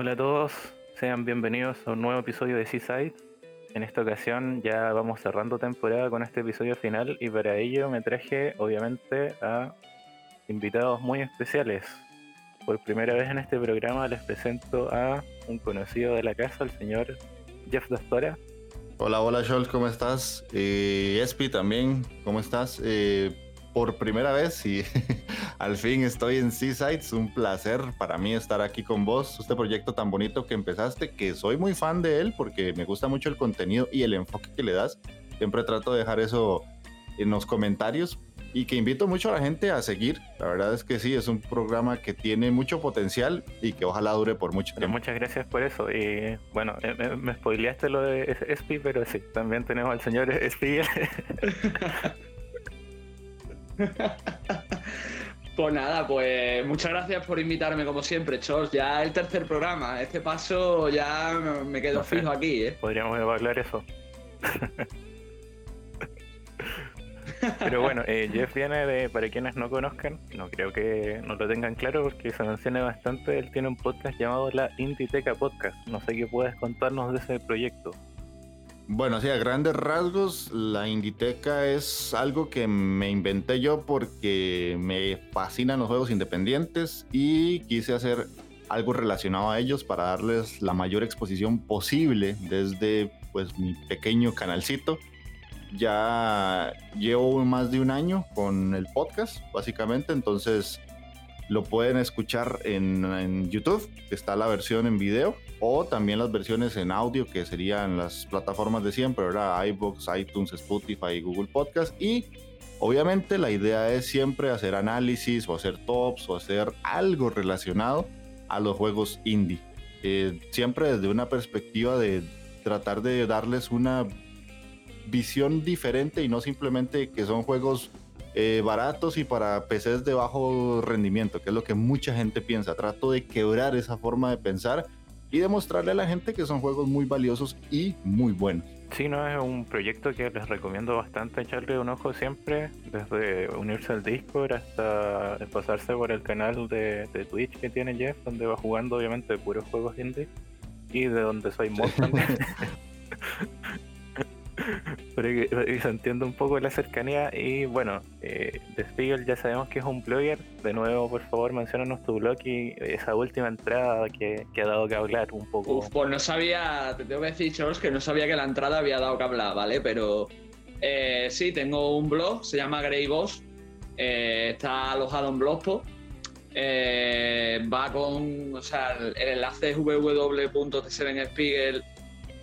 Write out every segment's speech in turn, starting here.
Hola a todos, sean bienvenidos a un nuevo episodio de Seaside. En esta ocasión ya vamos cerrando temporada con este episodio final y para ello me traje obviamente a invitados muy especiales. Por primera vez en este programa les presento a un conocido de la casa, el señor Jeff Dastora. Hola, hola Scholz, ¿cómo estás? Eh, Espi también, ¿cómo estás? Eh, por primera vez y al fin estoy en Seaside. Es un placer para mí estar aquí con vos. Este proyecto tan bonito que empezaste, que soy muy fan de él porque me gusta mucho el contenido y el enfoque que le das. Siempre trato de dejar eso en los comentarios y que invito mucho a la gente a seguir. La verdad es que sí, es un programa que tiene mucho potencial y que ojalá dure por mucho tiempo. Muchas gracias por eso. Y bueno, eh, me, me spoileaste lo de Espi, pero sí, también tenemos al señor Espi. Pues nada, pues muchas gracias por invitarme como siempre, Chos. Ya el tercer programa, este paso ya me quedo fijo aquí, ¿eh? Podríamos evaluar eso. Pero bueno, eh, Jeff viene de, para quienes no conozcan, no creo que no lo tengan claro porque se menciona bastante, él tiene un podcast llamado La Inditeca Podcast. No sé qué puedes contarnos de ese proyecto. Bueno, sí, a grandes rasgos, la Inditeca es algo que me inventé yo porque me fascinan los juegos independientes y quise hacer algo relacionado a ellos para darles la mayor exposición posible desde pues mi pequeño canalcito. Ya llevo más de un año con el podcast, básicamente, entonces lo pueden escuchar en, YouTube, está la versión en video, o también las versiones en audio, que serían las plataformas de siempre, ¿verdad? iBox, iTunes, Spotify Google Podcast. Y obviamente la idea es siempre hacer análisis o hacer tops o hacer algo relacionado a los juegos indie. Eh, siempre desde una perspectiva de tratar de darles una visión diferente y no simplemente que son juegos eh, baratos y para PCs de bajo rendimiento, que es lo que mucha gente piensa. Trato de quebrar esa forma de pensar y demostrarle a la gente que son juegos muy valiosos y muy buenos. Sí, no, es un proyecto que les recomiendo bastante echarle un ojo siempre, desde unirse al Discord hasta pasarse por el canal de, Twitch que tiene Jeff, donde va jugando obviamente puros juegos indie y de donde soy mod también. Pero que se un poco la cercanía. Y bueno, eh, Spiegel ya sabemos que es un blogger. De nuevo, por favor, mencionanos tu blog y esa última entrada que, ha dado que hablar un poco. Uf, pues no sabía, te tengo que decir, Charles, que no sabía que la entrada había dado que hablar, ¿vale? Pero eh, sí, tengo un blog, se llama Grey Boss. Eh, está alojado en Blogspot. Eh, va con, o sea, el, enlace es www.t7spiegel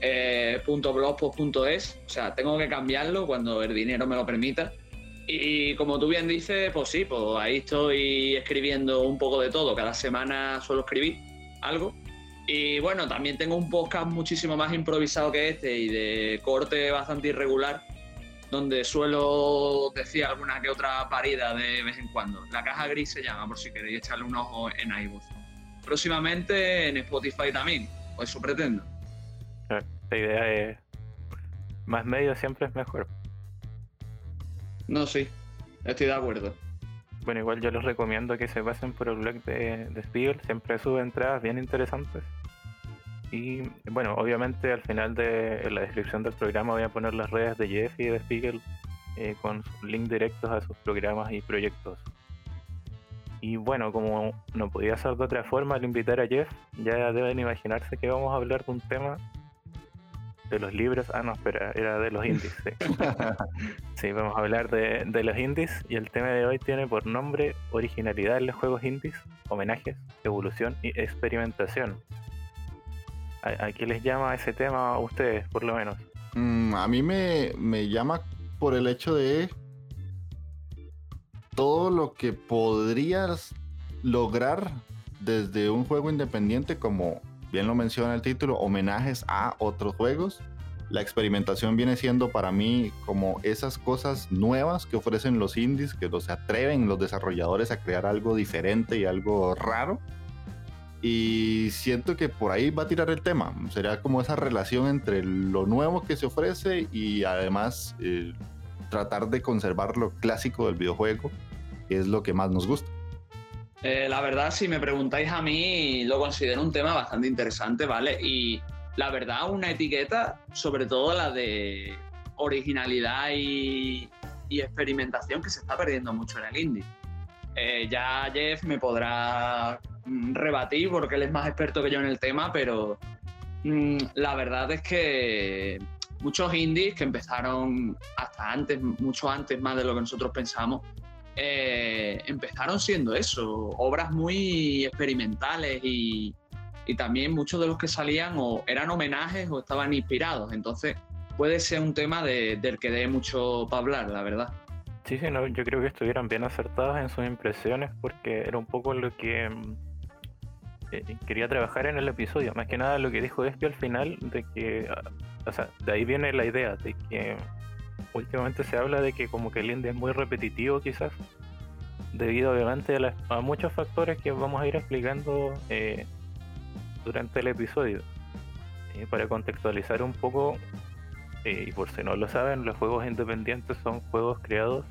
eh, .blogspot.es, o sea, tengo que cambiarlo cuando el dinero me lo permita. Y como tú bien dices, pues sí, pues ahí estoy escribiendo un poco de todo. Cada semana suelo escribir algo. Y bueno, también tengo un podcast muchísimo más improvisado que este y de corte bastante irregular, donde suelo decir alguna que otra parida de vez en cuando. La caja gris se llama, por si queréis echarle un ojo en iVoox. Próximamente en Spotify también, pues eso pretendo. La idea es más medio siempre es mejor. No, sí, estoy de acuerdo. Bueno, igual yo les recomiendo que se pasen por el blog de, de Spiegel, siempre sube entradas bien interesantes. Y bueno, obviamente al final de la descripción del programa voy a poner las redes de Jeff y de Spiegel eh, con link directos a sus programas y proyectos. Y bueno, como no podía ser de otra forma al invitar a Jeff, ya deben imaginarse que vamos a hablar de un tema de los libros. Ah, no, espera, era de los indies. Sí, vamos a hablar de, los indies y el tema de hoy tiene por nombre originalidad en los juegos indies, homenajes, evolución y experimentación. ¿A, qué les llama ese tema a ustedes, por lo menos? Mm, a mí me, me llama por el hecho de todo lo que podrías lograr desde un juego independiente como bien lo menciona el título, homenajes a otros juegos. La experimentación viene siendo para mí como esas cosas nuevas que ofrecen los indies, que los atreven los desarrolladores a crear algo diferente y algo raro. Y siento que por ahí va a tirar el tema. Sería como esa relación entre lo nuevo que se ofrece y además eh, tratar de conservar lo clásico del videojuego, que es lo que más nos gusta. Eh, la verdad, si me preguntáis a mí, lo considero un tema bastante interesante, ¿vale? Y la verdad, una etiqueta, sobre todo la de originalidad y, experimentación, que se está perdiendo mucho en el indie. Eh, ya Jeff me podrá mm, rebatir porque él es más experto que yo en el tema, pero mm, la verdad es que muchos indies que empezaron hasta antes, mucho antes más de lo que nosotros pensamos, eh, empezaron siendo eso, obras muy experimentales y, también muchos de los que salían o eran homenajes o estaban inspirados. Entonces puede ser un tema del que dé mucho para hablar, la verdad. Sí, sí, no, yo creo que estuvieron bien acertados en sus impresiones porque era un poco lo que mm, eh, quería trabajar en el episodio. Más que nada lo que dijo Espio al final, de que, ah, o sea, de ahí viene la idea de que últimamente se habla de que como que el indie es muy repetitivo quizás, debido obviamente a, muchos factores que vamos a ir explicando eh, durante el episodio. Eh, para contextualizar un poco, eh, y por si no lo saben, los juegos independientes son juegos creados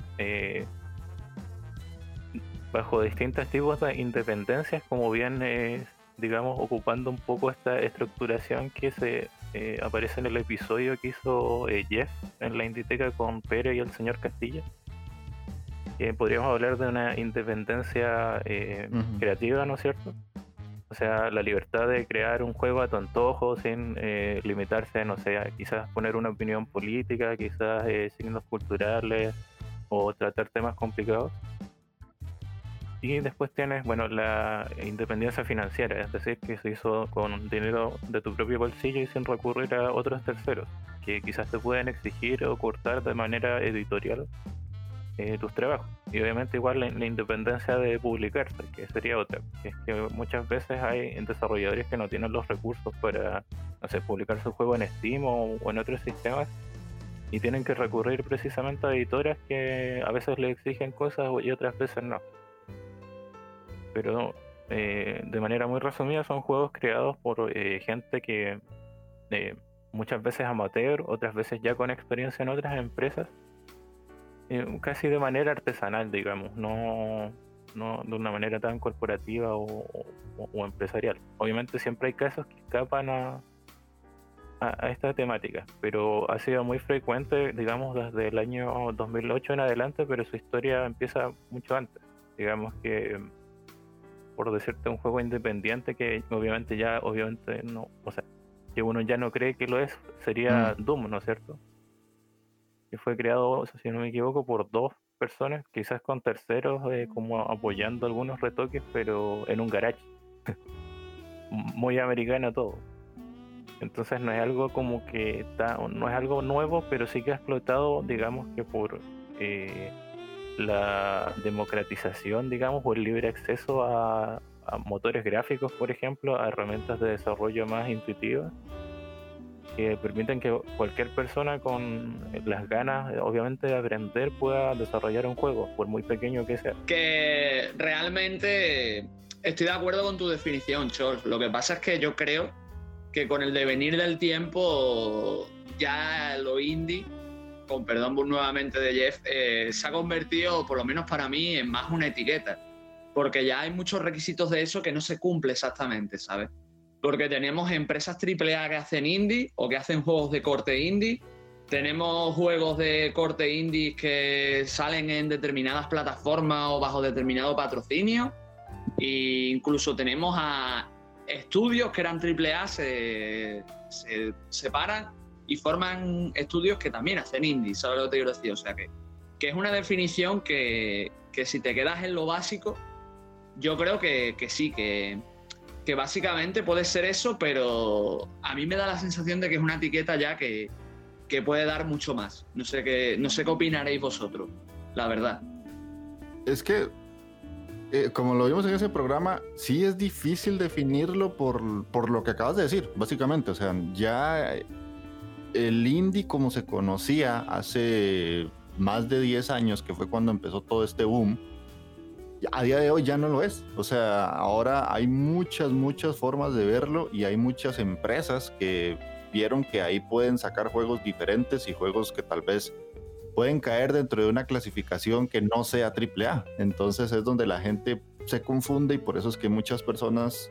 bajo distintos tipos de independencias, como bien digamos, ocupando un poco esta estructuración que se eh, aparece en el episodio que hizo eh, Jeff en la Inditeca con Pérez y el señor Castilla. podríamos hablar de una independencia eh, creativa, ¿no es cierto? O sea, la libertad de crear un juego a tu antojo sin limitarse, no sé, quizás poner una opinión política, quizás signos culturales o tratar temas complicados. Y después tienes, bueno, la independencia financiera, es decir, que se hizo con dinero de tu propio bolsillo y sin recurrir a otros terceros, que quizás te pueden exigir o cortar de manera editorial eh, tus trabajos. Y obviamente igual la, independencia de publicarse, que sería otra, que es que muchas veces hay desarrolladores que no tienen los recursos para, publicar su juego en Steam o en otros sistemas y tienen que recurrir precisamente a editoras que a veces le exigen cosas y otras veces no pero eh, de manera muy resumida son juegos creados por eh, gente que eh, muchas veces amateur, otras veces ya con experiencia en otras empresas, casi de manera artesanal, digamos, no, no de una manera tan corporativa o, empresarial. Obviamente siempre hay casos que escapan a, a, esta temática, pero ha sido muy frecuente, digamos, desde el año 2008 en adelante, pero su historia empieza mucho antes. Digamos que por decirte, un juego independiente que obviamente ya, obviamente no, o sea, que uno ya no cree que lo es, sería mm. Doom, ¿no es cierto? Que fue creado, si no me equivoco, por dos personas, quizás con terceros, eh, como apoyando algunos retoques, pero en un garage. Muy americano todo. Entonces no es algo como que está, no es algo nuevo, pero sí que ha explotado, digamos que por eh, la democratización, digamos, o el libre acceso a, motores gráficos, por ejemplo, a herramientas de desarrollo más intuitivas que permiten que cualquier persona con las ganas, obviamente, de aprender pueda desarrollar un juego, por muy pequeño que sea. Que realmente estoy de acuerdo con tu definición, Chol. Lo que pasa es que yo creo que con el devenir del tiempo ya lo indie con perdón nuevamente de Jeff, eh, se ha convertido, por lo menos para mí, en más una etiqueta. Porque ya hay muchos requisitos de eso que no se cumple exactamente, ¿sabes? Porque tenemos empresas AAA que hacen indie o que hacen juegos de corte indie. Tenemos juegos de corte indie que salen en determinadas plataformas o bajo determinado patrocinio. E incluso tenemos a estudios que eran AAA, se, se separan y forman estudios que también hacen indie, ¿sabes lo que te quiero decir? O sea que, que es una definición que, que, si te quedas en lo básico, yo creo que, que sí, que, que, básicamente puede ser eso, pero a mí me da la sensación de que es una etiqueta ya que, que puede dar mucho más. No sé, qué, no sé qué opinaréis vosotros, la verdad. Es que, eh, como lo vimos en ese programa, sí es difícil definirlo por, por lo que acabas de decir, básicamente. O sea, ya el indie como se conocía hace más de 10 años, que fue cuando empezó todo este boom, a día de hoy ya no lo es. O sea, ahora hay muchas, muchas formas de verlo y hay muchas empresas que vieron que ahí pueden sacar juegos diferentes y juegos que tal vez pueden caer dentro de una clasificación que no sea AAA. Entonces es donde la gente se confunde y por eso es que muchas personas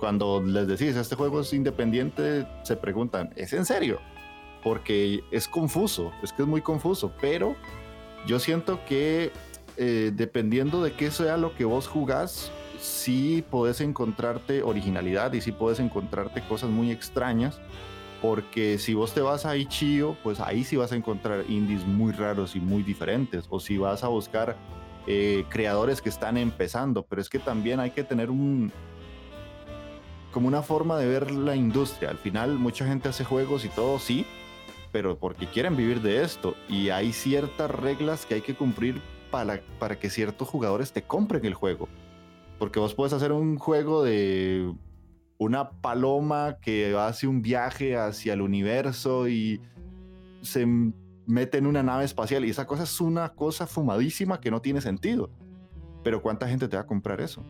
cuando les decís este juego es independiente se preguntan, ¿es en serio? Porque es confuso, es que es muy confuso, pero yo siento que eh, dependiendo de qué sea lo que vos jugás, sí podés encontrarte originalidad y sí podés encontrarte cosas muy extrañas. Porque si vos te vas a Ichio, pues ahí sí vas a encontrar indies muy raros y muy diferentes. O si vas a buscar eh, creadores que están empezando. Pero es que también hay que tener un, como una forma de ver la industria. Al final mucha gente hace juegos y todo, sí, pero porque quieren vivir de esto. Y hay ciertas reglas que hay que cumplir para, para que ciertos jugadores te compren el juego. Porque vos puedes hacer un juego de una paloma que hace un viaje hacia el universo y se mete en una nave espacial y esa cosa es una cosa fumadísima que no tiene sentido. Pero ¿cuánta gente te va a comprar eso?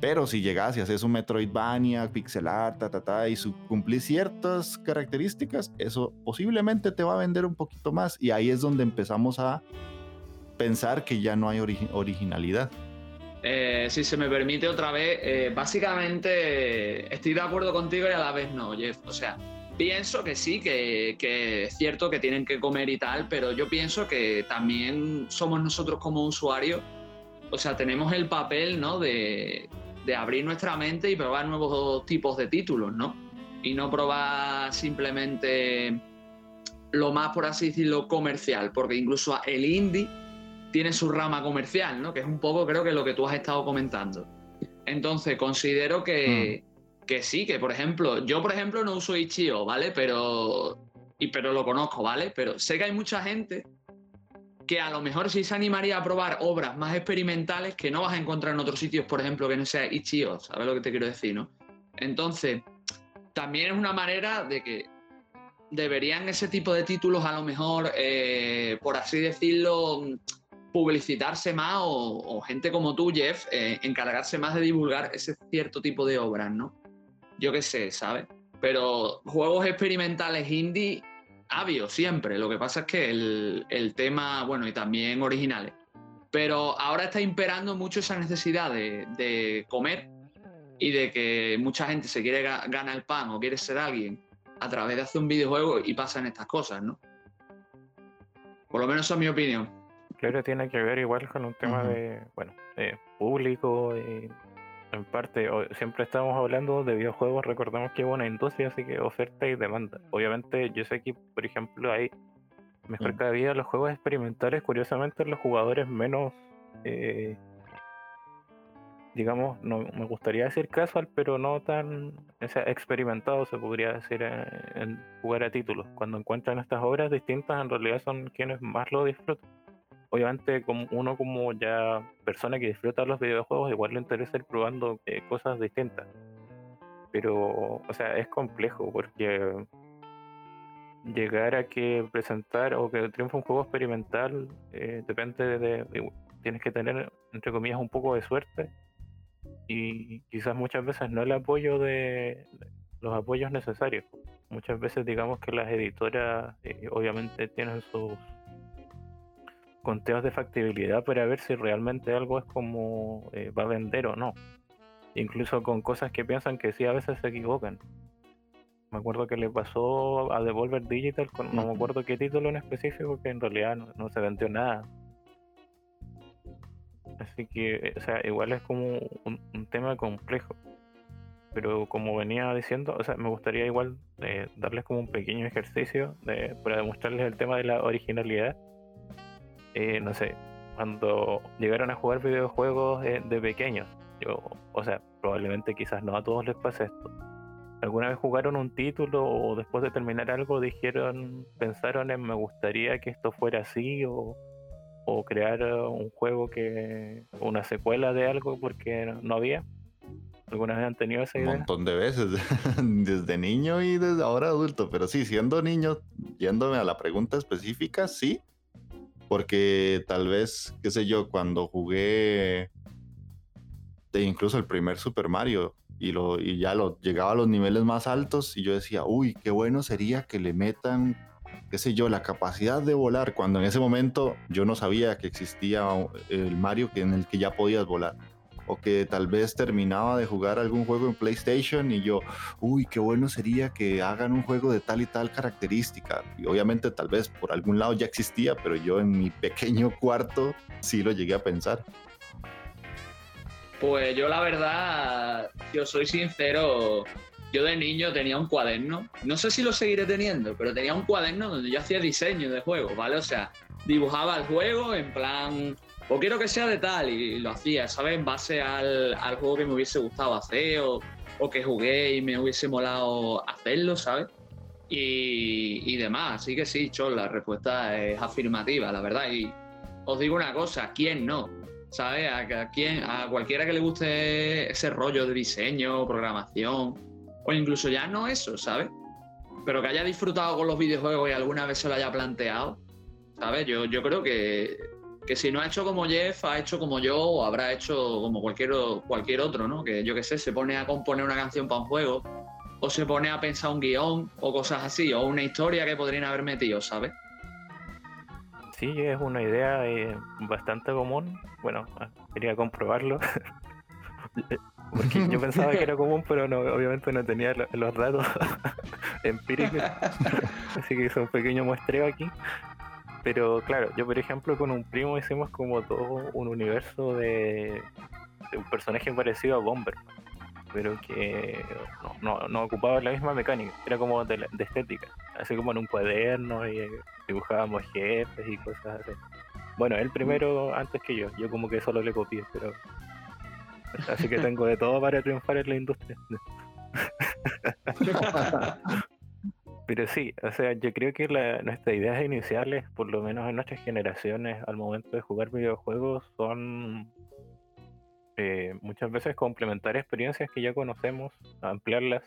Pero si llegas y haces un Metroidvania, pixel art, ta, ta, ta, y cumplís ciertas características, eso posiblemente te va a vender un poquito más. Y ahí es donde empezamos a pensar que ya no hay originalidad. Eh, si se me permite otra vez, eh, básicamente estoy de acuerdo contigo y a la vez no, Jeff. O sea, pienso que sí, que, que, es cierto que tienen que comer y tal, pero yo pienso que también somos nosotros como usuarios, o sea, tenemos el papel, ¿no? De, de abrir nuestra mente y probar nuevos tipos de títulos, ¿no? Y no probar simplemente lo más, por así decirlo, comercial, porque incluso el indie tiene su rama comercial, ¿no? Que es un poco, creo que lo que tú has estado comentando. Entonces, considero que, mm. que sí, que por ejemplo, yo por ejemplo no uso Ichio, ¿vale? Pero, y, pero lo conozco, ¿vale? Pero sé que hay mucha gente que a lo mejor sí se animaría a probar obras más experimentales que no vas a encontrar en otros sitios, por ejemplo, que no sea Ichio, ¿sabes lo que te quiero decir, no? Entonces, también es una manera de que deberían ese tipo de títulos a lo mejor, eh, por así decirlo, publicitarse más o, gente como tú, Jeff, eh, encargarse más de divulgar ese cierto tipo de obras, ¿no? Yo qué sé, ¿sabes? Pero juegos experimentales indie Avio, siempre. Lo que pasa es que el, tema, bueno, y también originales. Pero ahora está imperando mucho esa necesidad de, comer y de que mucha gente se quiere ganar el pan o quiere ser alguien a través de hacer un videojuego y pasan estas cosas, ¿no? Por lo menos esa es mi opinión. Claro, tiene que ver igual con un tema de, bueno, de público, en parte, siempre estamos hablando de videojuegos, recordamos que es una industria, así que oferta y demanda. Obviamente, yo sé que, por ejemplo, hay mejor cada día los juegos experimentales, curiosamente, los jugadores menos, eh, digamos, no me gustaría decir casual, pero no tan experimentado, se podría decir, en, eh, en jugar a títulos. Cuando encuentran estas obras distintas, en realidad son quienes más lo disfrutan obviamente como uno como ya persona que disfruta los videojuegos igual le interesa ir probando eh, cosas distintas. Pero o sea es complejo porque llegar a que presentar o que triunfe un juego experimental eh, depende de, tienes que tener entre comillas un poco de suerte. Y quizás muchas veces no el apoyo de, los apoyos necesarios. Muchas veces digamos que las editoras eh, obviamente tienen sus conteos de factibilidad para ver si realmente algo es como eh, va a vender o no. Incluso con cosas que piensan que sí, a veces se equivocan. Me acuerdo que le pasó a Devolver Digital con no me acuerdo qué título en específico que en realidad no, se vendió nada. Así que, eh, o sea, igual es como un, tema complejo. Pero como venía diciendo, o sea, me gustaría igual eh, darles como un pequeño ejercicio de, para demostrarles el tema de la originalidad eh, no sé, cuando llegaron a jugar videojuegos eh, de pequeños, yo, o sea, probablemente quizás no a todos les pase esto. ¿Alguna vez jugaron un título o después de terminar algo dijeron, pensaron en me gustaría que esto fuera así o, o crear un juego que, una secuela de algo porque no había? ¿Alguna vez han tenido esa idea? Un montón de veces, desde niño y desde ahora adulto, pero sí, siendo niño, yéndome a la pregunta específica, sí, porque tal vez, qué sé yo, cuando jugué de incluso el primer Super Mario y, lo, y ya lo, llegaba a los niveles más altos y yo decía, uy, qué bueno sería que le metan, qué sé yo, la capacidad de volar, cuando en ese momento yo no sabía que existía el Mario en el que ya podías volar. O que tal vez terminaba de jugar algún juego en PlayStation y yo, uy, qué bueno sería que hagan un juego de tal y tal característica. Y obviamente tal vez por algún lado ya existía, pero yo en mi pequeño cuarto sí lo llegué a pensar. Pues yo la verdad, yo soy sincero, yo de niño tenía un cuaderno, no sé si lo seguiré teniendo, pero tenía un cuaderno donde yo hacía diseño de juegos, ¿vale? O sea, dibujaba el juego en plan, o quiero que sea de tal, y lo hacía, ¿sabes? En base al, juego que me hubiese gustado hacer, o, que jugué y me hubiese molado hacerlo, ¿sabes? Y, y demás, así que sí, Chol, la respuesta es afirmativa, la verdad. Y os digo una cosa, ¿quién no? ¿sabes? A, quien, a cualquiera que le guste ese rollo de diseño, programación, o incluso ya no eso, ¿sabes? Pero que haya disfrutado con los videojuegos y alguna vez se lo haya planteado, ¿sabes? Yo, yo creo que, que si no ha hecho como Jeff, ha hecho como yo, o habrá hecho como cualquier, cualquier otro, ¿no? Que yo qué sé, se pone a componer una canción para un juego, o se pone a pensar un guion, o cosas así, o una historia que podrían haber metido, ¿sabes? Sí, es una idea eh, bastante común. Bueno, ah, quería comprobarlo. Porque yo pensaba que era común, pero no, obviamente no tenía los datos empíricos. Así que hice un pequeño muestreo aquí. Pero claro, yo por ejemplo con un primo hicimos como todo un universo de, un personaje parecido a Bomber, pero que no, no, ocupaba la misma mecánica, era como de, de estética, así como en un cuaderno y dibujábamos jefes y cosas así. Bueno, él primero antes que yo, yo como que solo le copié, pero... Así que tengo de todo para triunfar en la industria. pero sí, o sea, yo creo que nuestras ideas iniciales, por lo menos en nuestras generaciones, al momento de jugar videojuegos, son eh, muchas veces complementar experiencias que ya conocemos, ampliarlas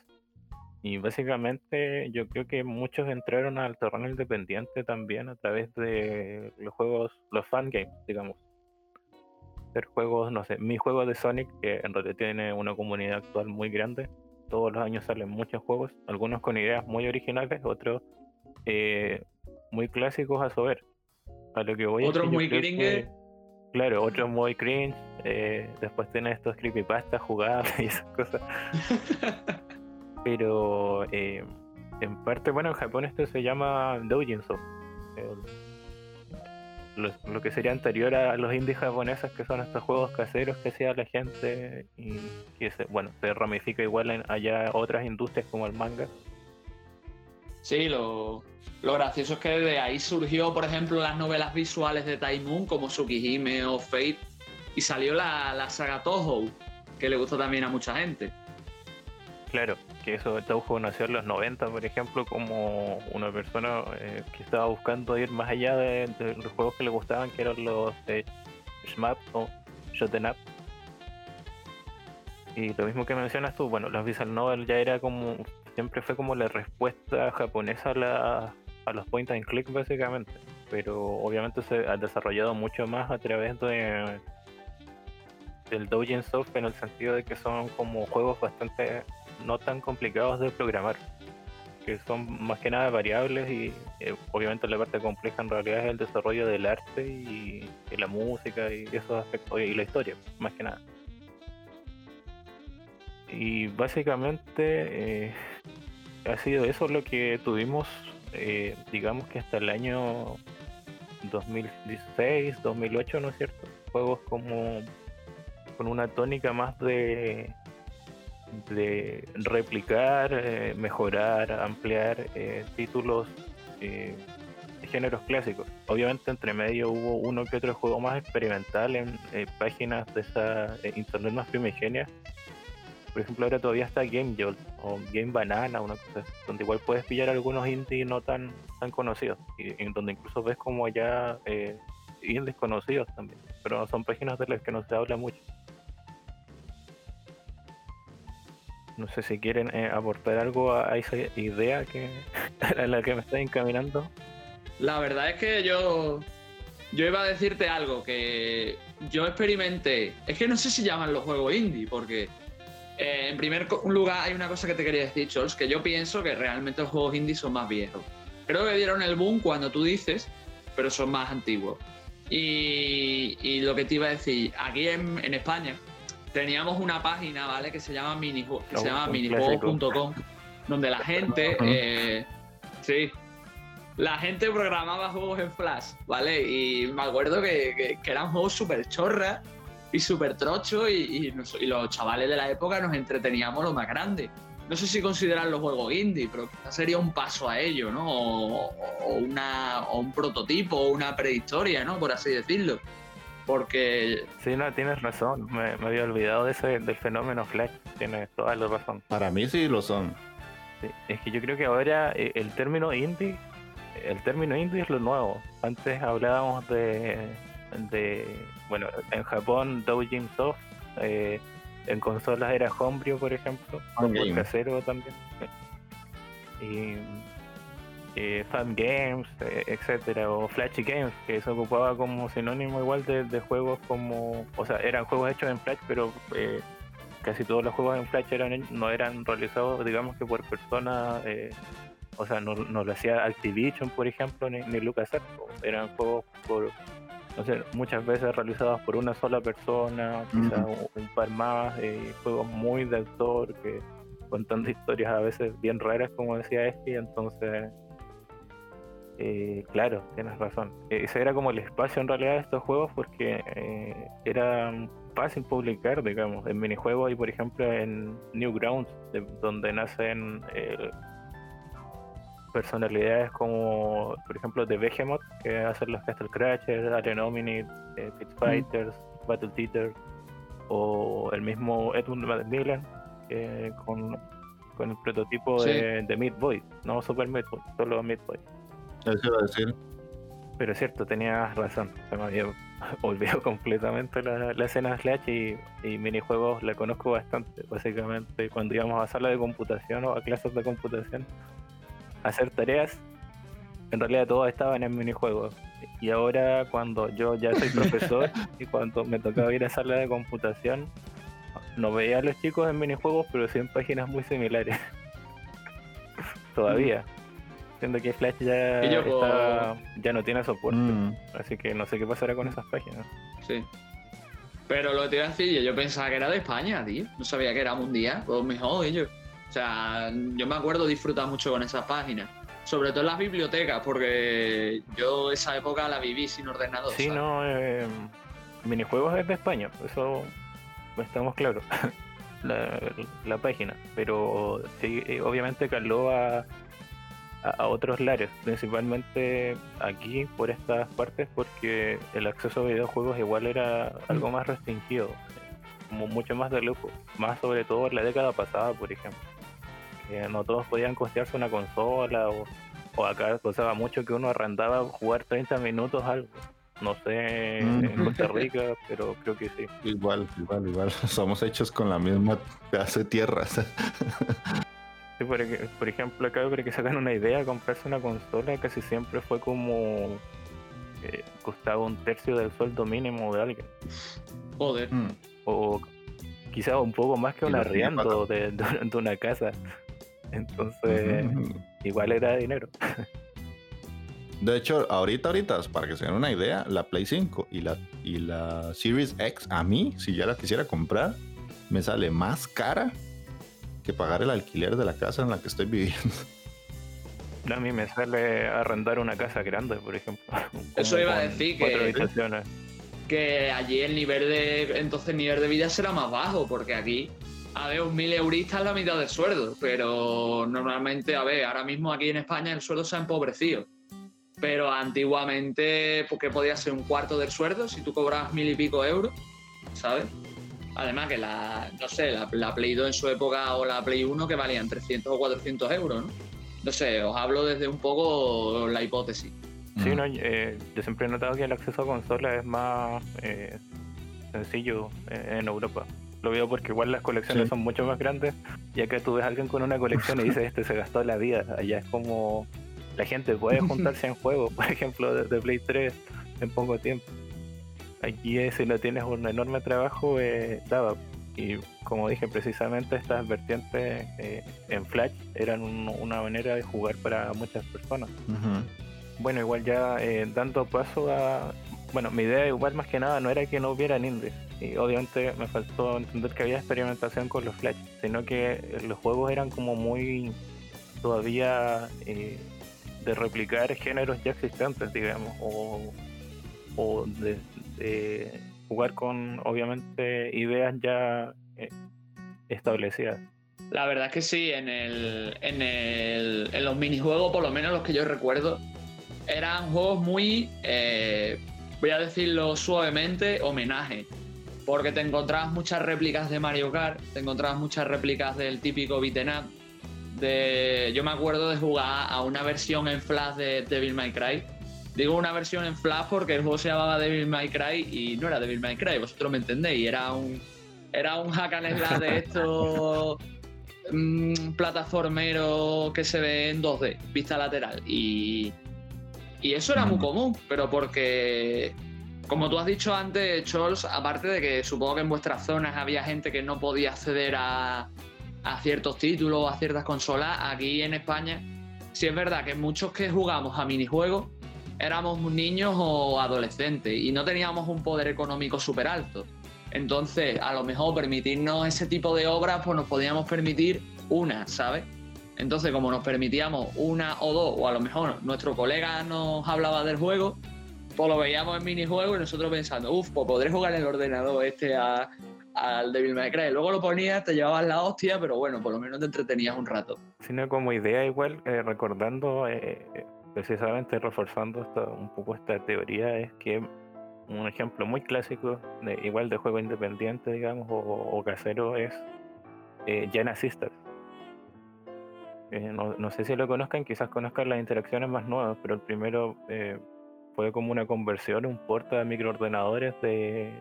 y básicamente yo creo que muchos entraron al terreno independiente también a través de los juegos, los fangames, digamos. Ser juegos, no sé, mi juego de Sonic, que en realidad tiene una comunidad actual muy grande. Todos los años salen muchos juegos, algunos con ideas muy originales, otros eh, muy clásicos a su ver. A lo que voy Otros muy cringe. Claro, otros muy cringe. Eh, después tiene estos creepypastas jugables y esas cosas. Pero eh, en parte, bueno, en Japón esto se llama doujinso. Lo, que sería anterior a los indies japoneses, que son estos juegos caseros que hacía la gente y que se, bueno, se ramifica igual en allá otras industrias como el manga. Sí, lo, lo gracioso es que de ahí surgió, por ejemplo, las novelas visuales de Taimon como Tsukihime o Fate y salió la, la saga Toho, que le gustó también a mucha gente. Claro, que eso Taujo nació en los 90, por ejemplo, como una persona eh, que estaba buscando ir más allá de, los juegos que le gustaban, que eran los de Shmap o Shoten Up. Y lo mismo que mencionas tú, bueno, los visual novel ya era como, siempre fue como la respuesta japonesa a, a los point and click básicamente, pero obviamente se ha desarrollado mucho más a través de del Doujin Soft en el sentido de que son como juegos bastante no tan complicados de programar, que son más que nada variables y eh, obviamente la parte compleja en realidad es el desarrollo del arte y, la música y esos aspectos y la historia, más que nada. Y básicamente eh, ha sido eso lo que tuvimos, eh, digamos que hasta el año 2016, 2008, ¿no es cierto? Juegos como con una tónica más de de replicar, eh, mejorar, ampliar eh, títulos eh, de géneros clásicos. Obviamente entre medio hubo uno que otro juego más experimental en páginas de esa internet más primigenia. Por ejemplo, ahora todavía está Game Jolt o Game Banana, una cosa donde igual puedes pillar algunos indies no tan, tan conocidos, y, en donde incluso ves como ya indies conocidos también, pero son páginas de las que no se habla mucho. No sé si quieren eh, aportar algo a, esa idea que a la que me está encaminando. La verdad es que yo, yo iba a decirte algo que yo experimenté. Es que no sé si llaman los juegos indie, porque eh, en primer lugar hay una cosa que te quería decir, Chols, que yo pienso que realmente los juegos indie son más viejos. Creo que dieron el boom cuando tú dices, pero son más antiguos. Y, lo que te iba a decir, aquí en, en España teníamos una página, ¿vale? Que se llama, mini, que se llama un minijuegos.com, donde la gente, eh, sí, la gente programaba juegos en Flash, ¿vale? Y me acuerdo que, que- que eran juegos súper chorras y súper trochos y, y nos- y los chavales de la época nos entreteníamos lo más grande. No sé si consideran los juegos indie, pero quizás sería un paso a ello, ¿no? O, o una, o un prototipo, o una prehistoria, ¿no? Por así decirlo. Porque Sí, no, tienes razón. Me, me había olvidado de ese, del fenómeno Flash. Tienes toda la razón. Para mí sí lo son. Sí, Es que yo creo que ahora eh, el término indie, el término indie es lo nuevo. Antes hablábamos de, de bueno, en Japón Doujin Soft, eh, en consolas era Homebrew, por ejemplo, Game. casero también. Y eh, Fan Games, eh, etcétera, o Flashy Games, que se ocupaba como sinónimo igual de, de juegos como, o sea, eran juegos hechos en Flash, pero eh, casi todos los juegos en Flash eran, no eran realizados, digamos que por personas, eh, o sea, no, no lo hacía Activision, por ejemplo, ni, ni LucasArts, eran juegos por, no sé, muchas veces realizados por una sola persona, quizás un par más, eh, juegos muy de autor, que contando historias a veces bien raras, como decía este, entonces... eh, claro, tienes razón. Ese era como el espacio en realidad de estos juegos porque eh, era fácil publicar, digamos, en minijuegos y por ejemplo en Newgrounds, de- donde nacen eh, personalidades como, por ejemplo, de Behemoth, que hacen los Castle Crashers, Alien Hominid, eh, Pit Fighters, Battle Teeter, o el mismo Edmund Macmillan, con, con el prototipo Sí. de, de Meat Boy, no Super Meat Boy, solo Meat Boy. Eso iba a decir. Pero es cierto, tenías razón. Se me había olvidado completamente la, la escena Slash y, y minijuegos la conozco bastante. Básicamente, cuando íbamos a sala de computación o a clases de computación a hacer tareas, en realidad todos estaban en minijuegos. Y ahora, cuando yo ya soy profesor y cuando me tocaba ir a sala de computación, no veía a los chicos en minijuegos, pero sí en páginas muy similares. Todavía. Siendo que Flash ya, yo, ya no tiene soporte. Mm. Así que no sé qué pasará con esas páginas. Sí. Pero lo que te iba a decir, yo, yo pensaba que era de España, tío. No sabía que era mundial. Pues mejor, ellos. O sea, yo me acuerdo disfrutar mucho con esas páginas. Sobre todo en las bibliotecas, porque yo esa época la viví sin ordenador. Sí, ¿sabes? no, eh, minijuegos es de España, eso estamos claros. la, la página, pero sí, eh, obviamente caló a, otros lares, principalmente aquí por estas partes, porque el acceso a videojuegos igual era algo más restringido, como mucho más de lujo, más sobre todo en la década pasada, por ejemplo. No todos podían costearse una consola o, o acá pasaba mucho que uno arrendaba jugar 30 minutos algo. No sé en. Costa Rica, pero creo que sí. Igual, igual, igual. Somos hechos con la misma pedazo de tierra. Sí, por, por ejemplo, acá para que sacan una idea, comprarse una consola casi siempre fue como eh, costaba un tercio del sueldo mínimo de alguien. Joder. Mm. O quizás un poco más que un arriendo de, de- de una casa. Entonces, Ujú. igual era dinero. De hecho, ahorita, ahorita, para que se den una idea, la Play 5 y la, y la Series X, a mí, si ya la quisiera comprar, me sale más cara que pagar el alquiler de la casa en la que estoy viviendo. A mí me sale arrendar una casa grande, por ejemplo. Eso iba a decir que- allí el nivel de. Entonces el nivel de vida será más bajo, porque aquí. A ver, un mil euristas es la mitad del sueldo, pero normalmente, a ver, ahora mismo aquí en España el sueldo se ha empobrecido. Pero antiguamente, porque podía ser un cuarto del sueldo si tú cobrabas mil y pico euros, ¿sabes? Además que la, no sé, la, la Play 2 en su época o la Play 1 que valían 300 o 400 euros, ¿no? No sé, os hablo desde un poco la hipótesis. Sí, Mm. no, eh, yo siempre he notado que el acceso a consolas es más eh, sencillo eh, en Europa. Lo veo porque igual las colecciones Sí. son mucho más grandes y acá tú ves a alguien con una colección y dices, este se gastó la vida. Allá es como la gente puede juntarse en juegos, por ejemplo, de, de Play 3 en poco tiempo. Aquí eh, si no tienes un enorme trabajo, eh, daba. Y como dije, precisamente estas vertientes eh, en Flash eran un- una manera de jugar para muchas personas. Bueno, igual ya eh, dando paso a, bueno, mi idea igual más que nada no era que no hubieran indies. Y obviamente me faltó entender que había experimentación con los flash, sino que los juegos eran como muy todavía eh, de replicar géneros ya existentes, digamos, o, o de, jugar con obviamente ideas ya eh, establecidas. La verdad es que sí, en, el, en, el, en los minijuegos, por lo menos los que yo recuerdo, eran juegos muy, eh, voy a decirlo suavemente, homenaje. Porque te encontrabas muchas réplicas de Mario Kart, te encontrabas muchas réplicas del típico beat'em up. De, yo me acuerdo de jugar a una versión en Flash de Devil May Cry. Digo una versión en Flash porque el juego se llamaba Devil May Cry y no era Devil May Cry, vosotros me entendéis. Era un, era un hack and slash de estos Mm, plataformero que se ve en 2D, vista lateral. Y, y eso era muy mm. común, pero porque, como tú has dicho antes, Chols, aparte de que supongo que en vuestras zonas había gente que no podía acceder a, a ciertos títulos, a ciertas consolas, aquí en España, sí es verdad que muchos que jugamos a minijuegos éramos niños o adolescentes y no teníamos un poder económico súper alto. Entonces, a lo mejor permitirnos ese tipo de obras, pues nos podíamos permitir una, ¿sabes? Entonces, como nos permitíamos una o dos, o a lo mejor nuestro colega nos hablaba del juego, pues lo veíamos en minijuego y nosotros pensando, uff, pues podré jugar en el ordenador este al Devil May Cry. Luego lo ponías, te llevabas la hostia, pero bueno, por lo menos te entretenías un rato. Sino como idea igual, eh, recordando, eh, precisamente reforzando un poco esta teoría, es que un ejemplo muy clásico, de, igual de juego independiente, digamos, o, casero, es eh, Jana Sisters. Eh, no, sé si lo conozcan, quizás conozcan las interacciones más nuevas, pero el primero eh, fue como una conversión, un porta de microordenadores de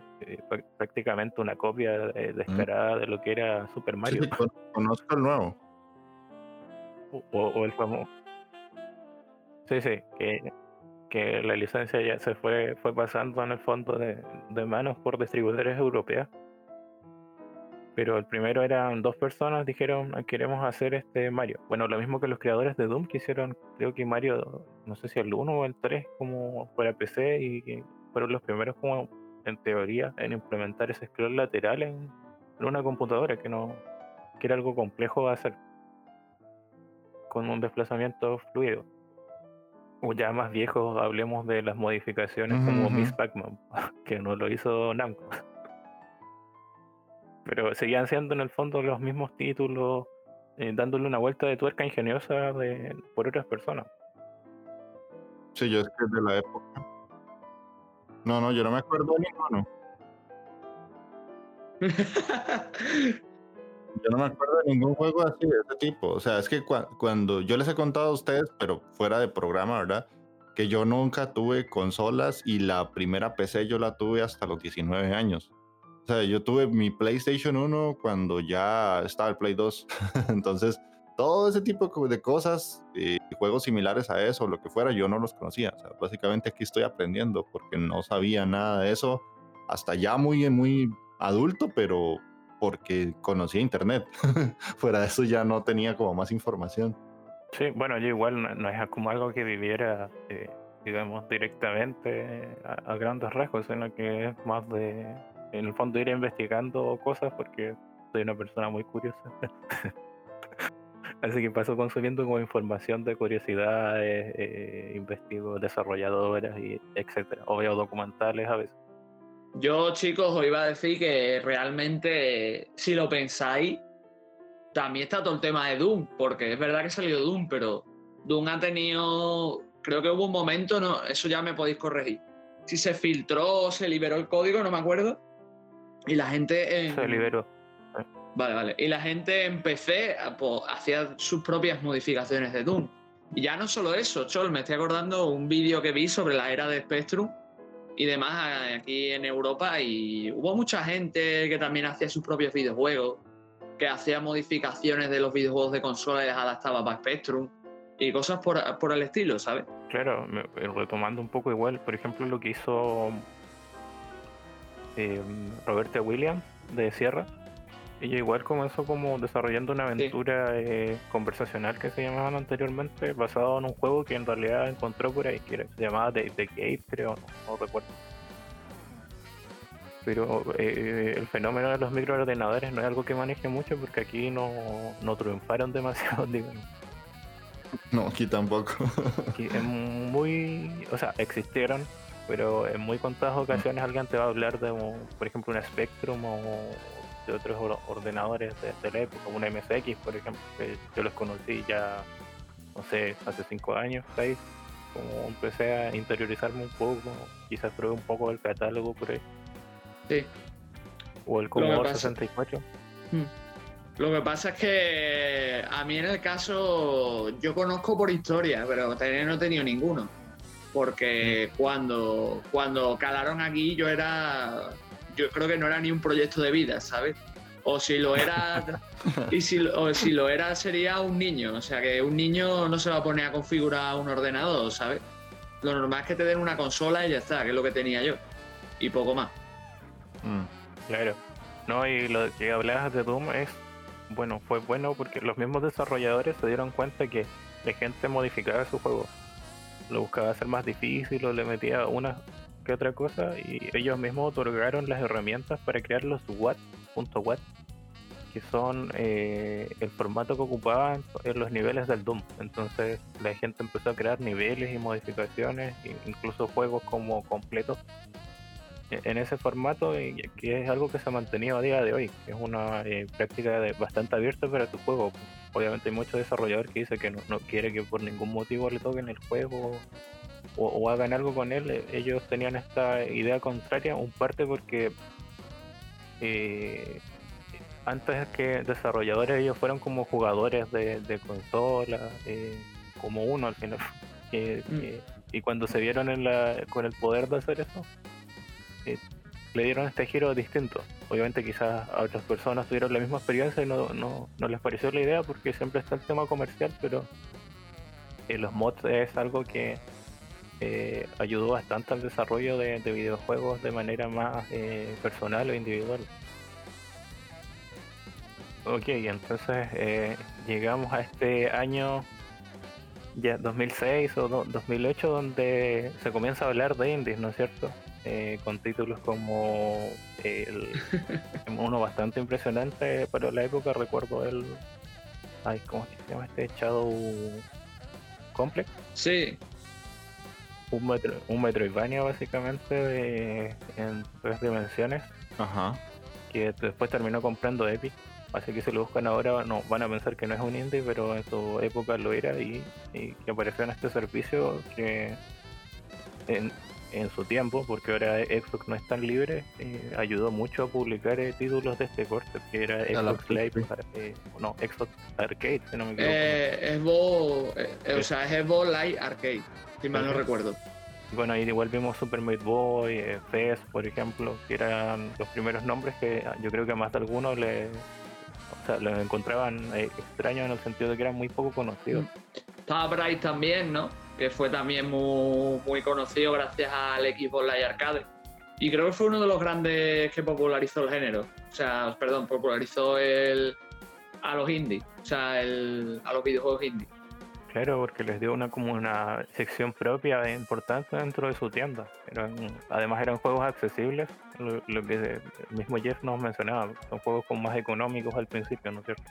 prácticamente una copia descarada de lo que era Super Mario. Sí, conozco el nuevo. O, el famoso. Sí, sí, que que la licencia ya se fue, fue pasando en el fondo de, manos por distribuidores europeos. Pero el primero eran dos personas, dijeron ah, queremos hacer este Mario. Bueno, lo mismo que los creadores de Doom quisieron, creo que Mario, no sé si el 1 o el 3 como para PC y fueron los primeros como en teoría en implementar ese scroll lateral en, en una computadora que no que era algo complejo de hacer con un desplazamiento fluido o ya más viejos, hablemos de las modificaciones como Miss Pac-Man, que no lo hizo Namco. Pero seguían siendo en el fondo los mismos títulos, eh, dándole una vuelta de tuerca ingeniosa de, por otras personas. Sí, yo es que de la época. No, no, yo no me acuerdo de ninguno. Yo no me acuerdo de ningún juego así de ese tipo. O sea, es que cuando yo les he contado a ustedes, pero fuera de programa, ¿verdad? Que yo nunca tuve consolas y la primera PC yo la tuve hasta los 19 años. O sea, yo tuve mi PlayStation 1 cuando ya estaba el Play 2. Entonces, todo ese tipo de cosas, y juegos similares a eso, lo que fuera, yo no los conocía. O sea, básicamente aquí estoy aprendiendo porque no sabía nada de eso hasta ya muy, muy adulto, pero porque conocía internet. Fuera de eso ya no tenía como más información. Sí, bueno, yo igual no, es como algo que viviera, eh, digamos, directamente a, grandes rasgos, sino que es más de, en el fondo, ir investigando cosas porque soy una persona muy curiosa. Así que paso consumiendo como información de curiosidades, eh, investigo desarrolladoras y etcétera, o veo documentales a veces. Yo, chicos, os iba a decir que realmente, si lo pensáis, también está todo el tema de Doom, porque es verdad que salió Doom, pero Doom ha tenido, creo que hubo un momento, no, eso ya me podéis corregir. Si se filtró o se liberó el código, no me acuerdo. Y la gente. Se liberó. Vale, vale. Y la gente en PC pues, hacía sus propias modificaciones de Doom. Y ya no solo eso, Chol, me estoy acordando un vídeo que vi sobre la era de Spectrum y demás aquí en Europa y hubo mucha gente que también hacía sus propios videojuegos, que hacía modificaciones de los videojuegos de consola y las adaptaba para Spectrum y cosas por, por el estilo, ¿sabes? Claro, retomando un poco igual, por ejemplo, lo que hizo eh, Roberto Williams de Sierra, ella igual comenzó como desarrollando una aventura eh, conversacional que se llamaban anteriormente, basado en un juego que en realidad encontró por ahí, que se llamaba The, Gate, creo, no, recuerdo. pero eh, el fenómeno de los microordenadores no es algo que maneje mucho porque aquí no, no triunfaron demasiado, digamos. No, aquí tampoco. Aquí es muy, o sea, existieron, pero en muy contadas ocasiones alguien te va a hablar de, un- por ejemplo, un Spectrum o de otros or- ordenadores de, de la época, un MSX, por ejemplo, que yo los conocí ya, no sé, hace cinco años, seis, como empecé a interiorizarme un poco, quizás probé un poco el catálogo por ahí, Sí. o el Commodore pasa- 64. Lo que pasa es que a mí en el caso, yo conozco por historia, pero tener no he tenido ninguno. Porque cuando, cuando calaron aquí yo era, yo creo que no era ni un proyecto de vida, ¿sabes? O si lo era, y si, lo- o si lo era sería un niño. O sea que un niño no se va a poner a configurar un ordenador, ¿sabes? Lo normal es que te den una consola y ya está, que es lo que tenía yo. Y poco más. Mm. Claro. No, y lo que hablabas de Doom es, bueno, fue bueno porque los mismos desarrolladores se dieron cuenta que la gente modificaba su juego. Lo buscaba hacer más difícil o le metía una que otra cosa y ellos mismos otorgaron las herramientas para crear los WAT.WAT, que son eh, el formato que ocupaban en los niveles del Doom. Entonces la gente empezó a crear niveles y modificaciones, e incluso juegos como completos en ese formato y que es algo que se ha mantenido a día de hoy, es una eh, práctica de- bastante abierta para tu juego. Obviamente hay muchos desarrolladores que dicen que no, no quiere que por ningún motivo le toquen el juego o, o hagan algo con él. Eh, Ellos tenían esta idea contraria, un parte porque eh, antes que desarrolladores ellos fueron como jugadores de, de consola, eh, como uno al final. Que- Mm. y cuando se vieron en la, con el poder de hacer eso, eh, le dieron este giro distinto. Obviamente quizás a otras personas tuvieron la misma experiencia y no, no, no les pareció la idea porque siempre está el tema comercial, pero eh, los mods es algo que eh, ayudó bastante al desarrollo de, de videojuegos de manera más eh, personal o individual. Ok, entonces eh, llegamos a este año ya 2006 o do- 2008 donde se comienza a hablar de indies, ¿no es cierto? Eh, con títulos como el, uno bastante impresionante para la época, recuerdo el... Ay, ¿cómo se llama este? Shadow Complex. Sí, Un, metro, un Metroidvania básicamente de, en tres dimensiones Ajá. que después terminó comprando Epic. Así que si lo buscan ahora no van a pensar que no es un indie, pero en su época lo era y, y que apareció en este servicio que en, en su tiempo, porque ahora Xbox no es tan libre, eh, ayudó mucho a publicar eh, títulos de este corte, que era Xbox Live, eh, no, Xbox Arcade, si no me equivoco. eh, Xbox, eh, eh, o sea, es Xbox Live Arcade, si mal no recuerdo. Bueno, ahí igual vimos Super Meat Boy, eh, Fez, por ejemplo, que eran los primeros nombres que yo creo que a más de algunos le, o sea, los encontraban eh, extraños en el sentido de que eran muy poco conocidos. Estaba Bright también, ¿no? Que fue también muy, muy conocido gracias al Xbox Live Arcade. Y creo que fue uno de los grandes que popularizó el género. O sea, perdón, popularizó el a los indies. O sea, el, a los videojuegos indies. Claro, porque les dio una como una sección propia e importante dentro de su tienda. Eran, además eran juegos accesibles, lo, lo que el mismo Jeff nos mencionaba, son juegos como más económicos al principio, ¿no es cierto?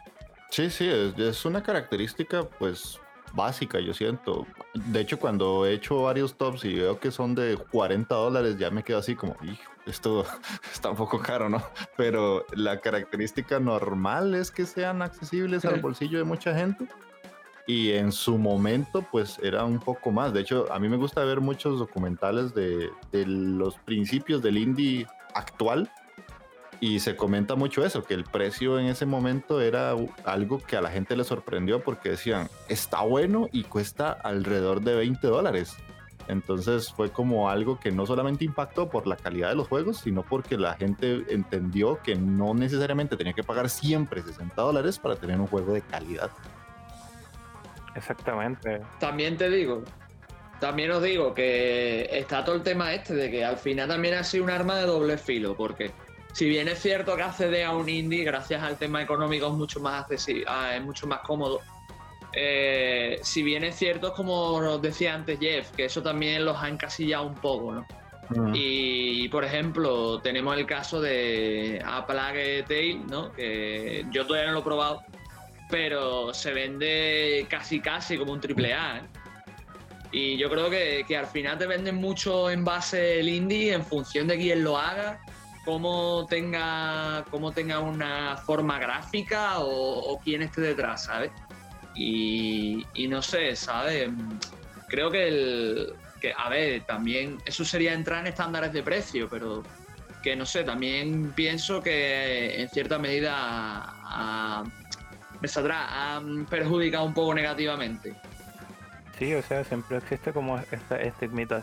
Sí, sí, es, es una característica pues básica, yo siento. De hecho, cuando he hecho varios tops y veo que son de 40 dólares, ya me quedo así como, hijo, esto está un poco caro, ¿no? Pero la característica normal es que sean accesibles al bolsillo de mucha gente. Y en su momento, pues era un poco más. De hecho, a mí me gusta ver muchos documentales de, de los principios del indie actual. Y se comenta mucho eso, que el precio en ese momento era algo que a la gente le sorprendió porque decían, está bueno y cuesta alrededor de 20 dólares. Entonces fue como algo que no solamente impactó por la calidad de los juegos, sino porque la gente entendió que no necesariamente tenía que pagar siempre 60 dólares para tener un juego de calidad. Exactamente. También te digo, también os digo que está todo el tema este de que al final también ha sido un arma de doble filo, porque si bien es cierto que acceder a un indie gracias al tema económico es mucho más accesible, ah, es mucho más cómodo. eh, si bien es cierto, como nos decía antes Jeff, que eso también los ha encasillado un poco, ¿no? Mm. Y, por ejemplo, tenemos el caso de A Plague Tale, ¿no? Que yo todavía no lo he probado, pero se vende casi casi como un triple A. ¿eh? Y yo creo que, al final te venden mucho en base el indie en función de quién lo haga, cómo tenga, cómo tenga una forma gráfica o, quién esté detrás, ¿sabes? Y, no sé, ¿sabes? Creo que el, que, a ver, también eso sería entrar en estándares de precio, pero que no sé, también pienso que en cierta medida saldrá, ha perjudicado un poco negativamente. Sí, o sea, siempre existe como esta estigma,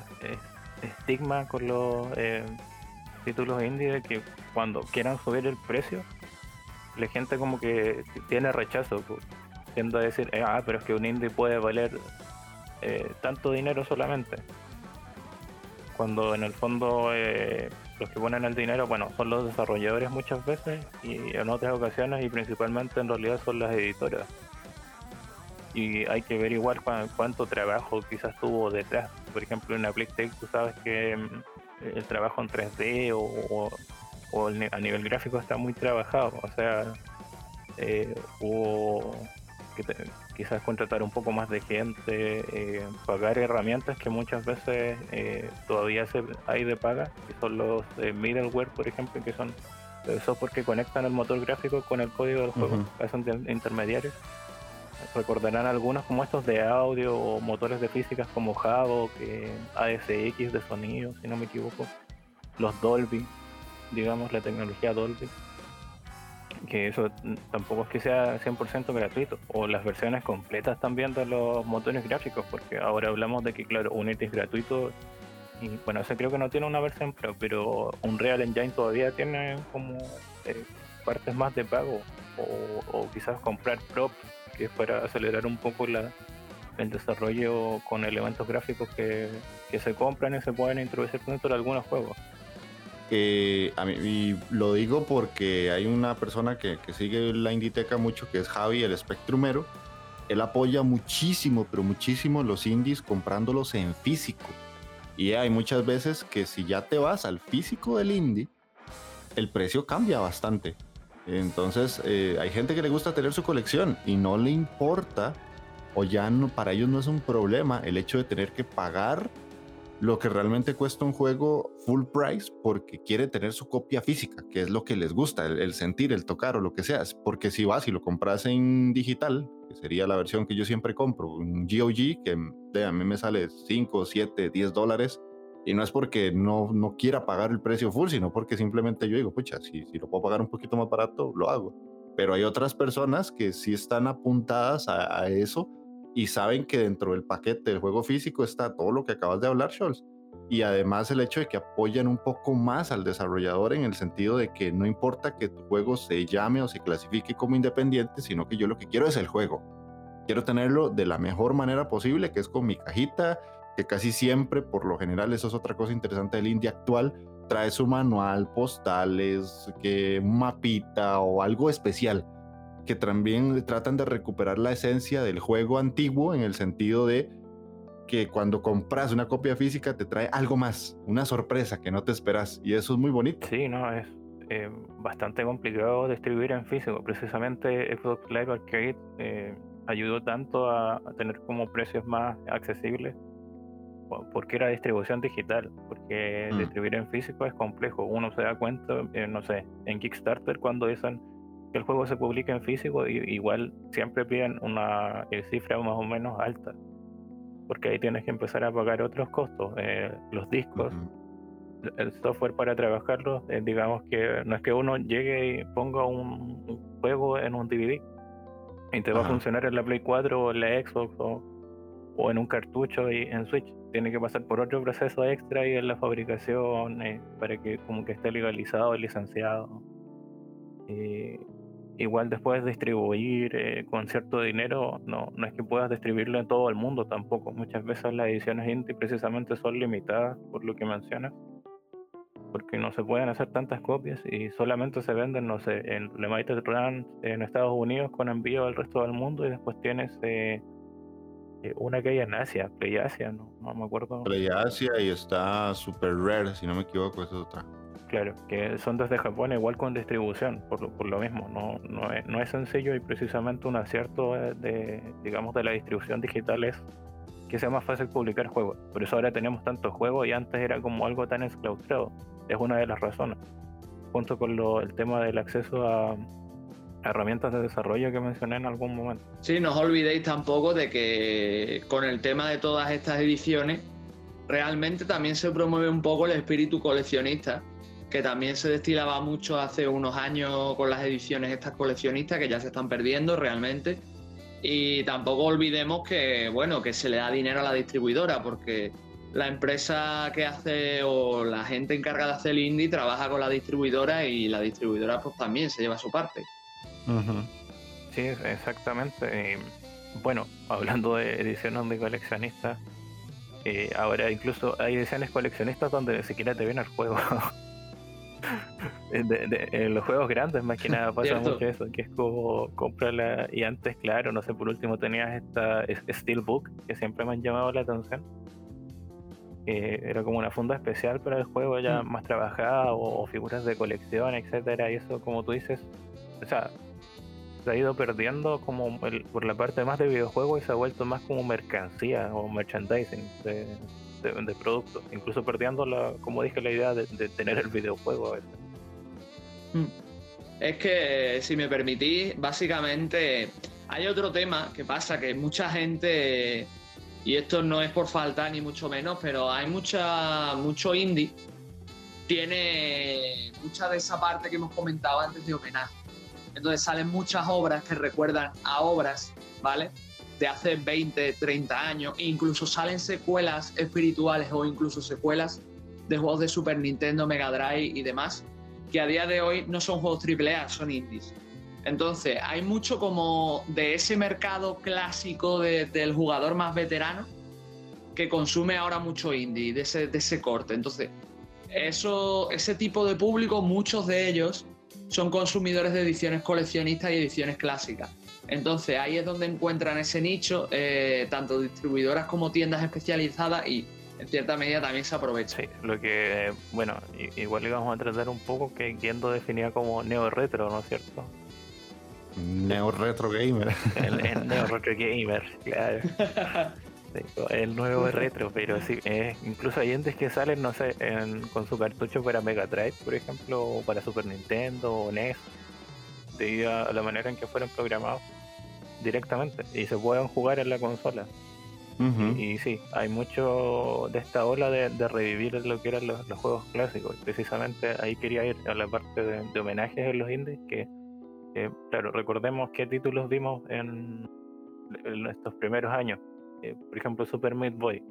estigma con los eh, títulos indie de que cuando quieran subir el precio, la gente como que tiene rechazo, tiende a decir, ah, pero es que un indie puede valer eh, tanto dinero solamente. Cuando en el fondo eh, los que ponen el dinero, bueno, son los desarrolladores muchas veces y en otras ocasiones y principalmente en realidad son las editoras. Y hay que ver igual cuánto trabajo quizás tuvo detrás. Por ejemplo, en la Tech tú sabes que mm, el trabajo en 3D o, a nivel gráfico está muy trabajado. O sea, eh, hubo quizás contratar un poco más de gente, eh, pagar herramientas que muchas veces eh, todavía se, hay de paga, que son los eh, middleware, por ejemplo, que son el software que conectan el motor gráfico con el código del juego, son intermediarios. Recordarán algunos como estos de audio o motores de físicas como que ASX de sonido, si no me equivoco, los Dolby, digamos, la tecnología Dolby que eso tampoco es que sea 100% gratuito, o las versiones completas también de los motores gráficos, porque ahora hablamos de que, claro, Unity es gratuito, y bueno, ese creo que no tiene una versión Pro, pero Unreal Engine todavía tiene como eh, partes más de pago, o, quizás comprar props, que es para acelerar un poco la, el desarrollo con elementos gráficos que, que se compran y se pueden introducir dentro de algunos juegos a mí, y lo digo porque hay una persona que, sigue la Inditeca mucho, que es Javi, el Spectrumero. Él apoya muchísimo, pero muchísimo los indies comprándolos en físico. Y hay muchas veces que si ya te vas al físico del indie, el precio cambia bastante. Entonces, eh, hay gente que le gusta tener su colección y no le importa, o ya no, para ellos no es un problema el hecho de tener que pagar lo que realmente cuesta un juego full price porque quiere tener su copia física, que es lo que les gusta, el, sentir, el tocar o lo que sea. Porque si vas y lo compras en digital, que sería la versión que yo siempre compro, un GOG, que a mí me sale 5, 7, 10 dólares, y no es porque no, no quiera pagar el precio full, sino porque simplemente yo digo, pucha, si, si lo puedo pagar un poquito más barato, lo hago. Pero hay otras personas que sí están apuntadas a eso y saben que dentro del paquete del juego físico está todo lo que acabas de hablar, Scholz. Y además el hecho de que apoyan un poco más al desarrollador en el sentido de que no importa que tu juego se llame o se clasifique como independiente, sino que yo lo que quiero es el juego. Quiero tenerlo de la mejor manera posible, que es con mi cajita, que casi siempre, por lo general, eso es otra cosa interesante del indie actual, trae su manual, postales, que mapita o algo especial que también tratan de recuperar la esencia del juego antiguo en el sentido de que cuando compras una copia física te trae algo más, una sorpresa que no te esperas y eso es muy bonito. Sí, no, es eh, bastante complicado distribuir en físico. Precisamente Xbox Live Arcade eh, ayudó tanto a, tener como precios más accesibles porque era distribución digital, porque mm. distribuir en físico es complejo. Uno se da cuenta, eh, no sé, en Kickstarter cuando dicen el juego se publica en físico, y, igual siempre piden una eh, cifra más o menos alta, porque ahí tienes que empezar a pagar otros costos, eh, los discos, el software para trabajarlos, eh, digamos que no es que uno llegue y ponga un, juego en un DVD y te va a funcionar en la Play 4 o en la Xbox o, o, en un cartucho y en Switch. Tiene que pasar por otro proceso extra y en la fabricación para que como que esté legalizado y licenciado igual después distribuir eh, con cierto dinero, no, no es que puedas distribuirlo en todo el mundo tampoco. Muchas veces las ediciones indie precisamente son limitadas por lo que mencionas, porque no se pueden hacer tantas copias y solamente se venden, no sé, en Limited Run en Estados Unidos con envío al resto del mundo y después tienes eh, eh, una que hay en Asia, Play Asia, no, no me acuerdo. Play Asia y está Super Rare, si no me equivoco, esa es otra. Claro, que son desde Japón igual con distribución, por, lo- por lo mismo, no, no, es, no es sencillo y precisamente un acierto de, de, digamos, de la distribución digital es que sea más fácil publicar juegos. Por eso ahora tenemos tantos juegos y antes era como algo tan exclaustrado. Es una de las razones. Junto con lo, el tema del acceso a, a herramientas de desarrollo que mencioné en algún momento. Sí, no os olvidéis tampoco de que con el tema de todas estas ediciones, realmente también se promueve un poco el espíritu coleccionista, que también se destilaba mucho hace unos años con las ediciones estas coleccionistas, que ya se están perdiendo realmente. Y tampoco olvidemos que, bueno, que se le da dinero a la distribuidora, porque la empresa que hace o la gente encargada de hacer el indie trabaja con la distribuidora y la distribuidora pues también se lleva su parte. Sí, exactamente. Y, bueno, hablando de ediciones de coleccionistas, eh, ahora incluso hay ediciones coleccionistas donde ni siquiera te viene el juego. De- de- en los juegos grandes más que nada pasa Cierto. mucho eso, que es como comprarla y antes, claro, no sé, por último tenías esta es- Steelbook, que siempre me han llamado la atención. Eh, era como una funda especial para el juego ya Mm. más trabajada o, o figuras de colección, etcétera, y eso como tú dices, o sea, se ha ido perdiendo como el- por la parte más de videojuego y se ha vuelto más como mercancía o merchandising de, de, de productos, incluso perdiendo la, como dije, la idea de, de tener el videojuego a veces. Es que, si me permitís, básicamente hay otro tema que pasa, que mucha gente, y esto no es por falta ni mucho menos, pero hay mucha, mucho indie, tiene mucha de esa parte que hemos comentado antes de homenaje. Entonces salen muchas obras que recuerdan a obras, ¿vale? De hace 20, 30 años, e incluso salen secuelas espirituales o incluso secuelas de juegos de Super Nintendo, Mega Drive y demás, que a día de hoy no son juegos AAA, son indies. Entonces, hay mucho como de ese mercado clásico de- del jugador más veterano que consume ahora mucho indie, de ese, de ese corte. Entonces, eso, ese tipo de público, muchos de ellos son consumidores de ediciones coleccionistas y ediciones clásicas. Entonces, ahí es donde encuentran ese nicho, eh, tanto distribuidoras como tiendas especializadas y en cierta medida también se aprovecha. Sí, lo que, bueno, igual íbamos a tratar un poco que Gendo definía como neo retro, ¿no es cierto? Neo Retro Gamer. El, el neo retro gamer, claro. El nuevo retro, pero sí, eh, incluso hay entes que salen, no sé, en- con su cartucho para Mega Drive, por ejemplo, o para Super Nintendo o NES, debido a la manera en que fueron programados directamente y se pueden jugar en la consola. Y sí, hay mucho de esta ola de, de revivir lo que eran los, los juegos clásicos. Precisamente ahí quería ir a la parte de, de homenajes en los indies, que, que, claro, recordemos qué títulos vimos en, en estos primeros años. Eh, por ejemplo, Super Meat Boy.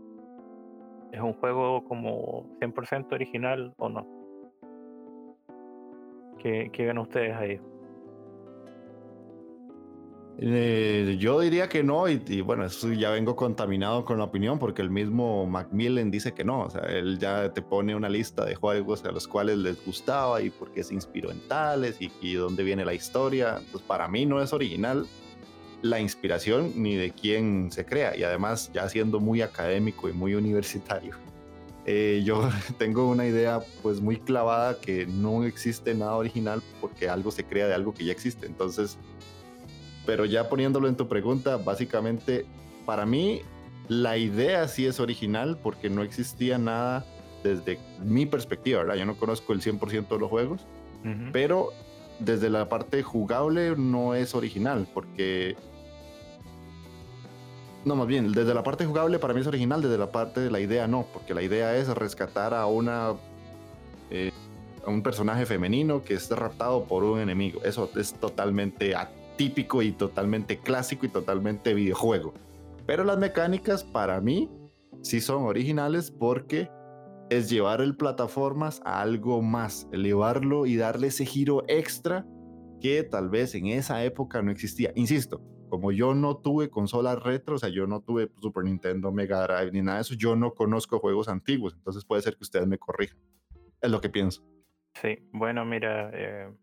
¿Es un juego como 100% original o no? ¿Qué, qué ven ustedes ahí? Eh, yo diría que no, y, y bueno, eso ya vengo contaminado con la opinión porque el mismo Macmillan dice que no, o sea, él ya te pone una lista de juegos a los cuales les gustaba y por qué se inspiró en tales y, y dónde viene la historia. Pues para mí no es original la inspiración ni de quién se crea, y además ya siendo muy académico y muy universitario. eh, yo tengo una idea pues muy clavada que no existe nada original porque algo se crea de algo que ya existe, entonces pero ya poniéndolo en tu pregunta, básicamente para mí la idea sí es original porque no existía nada desde mi perspectiva, ¿verdad? Yo no conozco el 100% de los juegos, Ujú. pero desde la parte jugable no es original porque... No, más bien, desde la parte jugable para mí es original, desde la parte de la idea no, porque la idea es rescatar a una... eh, a un personaje femenino que esté raptado por un enemigo. Eso es totalmente atípico y totalmente clásico y totalmente videojuego. Pero las mecánicas para mí sí son originales porque es llevar el plataformas a algo más, elevarlo y darle ese giro extra que tal vez en esa época no existía. Insisto, como yo no tuve consolas retro, o sea, yo no tuve Super Nintendo, Mega Drive ni nada de eso, yo no conozco juegos antiguos, entonces puede ser que ustedes me corrijan. Es lo que pienso. Sí, bueno, mira, eh,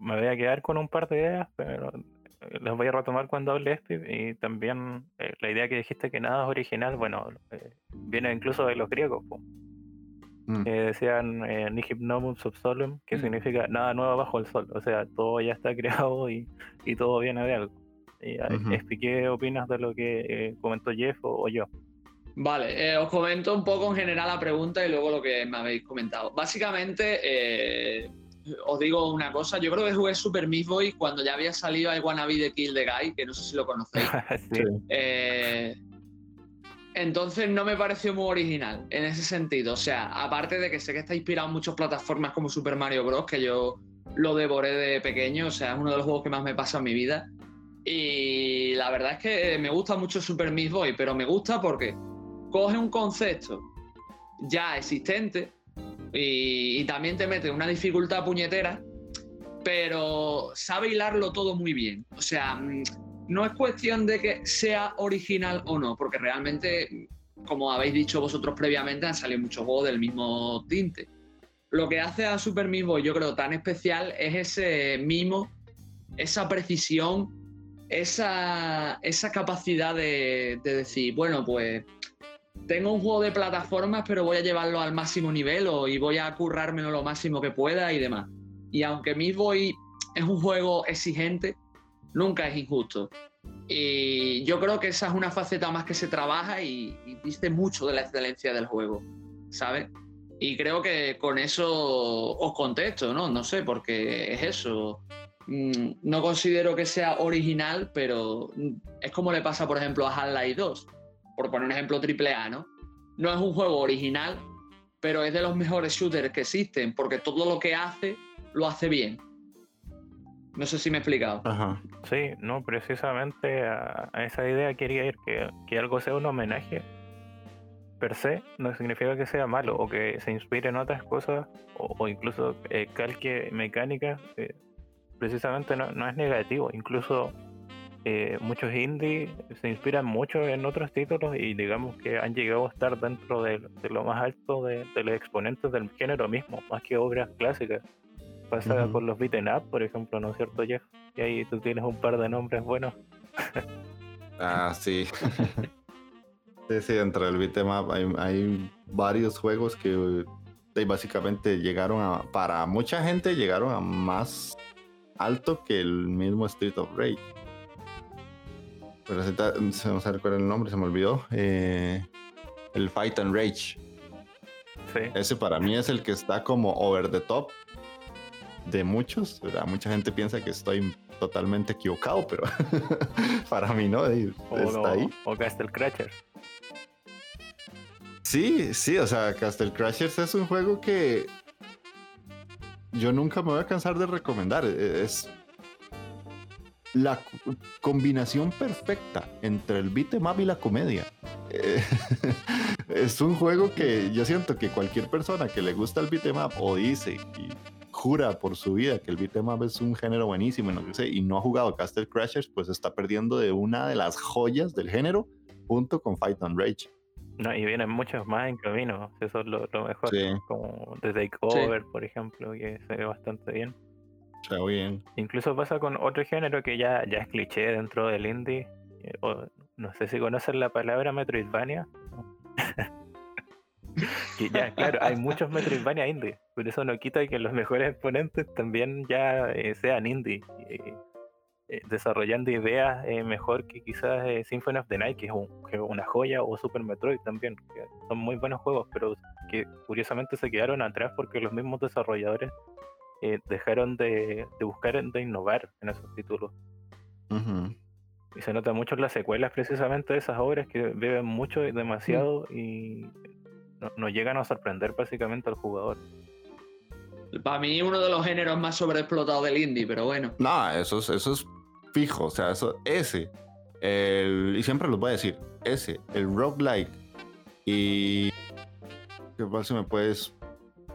me voy a quedar con un par de ideas, pero los voy a retomar cuando hable este y también eh, la idea que dijiste que nada es original, bueno, eh, viene incluso de los griegos, mm. decían eh, Nihib Novum Sub Solum, que mm. significa nada nuevo bajo el sol, o sea, todo ya está creado y, y todo viene de algo. Y, ¿Qué opinas de lo que comentó Jeff o, yo? Vale, os comento un poco en general la pregunta y luego lo que me habéis comentado. Básicamente, os digo una cosa, yo creo que jugué Super Meat Boy cuando ya había salido el Wannabe de Kill the Guy, que no sé si lo conocéis. Eh, entonces no me pareció muy original en ese sentido. O sea, aparte de que sé que está inspirado en muchas plataformas como Super Mario Bros., que yo lo devoré de pequeño, o sea, es uno de los juegos que más me pasa en mi vida. Y la verdad es que me gusta mucho Super Meat Boy, pero me gusta porque coge un concepto ya existente y, también te mete una dificultad puñetera, pero sabe hilarlo todo muy bien. O sea, mm, no es cuestión de que sea original o no, porque realmente, como habéis dicho vosotros previamente, han salido muchos juegos del mismo tinte. Lo que hace a Super Meat yo creo, tan especial es ese mimo, esa precisión, esa, esa capacidad de, de decir, bueno, pues tengo un juego de plataformas, pero voy a llevarlo al máximo nivel o, y voy a currármelo lo máximo que pueda y demás. Y aunque Meat Boy es un juego exigente, nunca es injusto. Y yo creo que esa es una faceta más que se trabaja y, y dice mucho de la excelencia del juego, ¿sabes? Y creo que con eso os contesto, ¿no? No sé, porque es eso. Mm, no considero que sea original, pero es como le pasa, por ejemplo, a Half-Life 2 por poner un ejemplo triple A, ¿no? No es un juego original, pero es de los mejores shooters que existen, porque todo lo que hace, lo hace bien. No sé si me he explicado. Ajá. Sí, no, precisamente a, esa idea quería ir, que, algo sea un homenaje per se, no significa que sea malo, o que se inspire en otras cosas, o, incluso eh, calque mecánica, eh, precisamente no, no es negativo, incluso eh, muchos indies se inspiran mucho en otros títulos y digamos que han llegado a estar dentro de, lo más alto de, los exponentes del género mismo, más que obras clásicas. Pasa con los beaten up, por ejemplo, ¿no es cierto, Jeff? Y ahí tú tienes un par de nombres buenos. ah, sí. sí, sí, dentro del beaten up hay, varios juegos que eh, básicamente llegaron a, para mucha gente, llegaron a más alto que el mismo Street of Rage. Pero se me recuerda el nombre, se me olvidó. Eh, el Fight and Rage. Sí. Ese para mí es el que está como over the top de muchos. Mucha gente piensa que estoy totalmente equivocado, pero para mí no. está ahí. O Castle Crashers. Sí, sí, o sea, Castle Crashers es un juego que yo nunca me voy a cansar de recomendar. Es la combinación perfecta entre el beat'em up y la comedia. Eh, es un juego que yo siento que cualquier persona que le gusta el beat'em up o dice y jura por su vida que el beat'em up es un género buenísimo y no, sé, y no ha jugado Castle Crashers, pues está perdiendo de una de las joyas del género junto con Fight on Rage. No, y vienen muchos más en camino, eso es lo, mejor, como The Takeover, por ejemplo, que se ve bastante bien. Incluso pasa con otro género que ya, ya es cliché dentro del indie. Eh, no sé si conocen la palabra Metroidvania. que ya, claro, hay muchos Metroidvania indie. Pero eso no quita que los mejores exponentes también ya eh, sean indie. Eh, desarrollando ideas mejor que quizás Symphony of the Night, que es, una joya, o Super Metroid también, que son muy buenos juegos, pero que curiosamente se quedaron atrás porque los mismos desarrolladores eh, dejaron de, buscar, de innovar en esos títulos. Y se nota mucho en las secuelas precisamente de esas obras que beben mucho y demasiado y no, llegan a sorprender básicamente al jugador. Para mí uno de los géneros más sobreexplotados del indie, pero bueno. No, eso es, eso es fijo, o sea, eso, ese, y siempre lo voy a decir, ese, el roguelike y... ¿Qué pasa? ¿Me puedes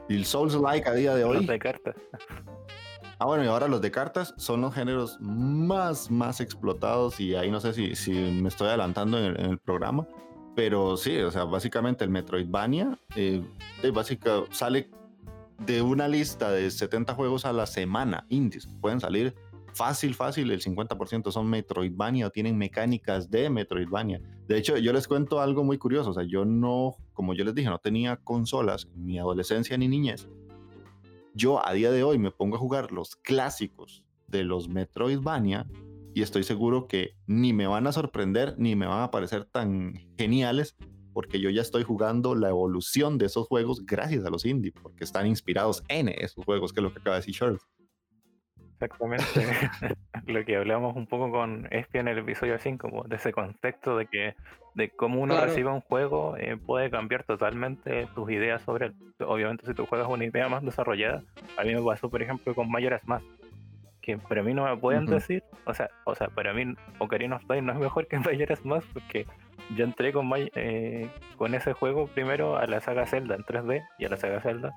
y el Souls Like a día de hoy. Los de cartas. Ah, bueno, y ahora los de cartas son los géneros más, más explotados. Y ahí no sé si, si me estoy adelantando en el, programa. Pero sí, o sea, básicamente el Metroidvania eh, sale de una lista de 70 juegos a la semana indies. Pueden salir fácil, fácil, el 50% son Metroidvania o tienen mecánicas de Metroidvania. De hecho, yo les cuento algo muy curioso, o sea, yo no, como yo les dije, no tenía consolas en mi adolescencia ni niñez. Yo a día de hoy me pongo a jugar los clásicos de los Metroidvania y estoy seguro que ni me van a sorprender ni me van a parecer tan geniales porque yo ya estoy jugando la evolución de esos juegos gracias a los indie, porque están inspirados en esos juegos, que es lo que acaba de decir Charles. Exactamente. lo que hablamos un poco con Espia en el episodio 5, de ese contexto de que de cómo uno recibe un juego eh, puede cambiar totalmente tus ideas sobre él. Obviamente si tú juegas una idea más desarrollada, a mí me pasó por ejemplo con Majora's Mask, que para mí no me pueden decir, o sea, o sea, para mí Ocarina of Time no es mejor que Majora's Mask porque yo entré con, eh, con ese juego primero a la saga Zelda en 3D y a la saga Zelda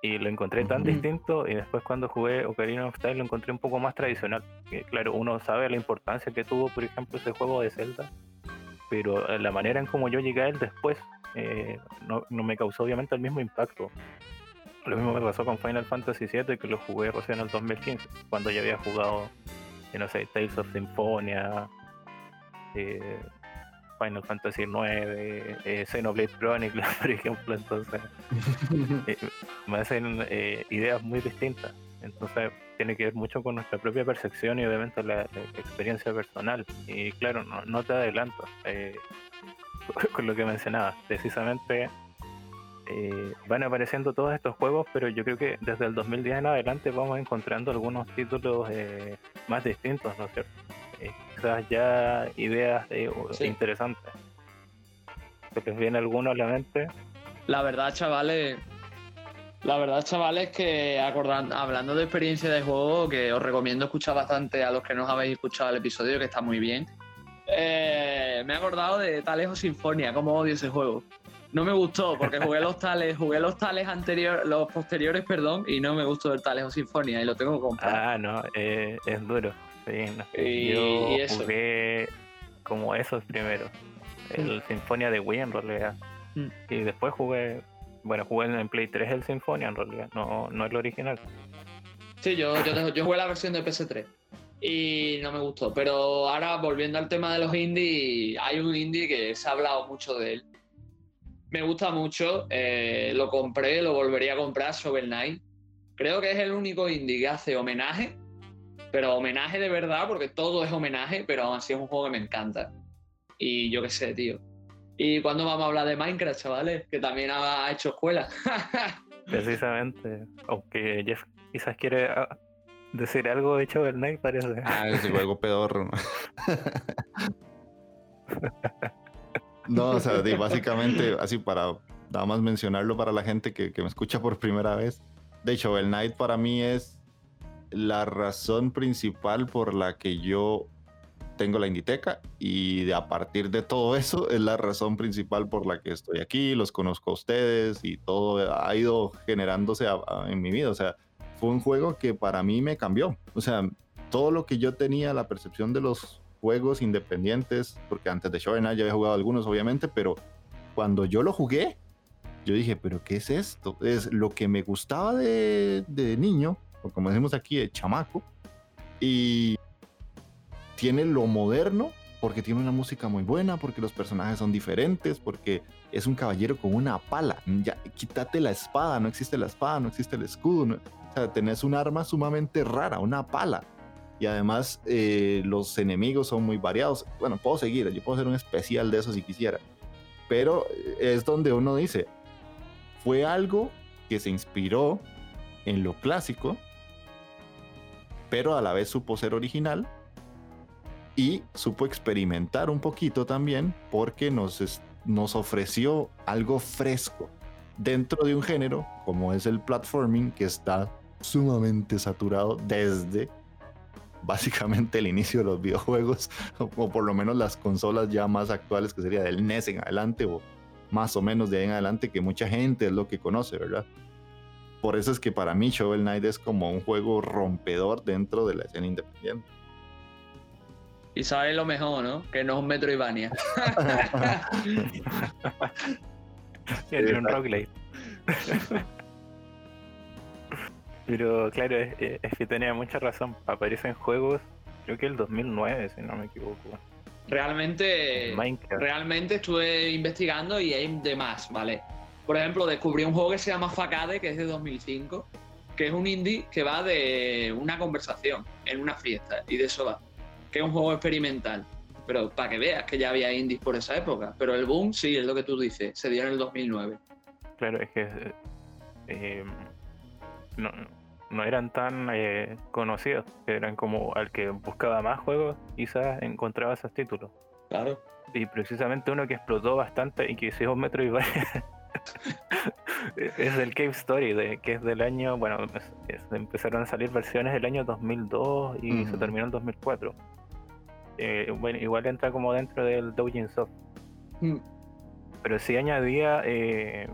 y lo encontré tan distinto y después cuando jugué Ocarina of Time lo encontré un poco más tradicional. Que, claro, uno sabe la importancia que tuvo, por ejemplo, ese juego de Zelda, pero la manera en como yo llegué a él después eh, no, me causó obviamente el mismo impacto. Lo mismo me pasó con Final Fantasy VII, que lo jugué recién en el 2015, cuando ya había jugado, no sé, Tales of Symphonia, eh, Final Fantasy IX, eh, Xenoblade Chronicles, por ejemplo, entonces eh, me hacen eh, ideas muy distintas. Entonces tiene que ver mucho con nuestra propia percepción y obviamente la, experiencia personal. Y claro, no, te adelanto eh, con lo que mencionaba. Precisamente van apareciendo todos estos juegos, pero yo creo que desde el 2010 en adelante vamos encontrando algunos títulos más distintos, ¿no es cierto? Quizás ya ideas interesantes. ¿Se les viene alguno a la mente? La verdad, chavales, la verdad, chavales, que hablando de experiencia de juego, que os recomiendo escuchar bastante a los que no habéis escuchado el episodio, que está muy bien. Eh, me he acordado de Tales o Sinfonia, como odio ese juego. No me gustó, porque jugué los tales, jugué los tales anteriores, los posteriores, perdón, y no me gustó el Tales o Sinfonia, y lo tengo que comprar. Ah, no, eh, es duro. Y, Yo jugué como esos primero. El Sinfonia de Wii en realidad. Mm. Y después jugué, bueno, jugué en Play 3 el Sinfonia en realidad, no, no el original. Sí, yo, yo, jugué la versión de PS3 y no me gustó. Pero ahora volviendo al tema de los indies, hay un indie que se ha hablado mucho de él. Me gusta mucho, eh, lo compré, lo volvería a comprar, Shovel Knight. Creo que es el único indie que hace homenaje pero homenaje de verdad, porque todo es homenaje, pero aún así es un juego que me encanta. Y yo qué sé, tío. ¿Y cuándo vamos a hablar de Minecraft, chavales? Que también ha hecho escuela. Precisamente. Aunque Jeff quizás quiere ah, decir algo de Shovel Knight, parece. Ah, ese juego pedorro. no, o sea, básicamente, así para nada más mencionarlo para la gente que, que me escucha por primera vez. De hecho, el Knight para mí es la razón principal por la que yo tengo la Inditeca y a partir de todo eso es la razón principal por la que estoy aquí, los conozco a ustedes y todo ha ido generándose en mi vida. O sea, fue un juego que para mí me cambió. O sea, todo lo que yo tenía, la percepción de los juegos independientes, porque antes de Shovel Knight ya había jugado algunos obviamente, pero cuando yo lo jugué, yo dije, pero ¿qué es esto? Es lo que me gustaba de, de niño, o como decimos aquí, de chamaco, y tiene lo moderno, porque tiene una música muy buena, porque los personajes son diferentes, porque es un caballero con una pala. Ya, quítate la espada, no existe la espada, no existe el escudo. o sea, tenés un arma sumamente rara, una pala. Y además eh, los enemigos son muy variados. Bueno, puedo seguir, yo puedo hacer un especial de eso si quisiera. Pero es donde uno dice, fue algo que se inspiró en lo clásico, pero a la vez supo ser original y supo experimentar un poquito también porque nos, nos ofreció algo fresco dentro de un género como es el platforming que está sumamente saturado desde básicamente el inicio de los videojuegos o por lo menos las consolas ya más actuales que sería del NES en adelante o más o menos de ahí en adelante que mucha gente es lo que conoce, ¿verdad? Por eso es que para mí Shovel Knight es como un juego rompedor dentro de la escena independiente. Y sabes lo mejor, ¿no? Que no es un Metroidvania. es un roguelite. Pero claro, es, que tenía mucha razón. Aparecen juegos, creo que el 2009, si no me equivoco. Realmente, realmente estuve investigando y hay de más, ¿vale? Por ejemplo, descubrí un juego que se llama Facade, que es de 2005, que es un indie que va de una conversación en una fiesta, y de eso va. Que es un juego experimental. Pero para que veas que ya había indies por esa época. Pero el boom, sí, es lo que tú dices, se dio en el 2009. Claro, es que eh, no, no, eran tan eh, conocidos, eran como al que buscaba más juegos, quizás encontraba esos títulos. Claro. Y precisamente uno que explotó bastante y que un metro y es el Cave Story, de, que es del año, bueno, empezaron a salir versiones del año 2002 y se terminó en 2004. Eh, bueno, igual entra como dentro del Doujin Soft. Mm. Pero sí añadía eh,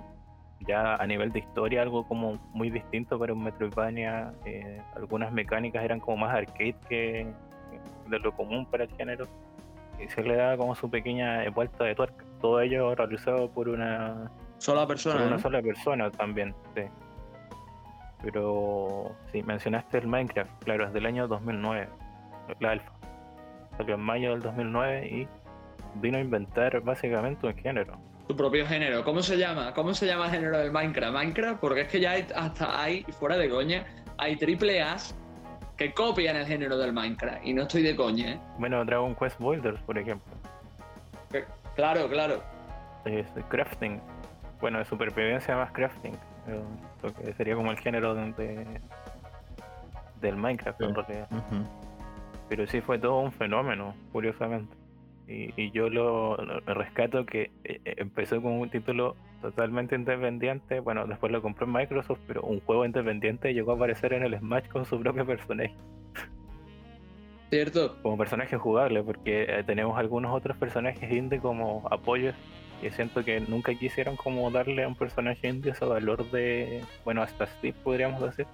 ya a nivel de historia algo como muy distinto para un Metroidvania. Eh, algunas mecánicas eran como más arcade que de lo común para el género. Y se le daba como su pequeña vuelta de tuerca. Todo ello realizado por una sola persona. una sola persona también, sí. Pero si mencionaste el Minecraft, claro, es del año 2009, la alfa. Salió en mayo del 2009 y vino a inventar básicamente un género tu propio género. ¿Cómo se llama? ¿Cómo se llama el género del Minecraft? Minecraft, porque es que ya hay, hasta hay, fuera de coña, hay triple A's que copian el género del Minecraft. Y no estoy de coña, ¿eh? Bueno, Dragon Quest Builders, por ejemplo. claro, claro. Es crafting. Bueno, de supervivencia más crafting. Lo que sería como el género de, del Minecraft, en realidad. Pero sí fue todo un fenómeno, curiosamente. Y, yo lo, rescato que eh, eh, empezó con un título totalmente independiente. Bueno, después lo compró en Microsoft, pero un juego independiente llegó a aparecer en el Smash con su propio personaje. ¿Cierto? Como personaje jugable, porque eh, tenemos algunos otros personajes indie como apoyos. Y siento que nunca quisieron como darle a un personaje indie ese valor de, bueno, hasta Steve podríamos decir,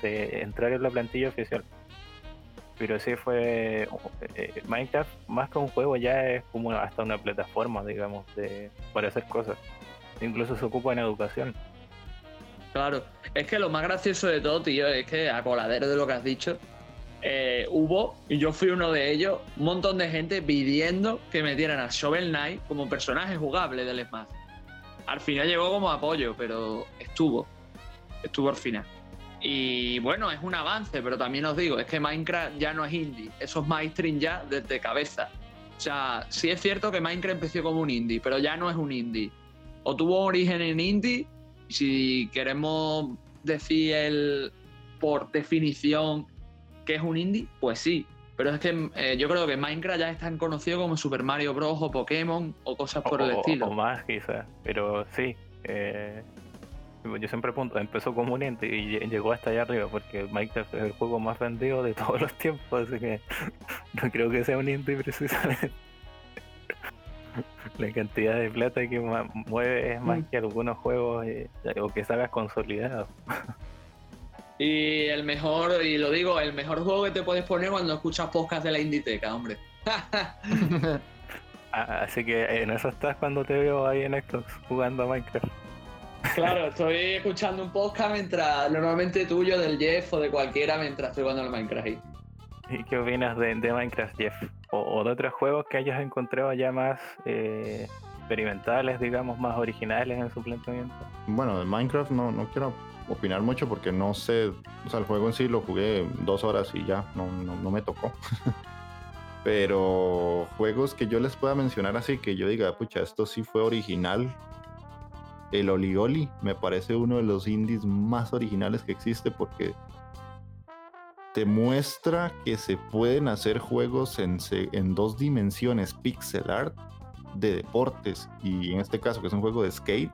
de entrar en la plantilla oficial. Pero sí fue eh, Minecraft más que un juego ya es como hasta una plataforma digamos de para hacer cosas. Incluso se ocupa en educación. Claro es que lo más gracioso de todo tío es que a coladero de lo que has dicho eh, hubo y yo fui uno de ellos un montón de gente pidiendo que metieran a Shovel Knight como personaje jugable del Smash al final llegó como apoyo pero estuvo estuvo al final y bueno, es un avance, pero también os digo, es que Minecraft ya no es indie, eso es mainstream ya desde cabeza. O sea, sí es cierto que Minecraft empezó como un indie, pero ya no es un indie. O tuvo origen en indie, si queremos decir el, por definición que es un indie, pues sí. Pero es que eh, yo creo que Minecraft ya es tan conocido como Super Mario Bros. o Pokémon o cosas por el estilo. O más quizás, pero sí. Eh, yo siempre punto, empezó como un ente y llegó hasta allá arriba porque Minecraft es el juego más vendido de todos los tiempos, así que no creo que sea un ente precisamente. La cantidad de plata que mueve es más mm. que algunos juegos eh, o que salgas consolidado. Y el mejor, y lo digo, el mejor juego que te puedes poner cuando escuchas podcast de la Inditeca, hombre. Ah, así que en eso estás cuando te veo ahí en Xbox jugando a Minecraft. Claro, estoy escuchando un podcast mientras, normalmente tuyo, del Jeff o de cualquiera, mientras estoy jugando al Minecraft. ¿Y qué opinas de, Minecraft, Jeff? O, de otros juegos que hayas encontrado ya más eh, experimentales, digamos, más originales en su planteamiento? Bueno, de Minecraft no, no quiero opinar mucho porque no sé, o sea, el juego en sí lo jugué dos horas y ya, no, no me tocó. Pero juegos que yo les pueda mencionar así, que yo diga, pucha, esto sí fue original, el Olioli me parece uno de los indies más originales que existe porque te muestra que se pueden hacer juegos en, en dos dimensiones pixel art de deportes y en este caso que es un juego de skate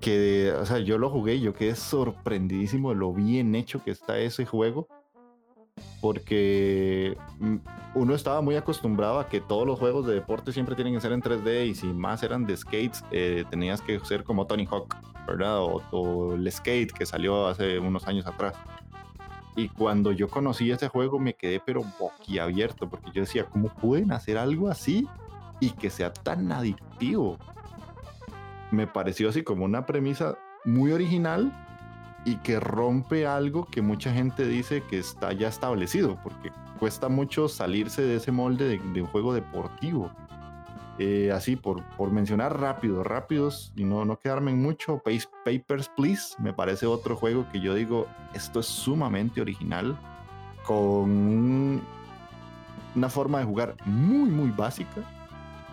que o sea yo lo jugué y yo quedé sorprendidísimo de lo bien hecho que está ese juego porque mm, uno estaba muy acostumbrado a que todos los juegos de deporte siempre tienen que ser en 3D y si más eran de skates, eh, tenías que ser como Tony Hawk, ¿verdad? O, el skate que salió hace unos años atrás. Y cuando yo conocí ese juego me quedé pero boquiabierto porque yo decía, ¿cómo pueden hacer algo así y que sea tan adictivo? Me pareció así como una premisa muy original y que rompe algo que mucha gente dice que está ya establecido, porque cuesta mucho salirse de ese molde de, un juego deportivo. Eh, así, por, por mencionar rápido, rápidos y no, no quedarme en mucho, Papers, Please me parece otro juego que yo digo, esto es sumamente original, con una forma de jugar muy, muy básica,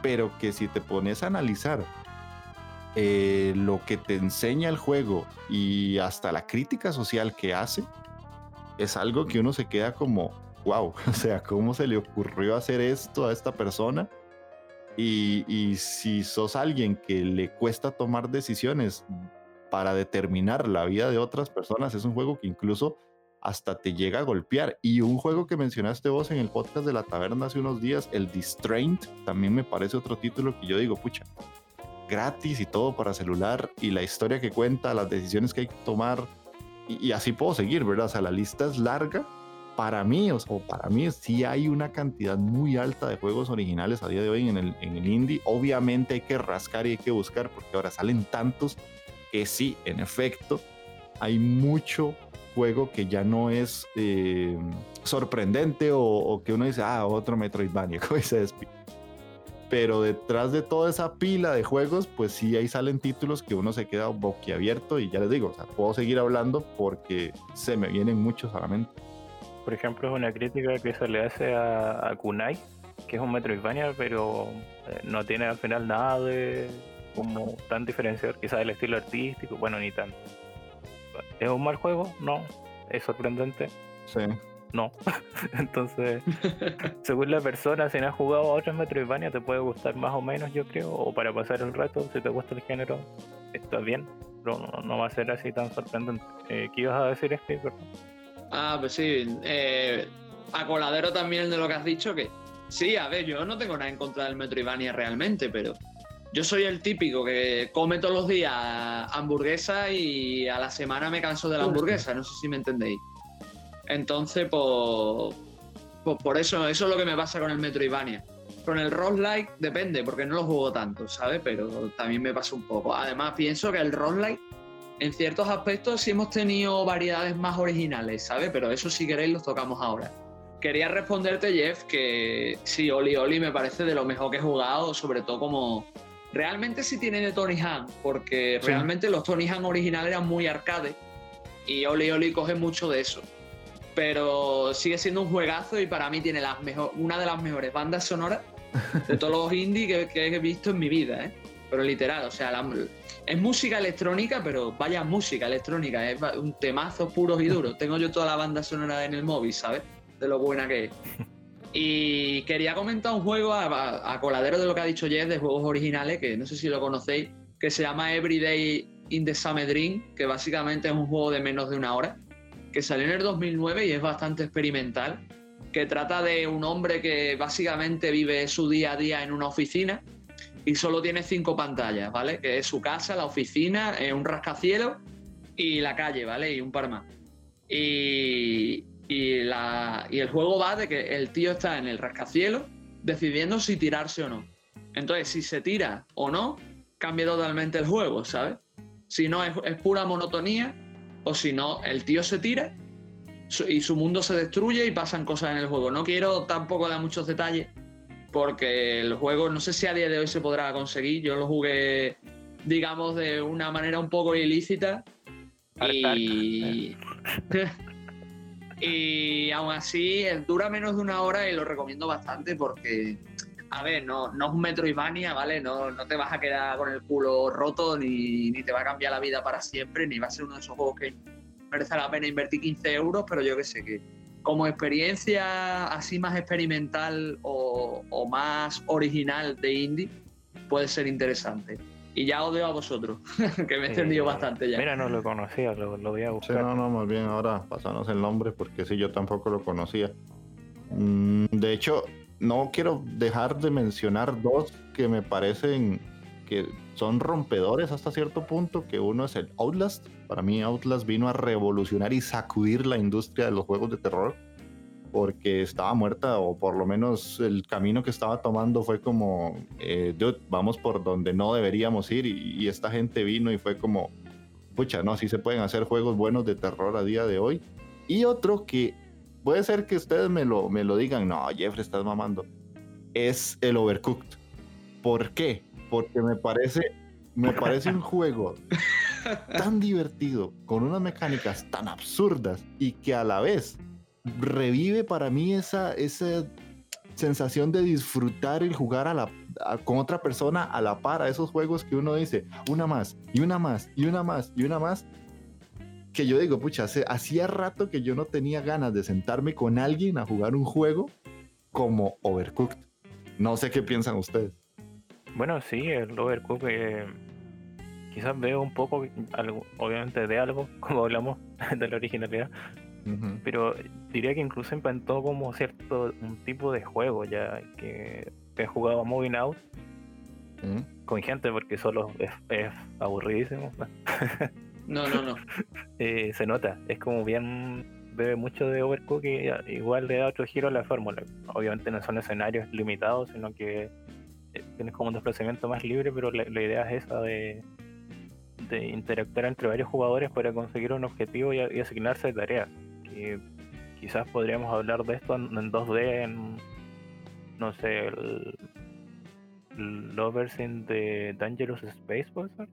pero que si te pones a analizar eh, lo que te enseña el juego y hasta la crítica social que hace, es algo que uno se queda como, wow, o sea, ¿cómo se le ocurrió hacer esto a esta persona? Y, y, si sos alguien que le cuesta tomar decisiones para determinar la vida de otras personas, es un juego que incluso hasta te llega a golpear. Y un juego que mencionaste vos en el podcast de la taberna hace unos días, el Distraint, también me parece otro título que yo digo, pucha, gratis y todo para celular y la historia que cuenta, las decisiones que hay que tomar y, así puedo seguir, ¿verdad? O sea, la lista es larga. Para mí, o, para mí sí hay una cantidad muy alta de juegos originales a día de hoy en el, en el indie. Obviamente hay que rascar y hay que buscar porque ahora salen tantos que sí, en efecto, hay mucho juego que ya no es eh, sorprendente o, que uno dice, ah, otro Metroidvania, como dice Pero detrás de toda esa pila de juegos, pues sí, ahí salen títulos que uno se queda boquiabierto y ya les digo, o sea, puedo seguir hablando porque se me vienen muchos a la mente. Por ejemplo, es una crítica que se le hace a, Kunai, que es un Metroidvania, pero eh, no tiene al final nada de como tan diferenciador, quizás el estilo artístico, bueno, ni tanto. ¿Es un mal juego? No. ¿Es sorprendente? Sí. No. Entonces, según la persona, si no has jugado a otros Metroidvania, te puede gustar más o menos, yo creo. O para pasar el rato, si te gusta el género, está bien. Pero no, va a ser así tan sorprendente. Eh, ¿Qué ibas a decir, Steve? Ah, pues sí. Eh, a coladero también de lo que has dicho, que sí, a ver, yo no tengo nada en contra del Metroidvania realmente, pero yo soy el típico que come todos los días hamburguesa y a la semana me canso de la hamburguesa, no sé si me entendéis. Entonces, pues, pues por eso, eso es lo que me pasa con el Metroidvania. Con el roguelike depende, porque no lo juego tanto, ¿sabes? Pero también me pasa un poco. Además, pienso que el roguelike, en ciertos aspectos, sí hemos tenido variedades más originales, ¿sabes? Pero eso si queréis los tocamos ahora. Quería responderte, Jeff, que sí, Oli Oli me parece de lo mejor que he jugado, sobre todo como, Realmente sí tiene de Tony Han, porque realmente los Tony Han originales eran muy arcade y Oli Oli coge mucho de eso. Pero sigue siendo un juegazo y para mí tiene las mejor, una de las mejores bandas sonoras de todos los indie que, he visto en mi vida, ¿eh? Pero literal, o sea, es música electrónica, pero vaya música electrónica, es un temazo puro y duro. Tengo yo toda la banda sonora en el móvil, ¿sabes? De lo buena que es. Y quería comentar un juego a, coladero de lo que ha dicho Jeff de juegos originales, que no sé si lo conocéis, que se llama Everyday in the Summer Dream, que básicamente es un juego de menos de una hora, que salió en el 2009 y es bastante experimental, que trata de un hombre que básicamente vive su día a día en una oficina y solo tiene cinco pantallas, ¿vale? Que es su casa, la oficina, un rascacielos y la calle, ¿vale? Y un par más. Y, y, la, y el juego va de que el tío está en el rascacielos decidiendo si tirarse o no. Entonces, si se tira o no, cambia totalmente el juego, ¿sabes? Si no, es, pura monotonía, o si no, el tío se tira y su mundo se destruye y pasan cosas en el juego. No quiero tampoco dar muchos detalles, porque el juego no sé si a día de hoy se podrá conseguir. Yo lo jugué, digamos, de una manera un poco ilícita. Y. Y aún así dura menos de una hora y lo recomiendo bastante porque, a ver, no, no es un Metroidvania, ¿vale? No, no te vas a quedar con el culo roto ni, ni te va a cambiar la vida para siempre, ni va a ser uno de esos juegos que merece la pena invertir 15 euros, pero yo que sé que como experiencia así más experimental o, o más original de indie puede ser interesante. Y ya os a vosotros, que me he extendido bastante ya. Mira, no lo conocía, lo, voy a buscar. no, no, más bien ahora pasanos el nombre porque sí, yo tampoco lo conocía. Mm, de hecho, no quiero dejar de mencionar dos que me parecen que son rompedores hasta cierto punto, que uno es el Outlast. Para mí Outlast vino a revolucionar y sacudir la industria de los juegos de terror porque estaba muerta o por lo menos el camino que estaba tomando fue como, eh, vamos por donde no deberíamos ir y, esta gente vino y fue como, pucha, no, sí se pueden hacer juegos buenos de terror a día de hoy. Y otro que puede ser que ustedes me lo, me lo digan, no, Jeffrey, estás mamando, es el Overcooked. ¿Por qué? Porque me parece, me parece un juego tan divertido, con unas mecánicas tan absurdas y que a la vez revive para mí esa, esa sensación de disfrutar el jugar a la, con otra persona a la par a esos juegos que uno dice una más y una más y una más y una más que yo digo, pucha, hace, hacía rato que yo no tenía ganas de sentarme con alguien a jugar un juego como Overcooked. No sé qué piensan ustedes. Bueno, sí, el Overcooked eh, quizás veo un poco, algo, obviamente de algo, como hablamos de la originalidad, pero diría que incluso inventó como cierto un tipo de juego ya que, he jugado a Moving Out con gente porque solo es, aburridísimo. no, no, no. Eh, se nota, es como bien bebe mucho de Overcooked y igual le da otro giro a la fórmula. Obviamente no son escenarios limitados, sino que eh, tienes como un desplazamiento más libre, pero la idea es esa de de interactuar entre varios jugadores para conseguir un objetivo y, asignarse tareas. Que quizás podríamos hablar de esto en, 2D, en no sé, el, Lovers in the Dangerous Space, ¿puede ser?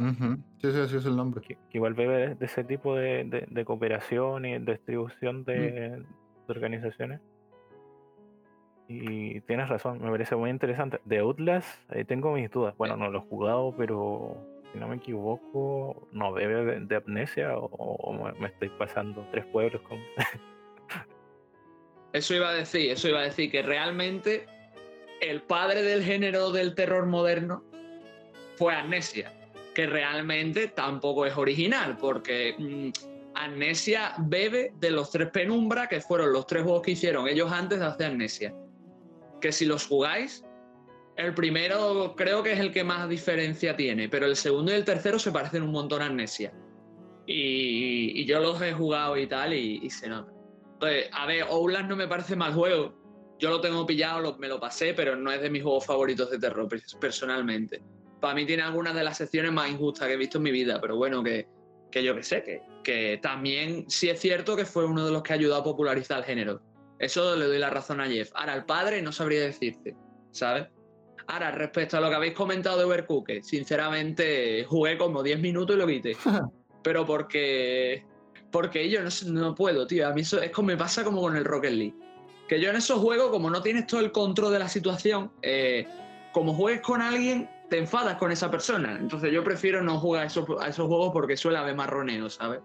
Sí, sí, es el nombre. Que, igual bebe de, ese tipo de, de, cooperación y distribución de, mm. organizaciones. Y tienes razón, me parece muy interesante. De Outlast, ahí tengo mis dudas. Bueno, no lo he jugado, pero si no me equivoco, no bebe de amnesia o, me estoy pasando tres pueblos con... eso iba a decir, eso iba a decir que realmente el padre del género del terror moderno fue Amnesia, que realmente tampoco es original, porque mm, Amnesia bebe de los tres Penumbra, que fueron los tres juegos que hicieron ellos antes de hacer Amnesia. Que si los jugáis, el primero creo que es el que más diferencia tiene, pero el segundo y el tercero se parecen un montón a Amnesia. Y, yo los he jugado y tal, y, se nota. Entonces, a ver, Outlast no me parece mal juego. Yo lo tengo pillado, me lo pasé, pero no es de mis juegos favoritos de terror, personalmente. Para mí tiene algunas de las secciones más injustas que he visto en mi vida, pero bueno, que, que yo que sé, que, que también sí es cierto que fue uno de los que ayudó a popularizar el género. Eso le doy la razón a Jeff. Ahora, el padre no sabría decirte, ¿sabes? Ahora, respecto a lo que habéis comentado de Overcooked, sinceramente jugué como 10 minutos y lo quité. Pero porque. Porque yo no, no puedo, tío. A mí eso es como me pasa como con el Rocket League. Que yo en esos juegos, como no tienes todo el control de la situación, eh, como juegues con alguien, te enfadas con esa persona. Entonces yo prefiero no jugar a esos, a esos juegos porque suele haber marroneo, ¿sabes?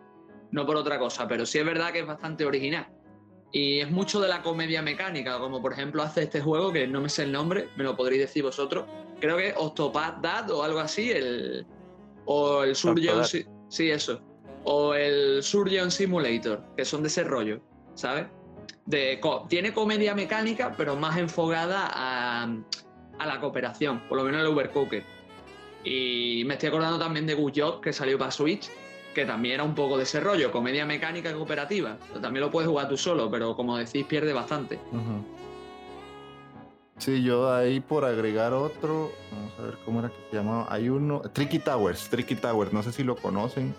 No por otra cosa, pero sí es verdad que es bastante original. Y es mucho de la comedia mecánica, como por ejemplo hace este juego, que no me sé el nombre, me lo podréis decir vosotros. Creo que Octopath Dad o algo así, el, o el Surgeon... Sí, eso. O el Surgeon Simulator, que son de ese rollo, ¿sabes? De, tiene comedia mecánica, pero más enfocada a, a la cooperación, por lo menos el Overcooked. Y me estoy acordando también de Good que salió para Switch, que también era un poco de ese rollo, comedia mecánica y cooperativa. También lo puedes jugar tú solo, pero como decís, pierde bastante. Sí, yo ahí por agregar otro, vamos a ver cómo era que se llamaba. Hay uno, Tricky Towers, Tricky Towers, no sé si lo conocen,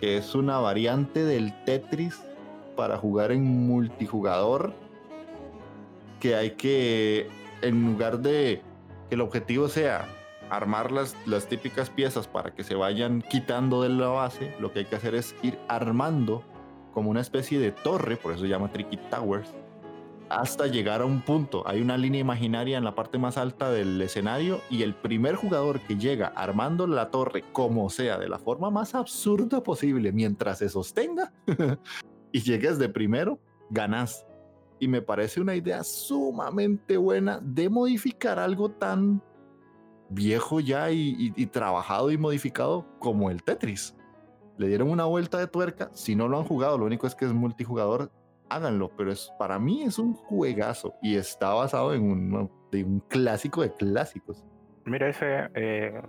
que es una variante del Tetris para jugar en multijugador, que hay que, en lugar de que el objetivo sea armar las, las típicas piezas para que se vayan quitando de la base, lo que hay que hacer es ir armando como una especie de torre, por eso se llama Tricky Towers, hasta llegar a un punto. Hay una línea imaginaria en la parte más alta del escenario y el primer jugador que llega armando la torre como sea, de la forma más absurda posible, mientras se sostenga y llegues de primero, ganas. Y me parece una idea sumamente buena de modificar algo tan viejo ya y, trabajado y modificado como el Tetris. Le dieron una vuelta de tuerca. Si no lo han jugado, lo único es que es multijugador. Háganlo, pero es, para mí es un juegazo y está basado en un, un clásico de clásicos. Mira, ese eh,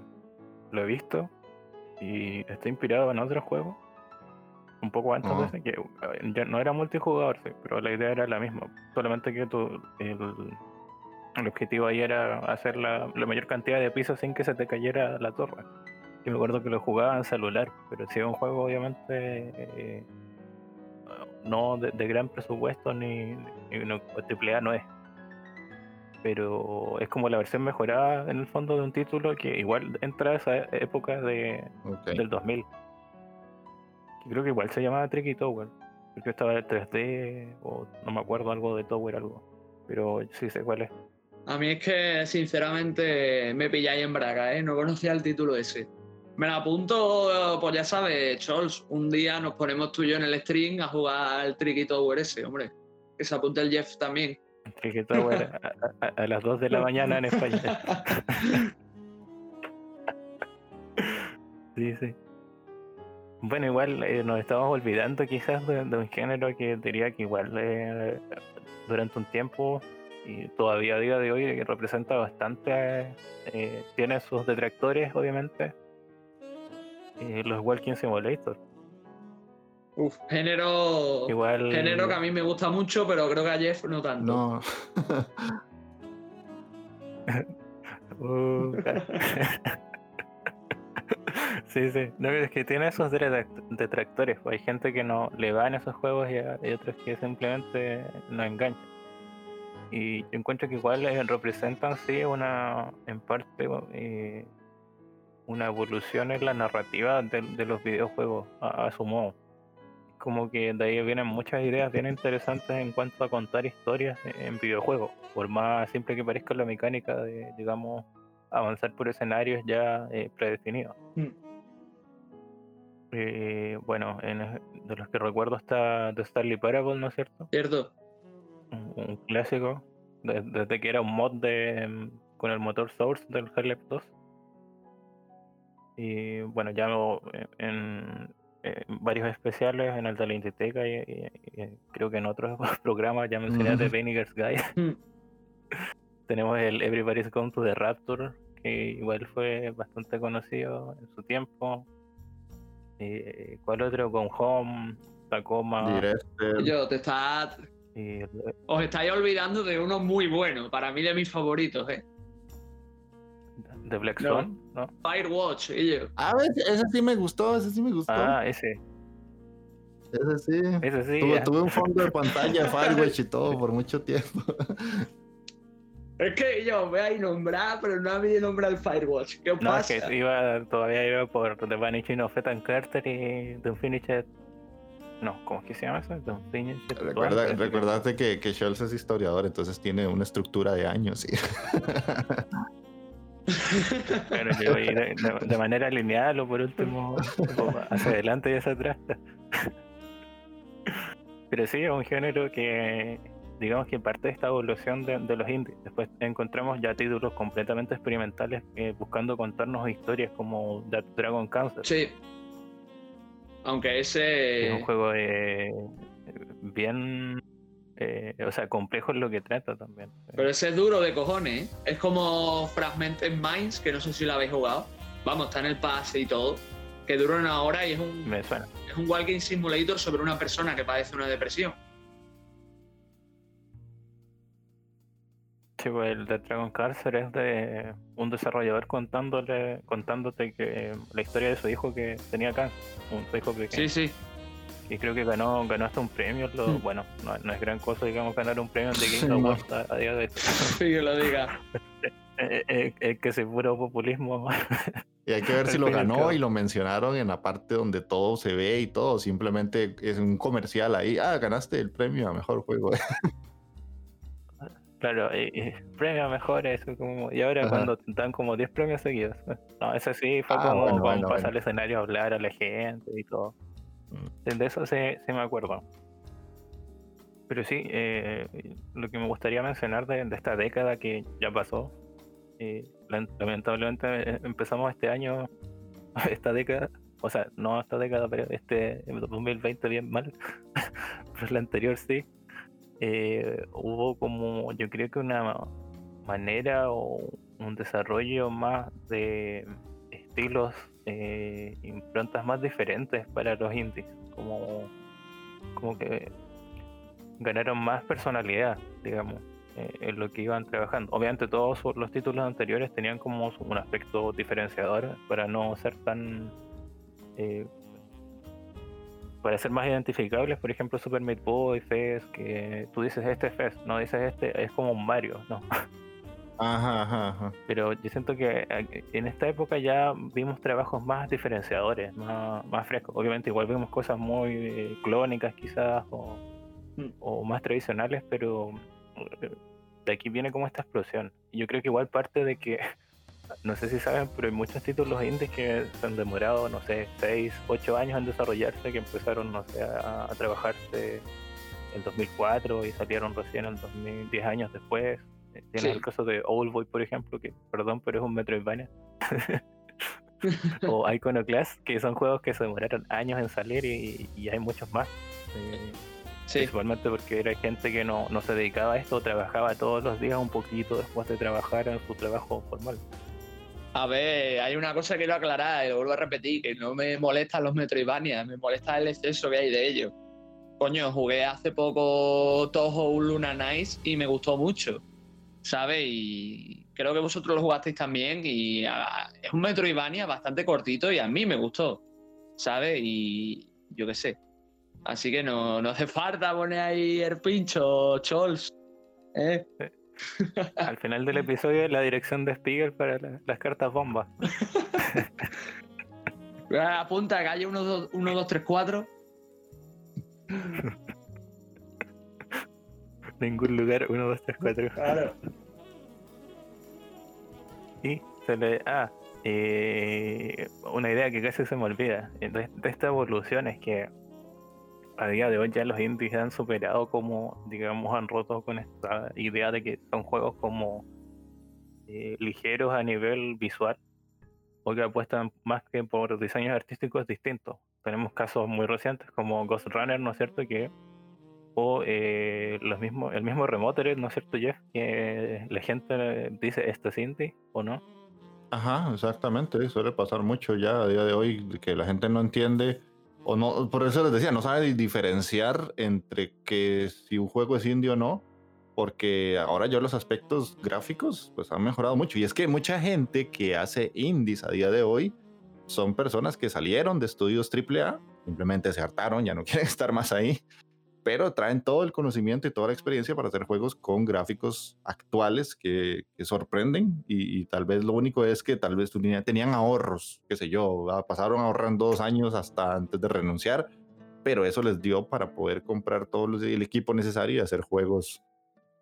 lo he visto y está inspirado en otro juego. Un poco antes de ese, que eh, no era multijugador, pero la idea era la misma. Solamente que tú, el, el objetivo ahí era hacer la, mayor cantidad de pisos sin que se te cayera la torre. Yo me acuerdo que lo jugaba en celular, pero si es un juego obviamente eh, no de, gran presupuesto ni, ni no, triple A no es. Pero es como la versión mejorada en el fondo de un título que igual entra a esa época de, del 2000. Creo que igual se llamaba Tricky Tower. Porque estaba el 3D o no me acuerdo algo de Tower algo. Pero sí sé cuál es. A mí es que sinceramente me pilláis en braga, ¿eh? No conocía el título ese. Me la apunto, pues ya sabes, Chols, un día nos ponemos tú y yo en el stream a jugar al Tricky Tower ese, hombre. Que se apunte el Jeff también. Tricky Tower a, las 2 de la mañana en España. sí, sí. Bueno, igual eh, nos estamos olvidando quizás de, un género que diría que igual eh, durante un tiempo y todavía a día de hoy representa bastante, eh, tiene sus detractores obviamente, los Walking Simulator. Uf, género. Igual. Género que a mí me gusta mucho, pero creo que a Jeff no tanto. No. Uh, sí, sí. No, es que tiene esos detractores. Pues hay gente que no le va en esos juegos y hay otros que simplemente no enganchan. Y yo encuentro que igual representan, sí, una, en parte, eh, una evolución en la narrativa de, los videojuegos a, su modo. Como que de ahí vienen muchas ideas bien interesantes en cuanto a contar historias en videojuegos, por más simple que parezca la mecánica de, digamos, avanzar por escenarios ya eh, predefinidos. Mm. Eh, bueno, de los que recuerdo está The Starly Parable, ¿no es cierto? Cierto. Un, clásico, desde, que era un mod de con el motor Source del Half-Life 2 y bueno, ya en, varios especiales en el de la Inditeca y, creo que en otros programas ya mencioné de Vinegar's Guide. Mm. Tenemos el Everybody's Gone to the Rapture, que igual fue bastante conocido en su tiempo. Eh, ¿Cuál otro? Con Home, Tacoma. Yo, te está... Os estáis olvidando de uno muy bueno, para mí de mis favoritos, ¿eh? de Black Swan, ¿no? Firewatch, ellos. Ah, ese sí me gustó, ese sí me gustó. Ah, ese. Ese sí. Ese sí. Tuve, un fondo de pantalla Firewatch y todo por mucho tiempo. Es que yo voy a nombrar, pero no había nombrado el Firewatch. ¿Qué no, pasa? Es que iba, todavía iba por The Vanishing of Ethan Carter y The Unfinished. No, ¿cómo es que se llama eso? The Unfinished. Recuerda, recordate que, que Schultz es historiador, entonces tiene una estructura de años. ¿sí? Pero yo de, manera lineal o por último hacia adelante y hacia atrás. Pero sí, es un género que digamos que parte de esta evolución de, los indies. Después encontramos ya títulos completamente experimentales eh, buscando contarnos historias como Dragon Cancer. Sí. Aunque ese... Es un juego de, bien eh, o sea, complejo es lo que trata también. Pero ese es duro de cojones, ¿eh? Es como Fragmented Minds, que no sé si lo habéis jugado. Vamos, está en el pase y todo. Que dura una hora y es un. Me suena. Es un walking simulator sobre una persona que padece una depresión. Sí, pues el de Dragon Cárcel es de un desarrollador contándole, contándote que la historia de su hijo que tenía cáncer, un hijo pequeño. Sí, sí y creo que ganó, ganó hasta un premio. Mm. Bueno, no, es gran cosa, digamos, ganar un premio de Game Awards a, día de hoy. Sí, que lo diga. Es eh, eh, que se puro populismo. Y hay que ver si lo ganó y lo mencionaron en la parte donde todo se ve y todo. Simplemente es un comercial ahí. Ah, ganaste el premio a mejor juego. Claro, y, premio a mejor eso como y ahora cuando dan como 10 premios seguidos. No, ese sí fue ah, como pasar al escenario a hablar a la gente y todo. De eso sí, me acuerdo. Pero sí, eh, lo que me gustaría mencionar de, esta década que ya pasó, eh, lamentablemente eh, empezamos este año, esta década, o sea, no esta década, pero este 2020 bien mal, pero la anterior sí, hubo como, yo creo que una manera o un desarrollo más de estilos eh, improntas más diferentes para los indies, como, como que ganaron más personalidad, digamos. eh, en lo que iban trabajando. Obviamente todos los títulos anteriores tenían como un aspecto diferenciador para no ser tan... Eh, para ser más identificables, por ejemplo Super Meat Boy, Fez, que tú dices este es Fez, no dices este, es como un Mario, ¿no? Ajá, ajá, ajá. Pero yo siento que en esta época ya vimos trabajos más diferenciadores, más, más frescos. Obviamente igual vimos cosas muy eh, clónicas quizás o, mm. o más tradicionales, pero de aquí viene como esta explosión. Yo creo que igual parte de que, no sé si saben, pero hay muchos títulos indies que se han demorado, no sé, 6, 8 años en desarrollarse, que empezaron, no sé, a, trabajarse en 2004 y salieron recién en 2010 años después. Eh, Tienes el caso de Boy por ejemplo, que, perdón, pero es un Metroidvania. o Iconoclast, que son juegos que se demoraron años en salir y, hay muchos más. Eh, Principalmente porque era gente que no, no se dedicaba a esto, trabajaba todos los días un poquito después de trabajar en su trabajo formal. A ver, hay una cosa que quiero aclarar, y lo vuelvo a repetir, que no me molestan los Metroidvania, me molesta el exceso que hay de ellos. Coño, jugué hace poco Toho Luna Nice y me gustó mucho, ¿sabes? Y creo que vosotros lo jugasteis también y es un Metroidvania bastante cortito y a mí me gustó, ¿sabes? Y yo qué sé, Así que no, no hace falta poner ahí el pincho, Chols. ¿eh? Al final del episodio la dirección de Spiegel para las cartas bombas. Apunta calle 1, 2, 3, 4. Ningún lugar 1, 2, 3, 4. Claro. Y se le. Ah, eh, una idea que casi se me olvida. De, de esta evolución es que a día de hoy ya los indies han superado como, digamos, han roto con esta idea de que son juegos como eh, ligeros a nivel visual o que apuestan más que por diseños artísticos distintos. Tenemos casos muy recientes como Ghost Runner, ¿no es cierto? Que, o eh, los mismos, el mismo Remote, ¿no es cierto, Jeff? Que la gente dice esto es indie o no. Ajá, exactamente. Suele pasar mucho ya a día de hoy que la gente no entiende no, por eso les decía, no sabe diferenciar entre que si un juego es indie o no, porque ahora yo los aspectos gráficos pues han mejorado mucho. Y es que mucha gente que hace indies a día de hoy son personas que salieron de estudios AAA, simplemente se hartaron, ya no quieren estar más ahí, pero traen todo el conocimiento y toda la experiencia para hacer juegos con gráficos actuales que, sorprenden y, tal vez lo único es que tal vez tenían ahorros, qué sé yo, pasaron ahorrando dos años hasta antes de renunciar, pero eso les dio para poder comprar todo el equipo necesario y hacer juegos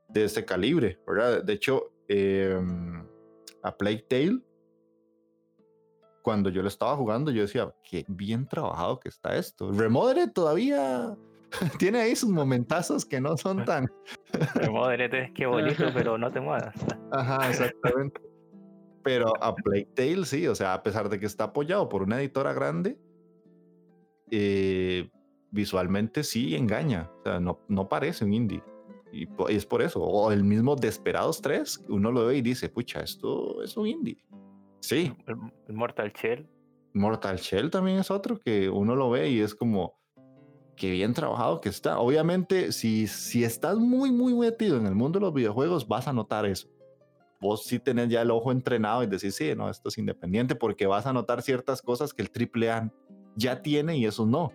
de ese calibre, ¿verdad? De hecho, em, a Plague Tale, cuando yo lo estaba jugando, yo decía, qué bien trabajado que está esto. Remodere todavía Tiene ahí sus momentazos que no son tan. es que bonito, pero no te muevas. Ajá, exactamente. Pero a Plague Tale sí, o sea, a pesar de que está apoyado por una editora grande, eh, visualmente sí engaña. O sea, no, no parece un indie. Y es por eso. O el mismo Desperados 3, uno lo ve y dice, pucha, esto es un indie. Sí. el Mortal Shell. Mortal Shell también es otro que uno lo ve y es como qué bien trabajado que está. Obviamente, si, si estás muy, muy metido en el mundo de los videojuegos, vas a notar eso. Vos sí tenés ya el ojo entrenado y decís, sí, no, esto es independiente porque vas a notar ciertas cosas que el AAA ya tiene y eso no.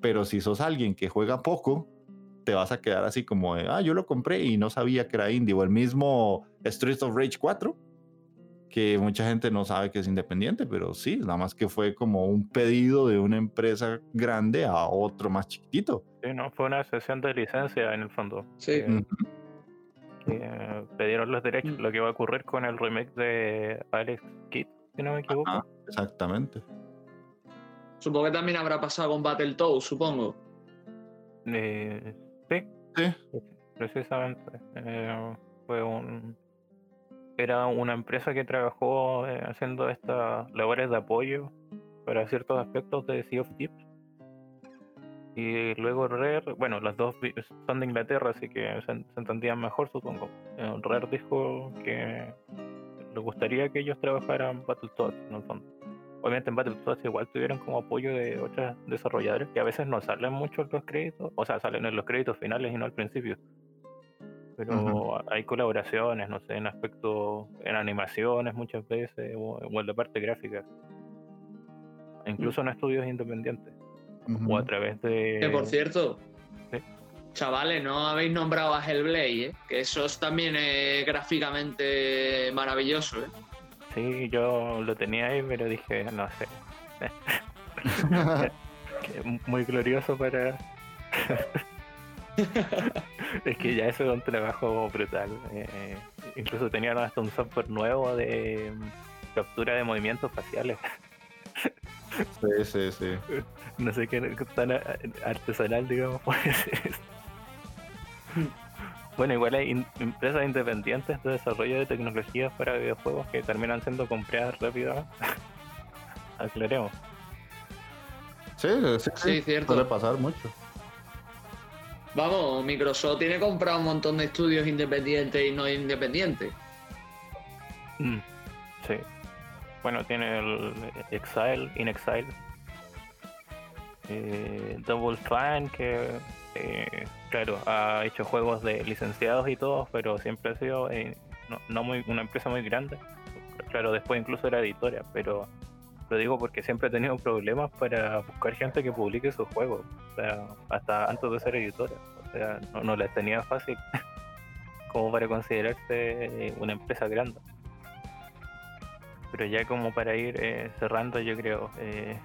Pero si sos alguien que juega poco, te vas a quedar así como, ah, yo lo compré y no sabía que era indie. O el mismo Streets of Rage 4, que mucha gente no sabe que es independiente, pero sí, nada más que fue como un pedido de una empresa grande a otro más chiquitito. Sí, no, fue una sesión de licencia en el fondo. Sí. Que, pedieron los derechos, mm. lo que va a ocurrir con el remake de Alex Kidd, si no me equivoco. exactamente. Supongo que también habrá pasado con Battletoads, supongo. Eh, sí. Sí. Precisamente. Eh, fue un era una empresa que trabajó eh, haciendo estas labores de apoyo para ciertos aspectos de Sea of Thieves. Y luego Rare, bueno, las dos son de Inglaterra, así que se, entendían mejor, supongo. Eh, Rare dijo que le gustaría que ellos trabajaran Battletoads, en el fondo. Obviamente en Battletoads igual tuvieron como apoyo de otros desarrolladores que a veces no salen mucho en los créditos, o sea, salen en los créditos finales y no al principio Pero hay colaboraciones, no sé, en aspecto, en animaciones muchas veces, o, en la parte gráfica. Incluso en estudios independientes. O a través de. Que por cierto, chavales, no habéis nombrado a Hellblade, ¿eh? que eso también es gráficamente maravilloso. ¿eh? Sí, yo lo tenía ahí, pero dije, no sé. Muy glorioso para. es que ya eso es un trabajo brutal. Eh, incluso tenían hasta un software nuevo de mm, captura de movimientos faciales. sí, sí, sí. No sé qué tan artesanal, digamos, puede ser. Bueno, igual hay empresas independientes de desarrollo de tecnologías para videojuegos que terminan siendo compradas rápido. Aclaremos. Sí, sí, sí, cierto. Puede pasar mucho. Vamos, Microsoft tiene comprado un montón de estudios independientes y no independientes. Mm, sí. Bueno, tiene el Exile, In Exile. Eh, Double Fine, que eh, claro, ha hecho juegos de licenciados y todo, pero siempre ha sido eh, no, muy, una empresa muy grande. Claro, después incluso era editora, pero lo digo porque siempre he tenido problemas para buscar gente que publique sus juegos, o sea, hasta antes de ser editora, o sea, no, no les tenía fácil como para considerarse una empresa grande. Pero ya como para ir eh, cerrando, yo creo, eh,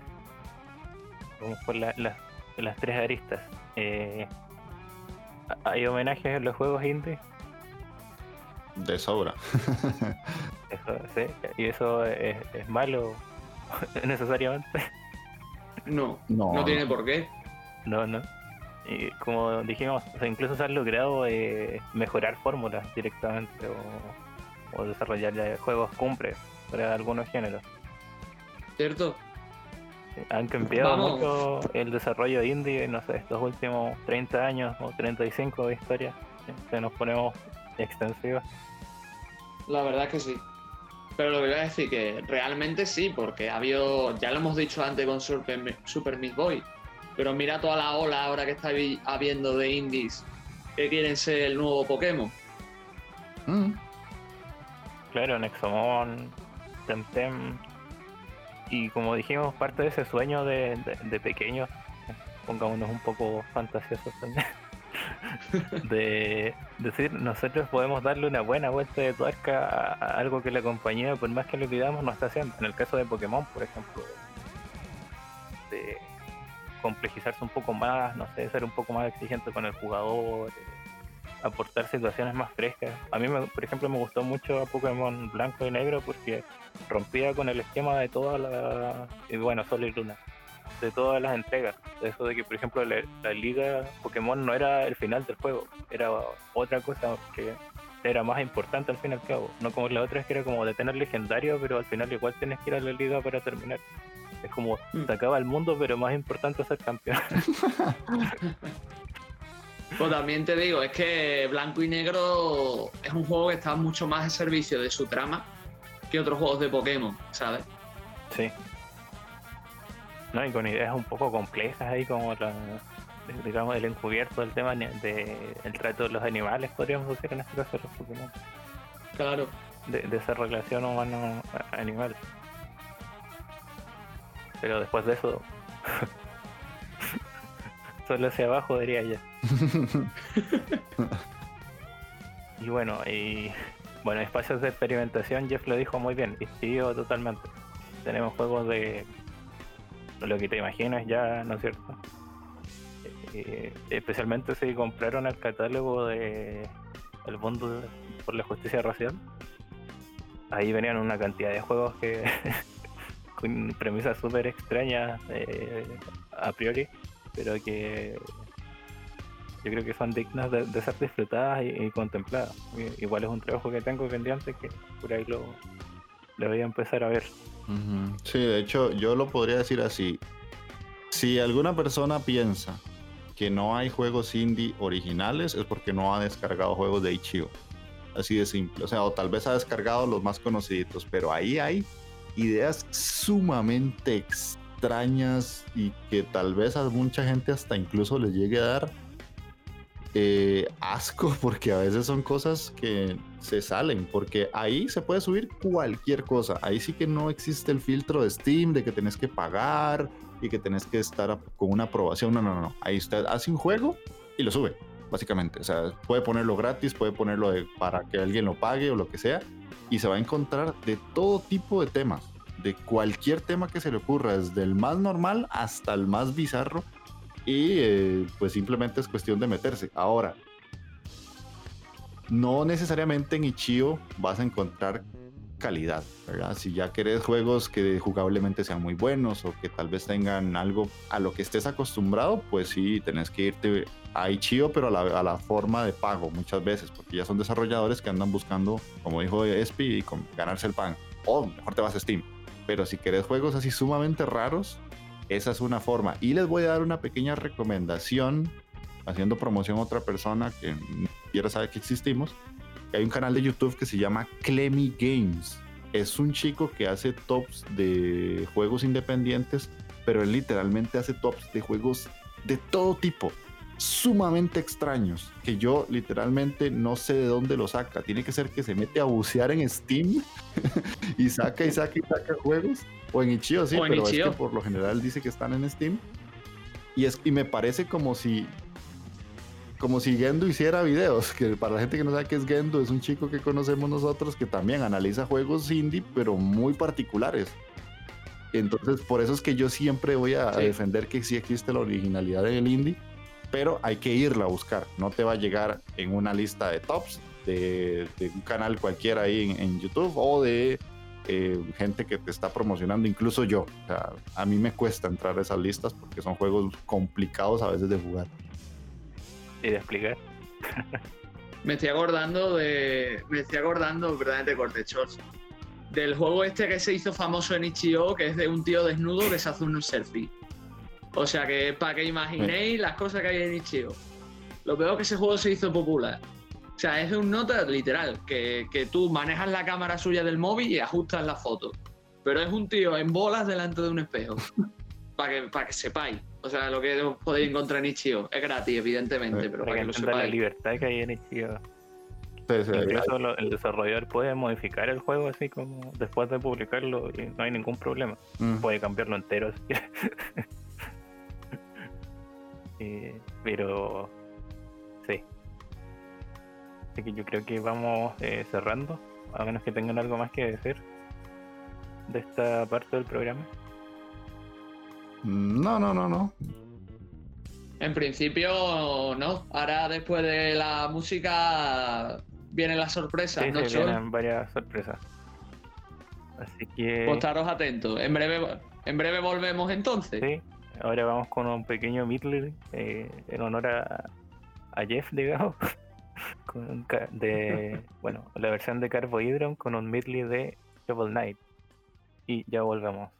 vamos por las tres aristas. Eh, ¿Hay homenajes en los juegos indie? De sobra. ¿Y eso es, malo necesariamente? No, no, tiene por qué. No, no. Y como dijimos, incluso se han logrado eh, mejorar fórmulas directamente o, o desarrollar juegos cumple para algunos géneros. ¿Cierto? Han cambiado mucho el desarrollo indie, no sé, estos últimos 30 años o 35 de historia. Se nos ponemos extensivos. La verdad que sí. Pero lo que voy a decir que realmente sí, porque ha habido, ya lo hemos dicho antes con Super, Super Meat Boy, pero mira toda la ola ahora que está habiendo de indies que quieren ser el nuevo Pokémon. Mm. Claro, Nexomon, Temtem, y como dijimos, parte de ese sueño de, de, pequeños, pongámonos un poco fantasiosos también, de decir, nosotros podemos darle una buena vuelta de tuerca a, algo que la compañía, por más que lo pidamos, no está haciendo. En el caso de Pokémon, por ejemplo, de complejizarse un poco más, no sé, ser un poco más exigente con el jugador, aportar situaciones más frescas. A mí, por ejemplo, me gustó mucho Pokémon Blanco y Negro porque rompía con el esquema de todas las, y bueno, Sol y Luna, de todas las entregas. Eso de que, por ejemplo, la, liga Pokémon no era el final del juego, era otra cosa que era más importante al fin y al cabo. No como la otra es que era como de tener legendario, pero al final igual tienes que ir a la liga para terminar. Es como mm. se acaba el mundo, pero más importante es ser campeón. Pues también te digo, es que Blanco y Negro es un juego que está mucho más al servicio de su trama que otros juegos de Pokémon, ¿sabes? Sí. No, y con ideas un poco complejas ahí como la, digamos el encubierto del tema de el trato de los animales, podríamos decir en este caso de los Pokémon. Claro. De, esa relación humano-animal. Pero después de eso, solo hacia abajo diría ya. y bueno, y bueno, espacios de experimentación, Jeff lo dijo muy bien, y totalmente. Tenemos juegos de lo que te imaginas ya, ¿no es cierto? Eh, especialmente si compraron el catálogo de el mundo por la justicia racial. Ahí venían una cantidad de juegos que con premisas súper extrañas eh, a priori, pero que yo creo que son dignas de, ser disfrutadas y, contempladas. Igual es un trabajo que tengo pendiente que por ahí lo, voy a empezar a ver. Sí, de hecho yo lo podría decir así. Si alguna persona piensa que no hay juegos indie originales es porque no ha descargado juegos de Ichio. Así de simple. O sea, o tal vez ha descargado los más conocidos, pero ahí hay ideas sumamente extrañas y que tal vez a mucha gente hasta incluso les llegue a dar eh, asco porque a veces son cosas que se salen, porque ahí se puede subir cualquier cosa. Ahí sí que no existe el filtro de Steam de que tenés que pagar y que tenés que estar con una aprobación. No, no, no. Ahí usted hace un juego y lo sube, básicamente. O sea, puede ponerlo gratis, puede ponerlo para que alguien lo pague o lo que sea. Y se va a encontrar de todo tipo de temas, de cualquier tema que se le ocurra, desde el más normal hasta el más bizarro y eh, pues simplemente es cuestión de meterse. Ahora, no necesariamente en Ichio vas a encontrar calidad, ¿verdad? Si ya querés juegos que jugablemente sean muy buenos o que tal vez tengan algo a lo que estés acostumbrado, pues sí, tenés que irte a Ichio, pero a la, forma de pago muchas veces, porque ya son desarrolladores que andan buscando, como dijo Espi, ganarse el pan. O mejor te vas a Steam. Pero si querés juegos así sumamente raros, esa es una forma. Y les voy a dar una pequeña recomendación, haciendo promoción a otra persona que ni siquiera sabe que existimos. Hay un canal de YouTube que se llama Clemmy Games. Es un chico que hace tops de juegos independientes, pero él literalmente hace tops de juegos de todo tipo sumamente extraños que yo literalmente no sé de dónde lo saca. Tiene que ser que se mete a bucear en Steam y saca y saca y saca juegos. O en Ichio, sí, pero es que por lo general dice que están en Steam. Y, es, y me parece como si como si Gendo hiciera videos, que para la gente que no sabe qué es Gendo, es un chico que conocemos nosotros que también analiza juegos indie, pero muy particulares. Entonces, por eso es que yo siempre voy a defender que sí existe la originalidad del indie pero hay que irla a buscar. No te va a llegar en una lista de tops de, un canal cualquiera ahí en, YouTube o de eh, gente que te está promocionando, incluso yo. a mí me cuesta entrar a esas listas porque son juegos complicados a veces de jugar. Y de explicar. me estoy acordando de. Me estoy acordando, verdaderamente, Cortechos. Del juego este que se hizo famoso en Ichio, que es de un tío desnudo que se hace un selfie. O sea que para que imaginéis las cosas que hay en Ichio. Lo peor que ese juego se hizo popular. O sea, es un nota literal, que, tú manejas la cámara suya del móvil y ajustas la foto. Pero es un tío en bolas delante de un espejo. para que, para que sepáis. O sea, lo que podéis encontrar en Ichio. Es gratis, evidentemente, pero para, que, lo sepáis. la libertad que hay en Ichio. Incluso el desarrollador puede modificar el juego así como después de publicarlo y no hay ningún problema. Mm. Puede cambiarlo entero si Eh, pero sí. Así que yo creo que vamos eh, cerrando, a menos que tengan algo más que decir de esta parte del programa. No, no, no, no. En principio, no. Ahora, después de la música, vienen las sorpresas. Sí, sí, vienen varias sorpresas. Así que. Pues estaros atentos. En breve, en breve volvemos entonces. Sí, Ahora vamos con un pequeño midley eh, en honor a, Jeff, digamos. de, bueno, la versión de Carbohydron con un midley de Shovel Knight. Y ya volvemos.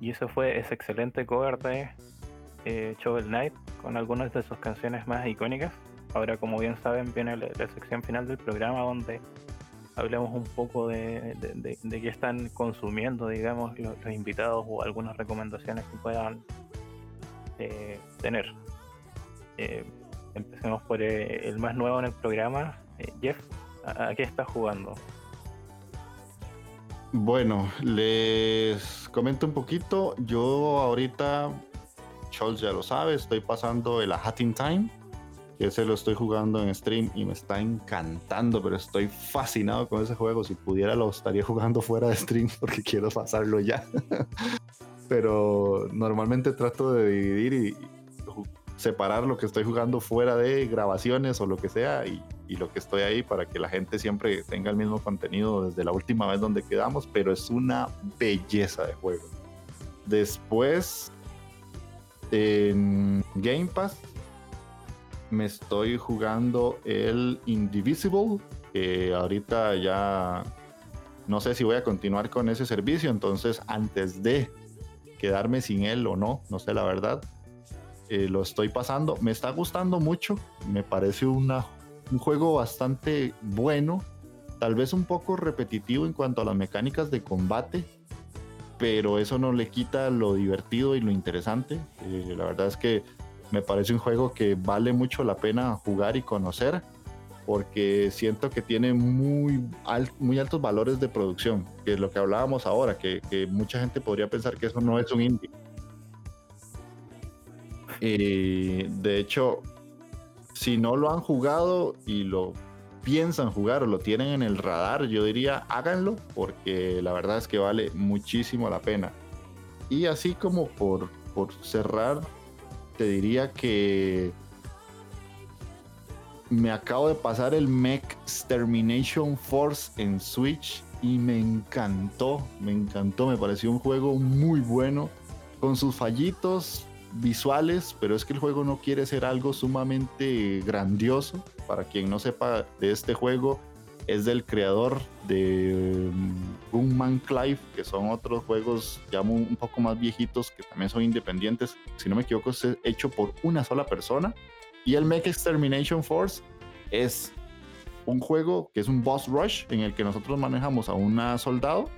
Y eso fue ese excelente cover de eh, Shovel Knight con algunas de sus canciones más icónicas. Ahora, como bien saben, viene la, sección final del programa donde hablemos un poco de, qué están consumiendo, digamos, los, invitados o algunas recomendaciones que puedan eh, tener. Eh, empecemos por el más nuevo en el programa. Jeff, ¿a, qué estás jugando? Bueno, les comento un poquito. Yo ahorita Scholz ya lo sabe, estoy pasando el Hatting Time, que ese lo estoy jugando en stream y me está encantando, pero estoy fascinado con ese juego. Si pudiera lo estaría jugando fuera de stream porque quiero pasarlo ya. pero normalmente trato de dividir y separar lo que estoy jugando fuera de grabaciones o lo que sea y, y, lo que estoy ahí para que la gente siempre tenga el mismo contenido desde la última vez donde quedamos, pero es una belleza de juego. Después en Game Pass me estoy jugando el Indivisible, que ahorita ya no sé si voy a continuar con ese servicio, entonces antes de quedarme sin él o no, no sé la verdad, eh, lo estoy pasando. Me está gustando mucho, me parece una, un juego bastante bueno, tal vez un poco repetitivo en cuanto a las mecánicas de combate, pero eso no le quita lo divertido y lo interesante. Eh, la verdad es que me parece un juego que vale mucho la pena jugar y conocer porque siento que tiene muy, altos valores de producción, que es lo que hablábamos ahora, que, mucha gente podría pensar que eso no es un indie. Y de hecho, si no lo han jugado y lo piensan jugar o lo tienen en el radar, yo diría háganlo porque la verdad es que vale muchísimo la pena. Y así como por, por cerrar, te diría que me acabo de pasar el Mech Extermination Force en Switch y me encantó, me encantó, me pareció un juego muy bueno, con sus fallitos, visuales, pero es que el juego no quiere ser algo sumamente grandioso. Para quien no sepa de este juego, es del creador de Gunman Clive, que son otros juegos ya un poco más viejitos que también son independientes. Si no me equivoco, es hecho por una sola persona. Y el Mech Extermination Force es un juego que es un boss rush en el que nosotros manejamos a una soldado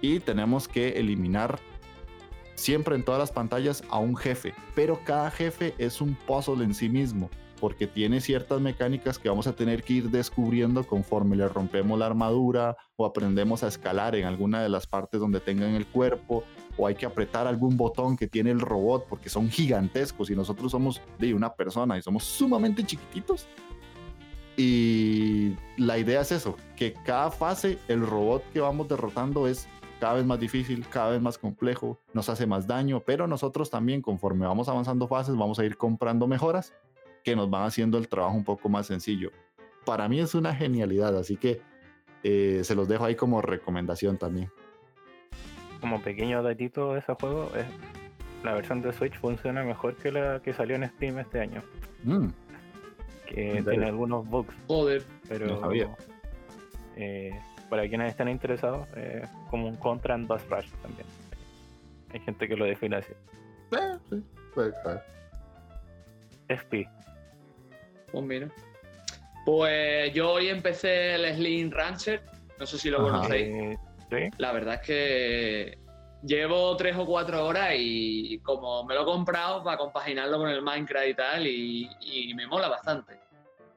y tenemos que eliminar siempre en todas las pantallas a un jefe, pero cada jefe es un puzzle en sí mismo, porque tiene ciertas mecánicas que vamos a tener que ir descubriendo conforme le rompemos la armadura o aprendemos a escalar en alguna de las partes donde tengan el cuerpo o hay que apretar algún botón que tiene el robot porque son gigantescos y nosotros somos de una persona y somos sumamente chiquititos. Y la idea es eso, que cada fase el robot que vamos derrotando es cada vez más difícil, cada vez más complejo, nos hace más daño, pero nosotros también conforme vamos avanzando fases vamos a ir comprando mejoras que nos van haciendo el trabajo un poco más sencillo. Para mí es una genialidad, así que eh, se los dejo ahí como recomendación también. Como pequeño datito de ese juego, es, la versión de Switch funciona mejor que la que salió en Steam este año. Mm. Que tiene algunos bugs. Joder, pero no sabía. Eh, para quienes estén interesados, eh, como un contra en Boss Rush también. Hay gente que lo define así. Eh, sí, puede FP. Pues mira. Pues yo hoy empecé el Slim Rancher. No sé si lo conocéis. ¿Sí? La verdad es que llevo tres o cuatro horas y como me lo he comprado para compaginarlo con el Minecraft y tal, y, y me mola bastante.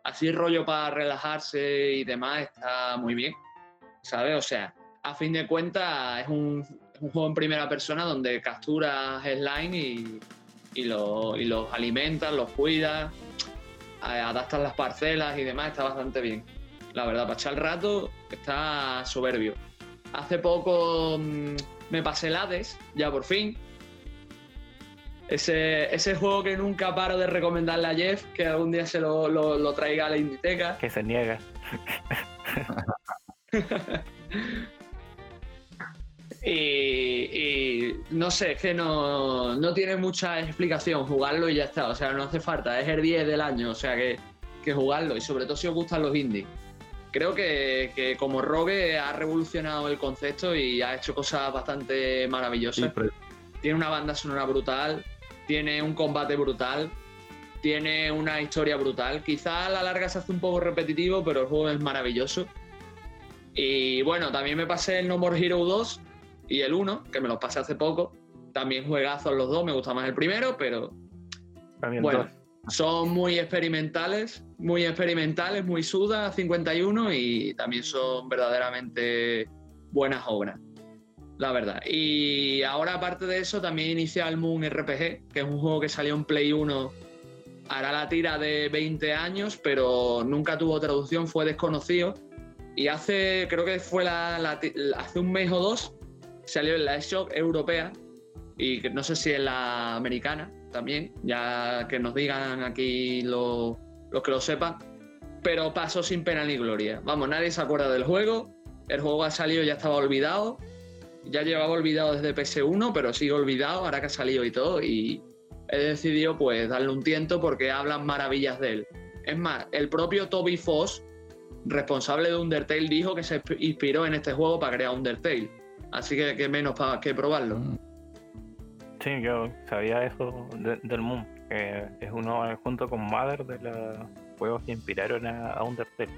Así rollo para relajarse y demás está muy bien. ¿Sabes? O sea, a fin de cuentas es un, juego en primera persona donde capturas slime y, y, los alimentas, los cuidas, adaptas las parcelas y demás, está bastante bien. La verdad, para echar el rato está soberbio. Hace poco mm, me pasé el Hades, ya por fin. Ese, ese juego que nunca paro de recomendarle a Jeff, que algún día se lo, lo traiga a la Inditeca. Que se niega. y, no sé, es que no, tiene mucha explicación jugarlo y ya está. O sea, no hace falta, es el 10 del año, o sea que, jugarlo. Y sobre todo si os gustan los indies. Creo que, como Rogue ha revolucionado el concepto y ha hecho cosas bastante maravillosas. tiene una banda sonora brutal, tiene un combate brutal, tiene una historia brutal. Quizá a la larga se hace un poco repetitivo, pero el juego es maravilloso. Y bueno, también me pasé el No More Hero 2 y el 1, que me los pasé hace poco. También juegazos los dos, me gusta más el primero, pero bueno, son muy experimentales, muy experimentales, muy sudas 51 y también son verdaderamente buenas obras, la verdad. Y ahora aparte de eso también inicia el Moon RPG, que es un juego que salió en Play 1 hará la tira de 20 años, pero nunca tuvo traducción, fue desconocido. Y hace, creo que fue la, hace un mes o dos, salió en la Shock europea y no sé si en la americana también, ya que nos digan aquí los que lo sepan. Pero pasó sin pena ni gloria. Vamos, nadie se acuerda del juego. El juego ha salido, ya estaba olvidado. Ya llevaba olvidado desde PS1, pero sigue olvidado ahora que ha salido y todo. Y he decidido pues darle un tiento porque hablan maravillas de él. Es más, el propio Toby Foss, responsable de Undertale, dijo que se inspiró en este juego para crear Undertale. Así que qué menos para que probarlo. Mm. Sí, yo sabía eso del Moon, que es uno junto con Mother de los juegos que inspiraron a, Undertale.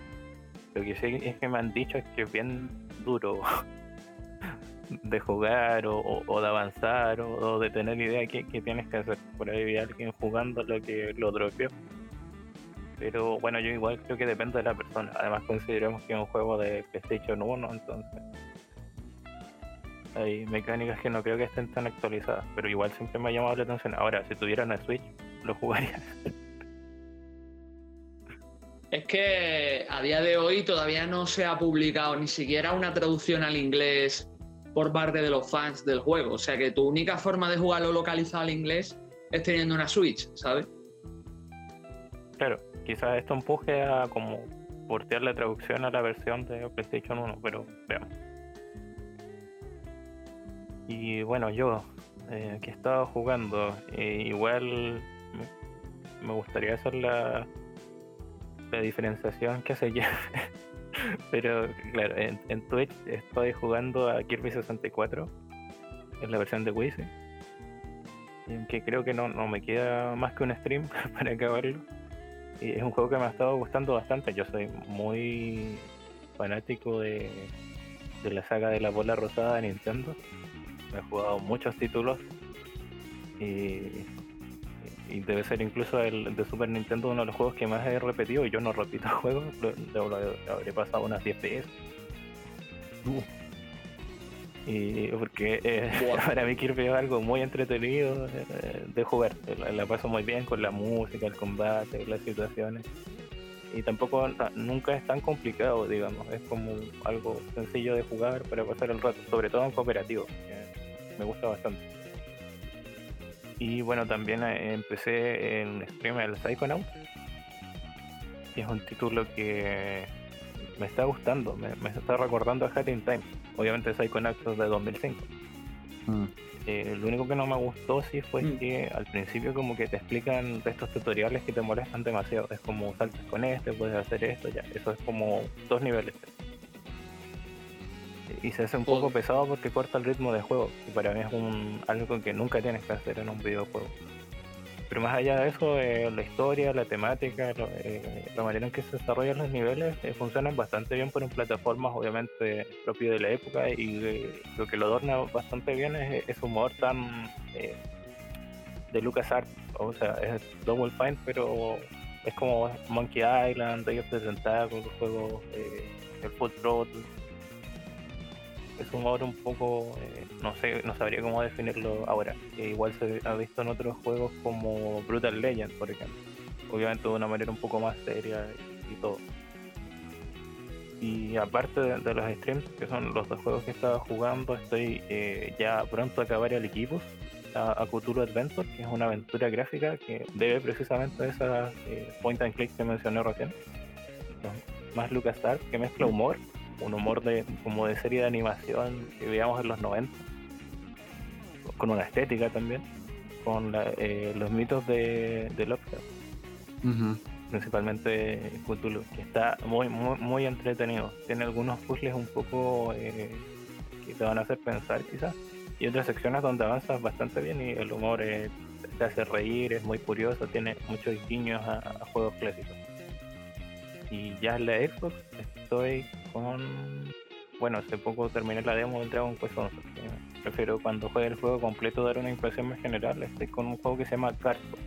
Lo que sí es que me han dicho es que es bien duro de jugar o, de avanzar o, de tener idea qué, qué tienes que hacer. Por ahí vi alguien jugando lo que lo dropeó. Pero bueno, yo igual creo que depende de la persona. Además consideremos que es un juego de PlayStation 1, entonces hay mecánicas que no creo que estén tan actualizadas, pero igual siempre me ha llamado la atención. Ahora, si tuviera una Switch, lo jugaría. Es que a día de hoy todavía no se ha publicado ni siquiera una traducción al inglés por parte de los fans del juego. O sea que tu única forma de jugarlo localizado al inglés es teniendo una Switch, ¿sabes? Claro, quizás esto empuje a como portear la traducción a la versión de PlayStation 1, pero veamos. Y bueno, yo eh, que he estado jugando, eh, igual me, gustaría hacer la, la diferenciación que hace Jeff. Pero claro, en, Twitch estoy jugando a Kirby 64, en la versión de Wii, que creo que no, me queda más que un stream para acabarlo. Y es un juego que me ha estado gustando bastante. Yo soy muy fanático de, de la saga de la bola rosada de Nintendo. He jugado muchos títulos y y debe ser incluso el de Super Nintendo uno de los juegos que más he repetido y yo no repito juegos, lo, habré pasado unas 10 veces. Uh. Y porque eh, para mí Kirby es algo muy entretenido eh, de jugar, la, paso muy bien con la música, el combate, las situaciones. Y tampoco, nunca es tan complicado, digamos, es como algo sencillo de jugar para pasar el rato, sobre todo en cooperativo, me gusta bastante. Y bueno, también eh, empecé en stream el Psychonaut, que es un título que me está gustando, me, está recordando a Hat in Time. Obviamente Psychonauts de 2005. Mm. Eh, lo único que no me gustó sí fue mm. que al principio como que te explican estos tutoriales que te molestan demasiado. Es como saltas con este, puedes hacer esto, ya. Eso es como dos niveles y se hace un poco pesado porque corta el ritmo de juego, y para mí es un, algo que nunca tienes que hacer en un videojuego. Pero más allá de eso, eh, la historia, la temática, eh, la manera en que se desarrollan los niveles eh, funcionan bastante bien por en plataformas obviamente propio de la época y lo que lo adorna bastante bien es ese humor tan de LucasArts, o sea, es Double Fine, pero es como Monkey Island, ellos presentados con los juegos, el Foot Road, es un humor un poco, eh, no sé, no sabría cómo definirlo ahora. igual se ha visto en otros juegos como Brutal Legend, por ejemplo. Obviamente de una manera un poco más seria y, todo. Y aparte de, los streams, que son los dos juegos que estaba jugando, estoy eh, ya pronto a acabar el equipo, a, Cthulhu Adventure, que es una aventura gráfica que debe precisamente a esa eh, point and click que mencioné recién. Más LucasArts, que mezcla humor un humor de como de serie de animación que veíamos en los 90, con una estética también, con eh, los mitos de, de Lovecraft. Principalmente Cthulhu, que está muy, muy, muy entretenido. Tiene algunos puzzles un poco eh, que te van a hacer pensar quizás. y otras secciones donde avanzas bastante bien y el humor te hace reír, es muy curioso, tiene muchos guiños a, juegos clásicos. Y ya en la Xbox estoy con... Bueno, hace poco terminé la demo del Dragon Quest 11. Prefiero cuando juegue el juego completo dar una impresión más general. Estoy con un juego que se llama Carto,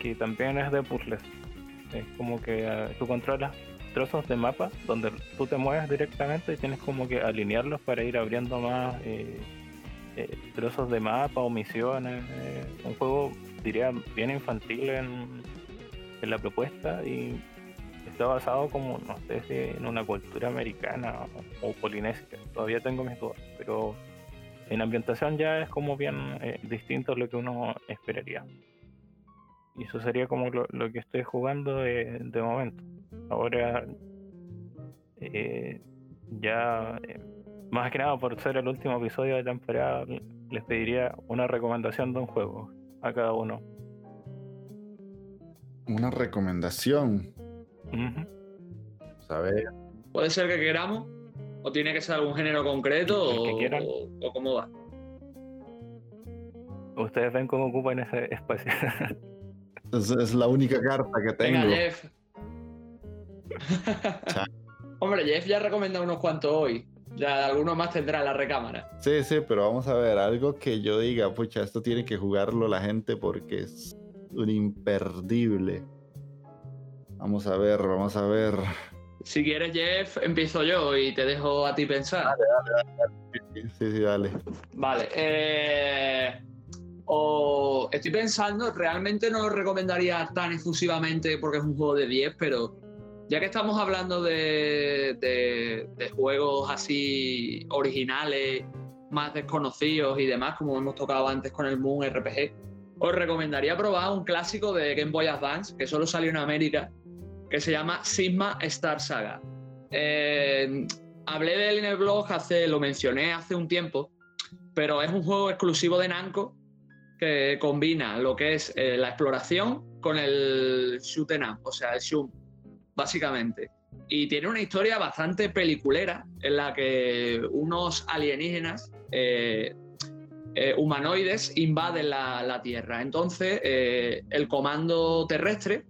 que también es de puzzles. Es como que uh, tú controlas trozos de mapa donde tú te mueves directamente y tienes como que alinearlos para ir abriendo más eh, eh, trozos de mapa o misiones. Eh, un juego, diría, bien infantil en, la propuesta y está basado como, no sé si en una cultura americana o, polinésica. Todavía tengo mis dudas, pero en ambientación ya es como bien distinto a lo que uno esperaría. Y eso sería como lo, que estoy jugando de, momento. Ahora, eh, ya, eh, más que nada por ser el último episodio de temporada, les pediría una recomendación de un juego a cada uno. Una recomendación. Puede ser que queramos, o tiene que ser algún género concreto, o, o, cómo va. Ustedes ven cómo ocupan ese espacio. Es, la única carta que tengo. Venga, Jeff. Hombre, Jeff ya recomienda unos cuantos hoy. Ya algunos más tendrá la recámara. Sí, sí, pero vamos a ver, algo que yo diga, pucha, esto tiene que jugarlo la gente porque es un imperdible. Vamos a ver, vamos a ver. Si quieres, Jeff, empiezo yo y te dejo a ti pensar. Dale, dale, dale. Sí, sí, dale. Vale. Eh, o estoy pensando, realmente no lo recomendaría tan exclusivamente porque es un juego de 10, pero ya que estamos hablando de, de, juegos así originales, más desconocidos y demás, como hemos tocado antes con el Moon RPG, os recomendaría probar un clásico de Game Boy Advance que solo salió en América, que se llama Sigma Star Saga. Eh, hablé de él en el blog, hace, lo mencioné hace un tiempo, pero es un juego exclusivo de Namco que combina lo que es eh, la exploración con el shoot up, o sea, el shoot, básicamente. Y tiene una historia bastante peliculera en la que unos alienígenas eh, eh, humanoides invaden la, Tierra. Entonces, el comando terrestre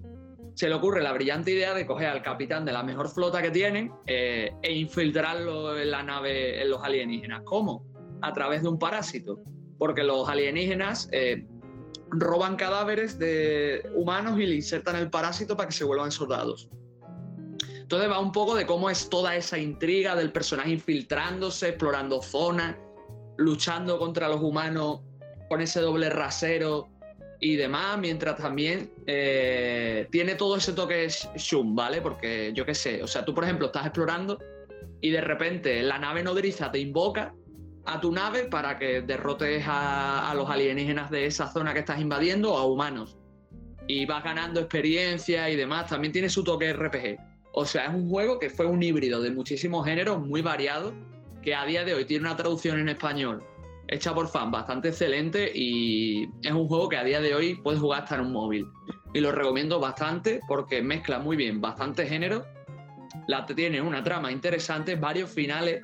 se le ocurre la brillante idea de coger al capitán de la mejor flota que tienen e infiltrarlo en la nave, en los alienígenas. ¿Cómo? A través de un parásito porque los alienígenas eh, roban cadáveres de humanos y le insertan el parásito para que se vuelvan soldados. Entonces va un poco de cómo es toda esa intriga del personaje infiltrándose, explorando zonas, luchando contra los humanos con ese doble rasero y demás, mientras también eh, tiene todo ese toque shum, ¿vale? Porque yo qué sé, o sea, tú por ejemplo estás explorando y de repente la nave nodriza te invoca a tu nave para que derrotes a, los alienígenas de esa zona que estás invadiendo o a humanos. Y vas ganando experiencia y demás. También tiene su toque RPG. O sea, es un juego que fue un híbrido de muchísimos géneros, muy variado, que a día de hoy tiene una traducción en español hecha por fan bastante excelente y es un juego que a día de hoy puedes jugar hasta en un móvil. Y lo recomiendo bastante porque mezcla muy bien bastantes géneros, la, tiene una trama interesante, varios finales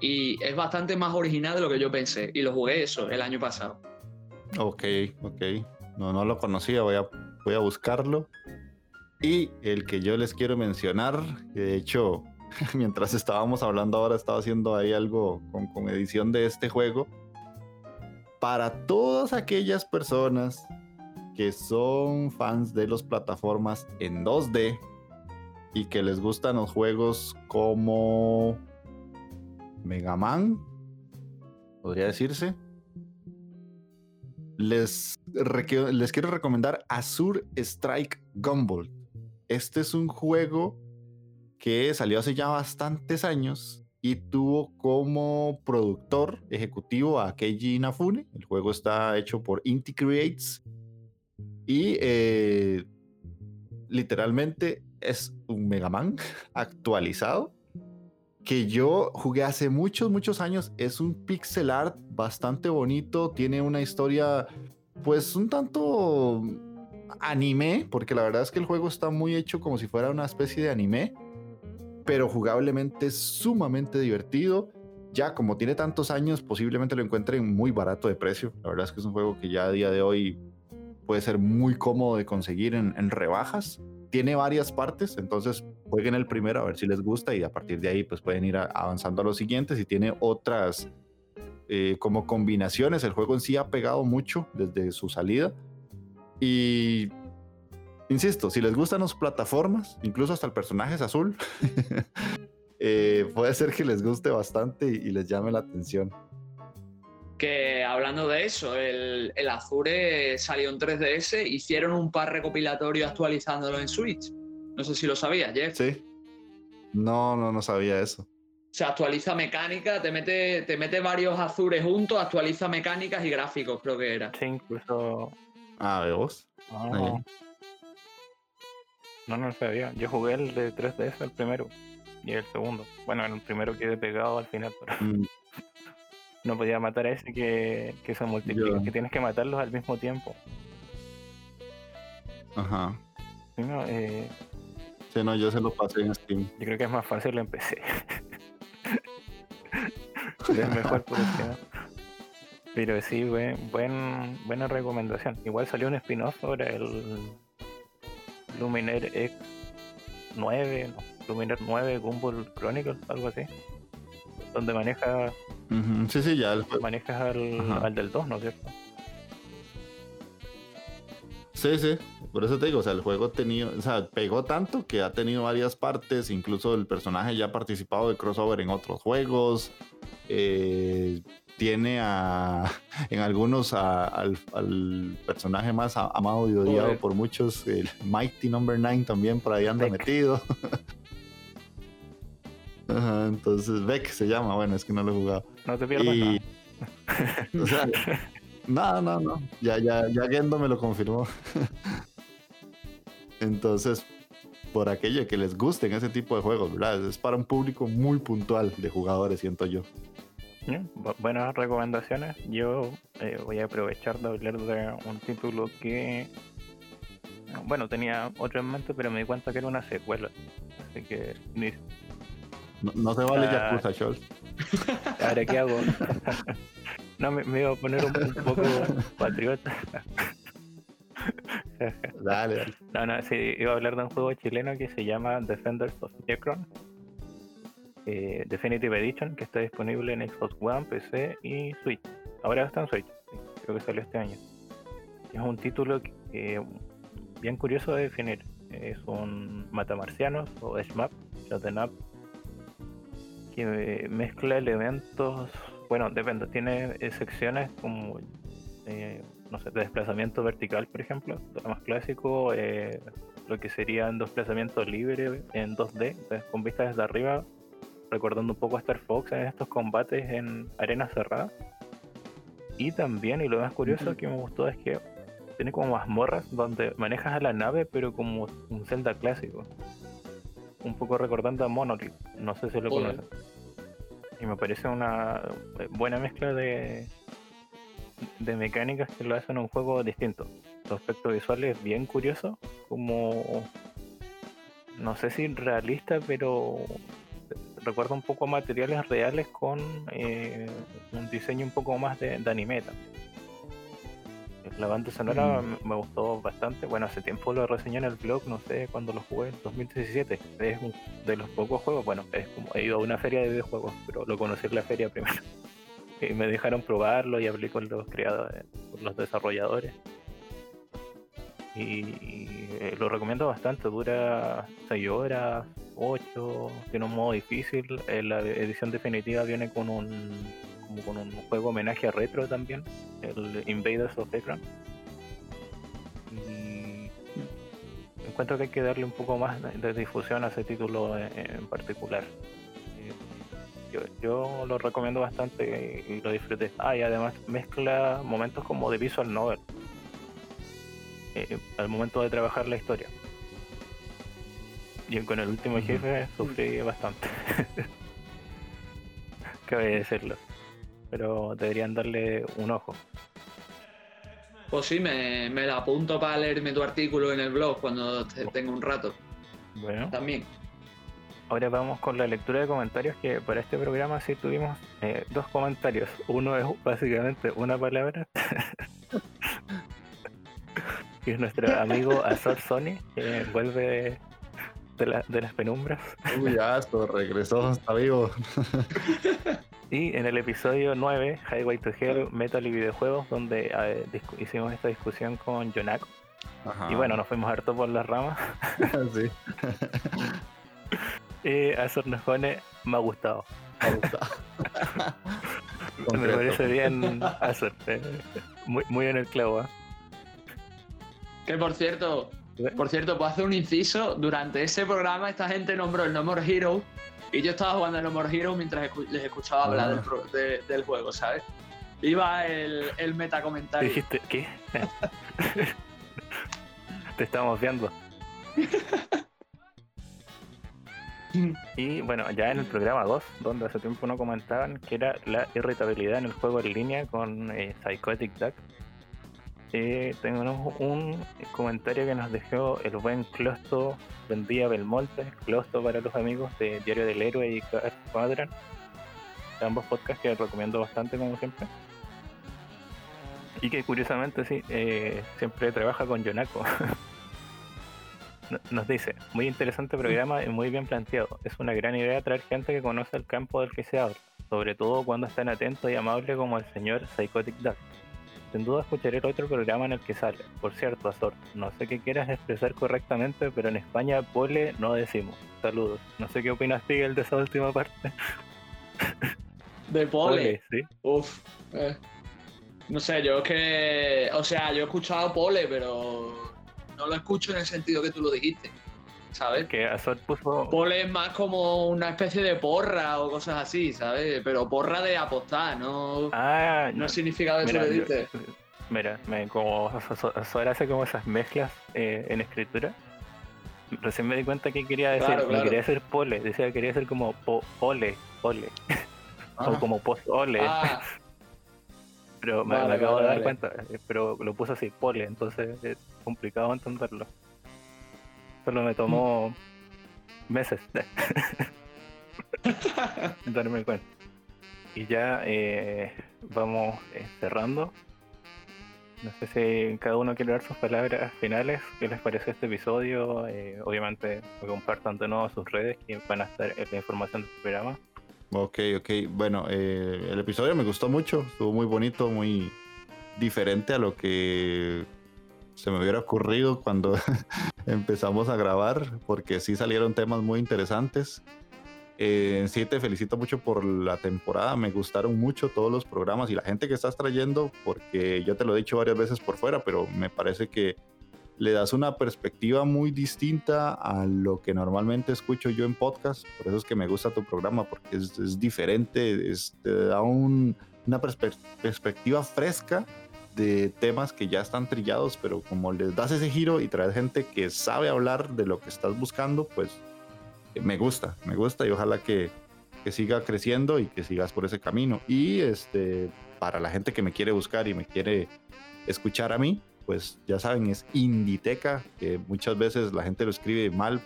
y es bastante más original de lo que yo pensé. Y lo jugué eso el año pasado. Ok, ok. No, no lo conocía, voy a, voy a buscarlo. Y el que yo les quiero mencionar, de hecho, mientras estábamos hablando ahora, estaba haciendo ahí algo con, edición de este juego. Para todas aquellas personas que son fans de las plataformas en 2D y que les gustan los juegos como Mega Man, podría decirse. Les, les quiero recomendar Azure Strike Gumball. Este es un juego que salió hace ya bastantes años y tuvo como productor ejecutivo a Keiji Inafune. El juego está hecho por Inti Creates y eh, literalmente es un Mega Man actualizado que yo jugué hace muchos, muchos años. Es un pixel art bastante bonito, tiene una historia pues un tanto anime, porque la verdad es que el juego está muy hecho como si fuera una especie de anime, pero jugablemente sumamente divertido. ya como tiene tantos años, posiblemente lo encuentren muy barato de precio. La verdad es que es un juego que ya a día de hoy puede ser muy cómodo de conseguir en, en rebajas. Tiene varias partes, entonces jueguen el primero a ver si les gusta y a partir de ahí pues pueden ir avanzando a los siguientes y tiene otras eh, como combinaciones. El juego en sí ha pegado mucho desde su salida y insisto, si les gustan las plataformas, incluso hasta el personaje es azul, eh, puede ser que les guste bastante y, les llame la atención. Que hablando de eso, el, el Azure salió en 3DS, hicieron un par recopilatorio actualizándolo en Switch. No sé si lo sabías, Jeff. Sí. No, no, no sabía eso. Se actualiza mecánica, te mete, te mete varios Azures juntos, actualiza mecánicas y gráficos, creo que era. Sí, incluso. Ah, ¿de vos? Ah. No, no lo sabía. Yo jugué el de 3DS, el primero. Y el segundo. Bueno, el primero quedé pegado al final, pero Mm, no podía matar a ese que, que se multiplica, que tienes que matarlos al mismo tiempo. Ajá. Sí, no, eh, Sí, no, yo se lo pasé en Steam. yo creo que es más fácil en PC. es mejor por el tema. Pero sí, buen, buen, buena recomendación. Igual salió un spin-off sobre el Luminaire X9, no, Luminaire 9 Gumball Chronicles, algo así. Donde manejas Ujú, Sí, sí, ya el manejas al, del 2, ¿no es cierto? Sí, sí, por eso te digo, o sea, el juego ha tenido, o sea, pegó tanto que ha tenido varias partes, incluso el personaje ya ha participado de crossover en otros juegos, eh, tiene a, en algunos a- al, al personaje más amado y odiado por muchos, el Mighty Number 9 también por ahí anda Beck. metido. Ajá, entonces, Beck se llama, bueno, es que no lo he jugado. No te pierdas Y, nada. o sea, no, no, no. Ya, ya, ya Gendo me lo confirmó. Entonces, por aquello que les gusten ese tipo de juegos, ¿verdad? Es para un público muy puntual de jugadores, siento yo. Bu- Buenas recomendaciones. Yo eh, voy a aprovechar de hablar de un título que, bueno, tenía otro en mente, pero me di cuenta que era una secuela. Así que, ni- No, no se vale Ah. Yakuza, Scholz. ¿ahora qué hago? no, me, me iba a poner un, un poco patriota. Dale, dale. No, no, sí, iba a hablar de un juego chileno que se llama Defenders of Necron. Eh, Definitive Edition, que está disponible en Xbox One, PC y Switch. Ahora está en Switch, creo que salió este año. Es un título bien curioso de definir. Es un matamarcianos o SMAP, Shoten Up, que mezcla elementos, bueno, depende, tiene secciones como, eh, no sé, de desplazamiento vertical, por ejemplo, lo más clásico, eh, lo que sería un desplazamiento libre en 2D, entonces, con vista desde arriba, recordando un poco a Star Fox en estos combates en arenas cerradas. Y también, y lo más curioso que me gustó es que tiene como mazmorras donde manejas a la nave, pero como un Zelda clásico. Un poco recordando a Monolith, no sé si lo Joder. conocen. Y me parece una eh, buena mezcla de, de mecánicas que lo hacen un juego distinto. Su aspecto visual es bien curioso, como no sé si realista, pero recuerda un poco a materiales reales con eh, un diseño un poco más de, de anime también. La banda sonora Mm. me- gustó bastante. Bueno, hace tiempo lo reseñé en el blog, no sé cuándo lo jugué, 2017. Es un- de los pocos juegos, bueno, es como he ido a una feria de videojuegos, pero lo conocí en la feria primero. Y me dejaron probarlo y hablé con los creadores, con los desarrolladores. Y, eh, lo recomiendo bastante, dura 6 horas, 8, tiene un modo difícil. eh, la edición definitiva viene con un como con un juego homenaje a retro también, el Invaders of Ekron. Y encuentro que hay que darle un poco más de- difusión a ese título en, particular. Eh, Yo, yo lo recomiendo bastante y lo disfruté. Ah, y además mezcla momentos como de visual novel eh, al momento de trabajar la historia. Y con el último jefe sufrí bastante. que voy a decirlo. Pero deberían darle un ojo. Pues sí, me, me la apunto para leerme tu artículo en el blog cuando te- tenga un rato Bueno, también. ahora vamos con la lectura de comentarios que para este programa sí tuvimos eh, dos comentarios. Uno es básicamente una palabra. es nuestro amigo Azor Sony, que vuelve de, las penumbras. Uy, esto regresó, está vivo. y en el episodio 9, Highway to Hell, Metal y Videojuegos, donde hicimos esta discusión con Jonako. Y bueno, nos fuimos harto por las ramas. sí. y Azor nos pone, me ha gustado. Me ha gustado. me parece bien Azor. Eh, muy, muy en el clavo. ¿Eh? Que por cierto, por cierto, puedo hacer un inciso. Durante ese programa, esta gente nombró el No More Hero y yo estaba jugando el No More Hero mientras les escuchaba hablar del, juego, ¿sabes? Iba el, el metacomentario. Dijiste, ¿qué? Te estamos viendo. y bueno, ya en el programa 2, donde hace tiempo no comentaban que era la irritabilidad en el juego en línea con eh, Psychotic Duck eh, tenemos un comentario que nos dejó el buen Closto Vendía Belmonte, Closto para los amigos de Diario del Héroe y Cuadran, ambos podcasts que recomiendo bastante como siempre. Y que curiosamente sí, eh, siempre trabaja con Yonako. Nos dice, muy interesante programa y muy bien planteado. Es una gran idea traer gente que conoce el campo del que se habla, sobre todo cuando están atentos y amables como el señor Psychotic Duck. Sin duda escucharé el otro programa en el que sale. Por cierto, Azor, no sé qué quieras expresar correctamente, pero en España pole no decimos. Saludos. No sé qué opinas, Miguel, de esa última parte. De pole. sí. Uf. Eh. No sé, yo es que. O sea, yo he escuchado pole, pero no lo escucho en el sentido que tú lo dijiste. ¿Sabes? Que Azor puso. Pole es más como una especie de porra o cosas así, ¿sabes? Pero porra de apostar, ¿no? Ah, no significa eso que dices. Mira, me, como Azor hace como esas mezclas eh, en escritura. Recién me di cuenta que quería decir. No quería decir pole, decía que quería decir como po, ole, ole. o ah. como post ole. Ah. pero me, acabo de dar cuenta, eh, pero lo puso así, pole, entonces es complicado entenderlo. Solo me tomó meses darme cuenta. Y ya eh, vamos eh, cerrando. No sé si cada uno quiere dar sus palabras finales. ¿Qué les pareció este episodio? Eh, obviamente compartan de nuevo sus redes que van a estar en la información del programa. Ok, ok. Bueno, el episodio me gustó mucho. Estuvo muy bonito, muy diferente a lo que se me hubiera ocurrido cuando empezamos a grabar, porque sí salieron temas muy interesantes. Eh, sí, te felicito mucho por la temporada. Me gustaron mucho todos los programas y la gente que estás trayendo, porque yo te lo he dicho varias veces por fuera, pero me parece que le das una perspectiva muy distinta a lo que normalmente escucho yo en podcast. Por eso es que me gusta tu programa, porque es, diferente, te da una perspectiva fresca de temas que ya están trillados, pero como les das ese giro y traes gente que sabe hablar de lo que estás buscando, pues eh, me gusta, me gusta y ojalá que, que siga creciendo y que sigas por ese camino. Y este, para la gente que me quiere buscar y me quiere escuchar a mí, pues ya saben, es Inditeca, que muchas veces la gente lo escribe mal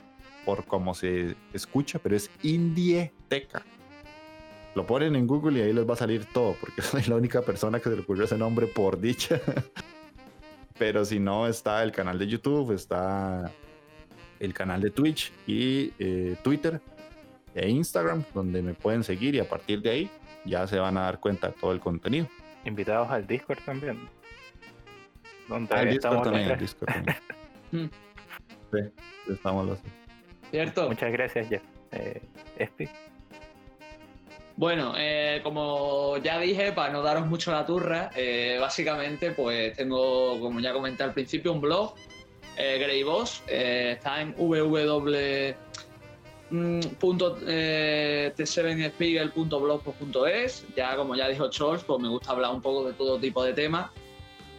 por cómo se escucha, pero es Indieteca. Lo ponen en Google y ahí les va a salir todo, porque soy la única persona que se le ocurrió ese nombre por dicha. Pero si no, está el canal de YouTube, está el canal de Twitch y eh, Twitter e Instagram, donde me pueden seguir y a partir de ahí ya se van a dar cuenta de todo el contenido. Invitados al Discord también. Donde al Discord también, Discord también. sí, estamos los. Cierto. Muchas gracias, Jeff. Eh, Espi. Bueno, eh, como ya dije, para no daros mucho la turra, eh, básicamente pues tengo, como ya comenté al principio, un blog, eh, Grey Boss, eh, está en www.t7spiegel.blogspot.es, ya como ya dijo Charles, pues me gusta hablar un poco de todo tipo de temas,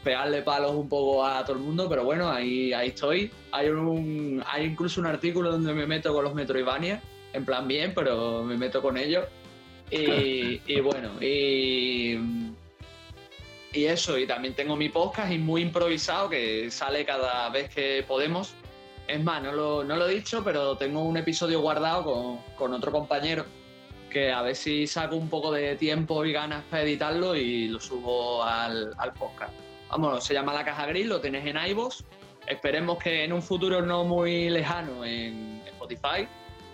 pegarle palos un poco a todo el mundo, pero bueno, ahí, ahí estoy. Hay, un, hay incluso un artículo donde me meto con los Metroidvania, en plan bien, pero me meto con ellos. Y, bueno, y, eso, y también tengo mi podcast y muy improvisado que sale cada vez que podemos Es más, no lo, no lo he dicho, pero tengo un episodio guardado con, con otro compañero que a ver si saco un poco de tiempo y ganas para editarlo y lo subo al, al podcast. Vamos, se llama La Caja Gris, lo tenéis en iVoox. Esperemos que en un futuro no muy lejano en Spotify.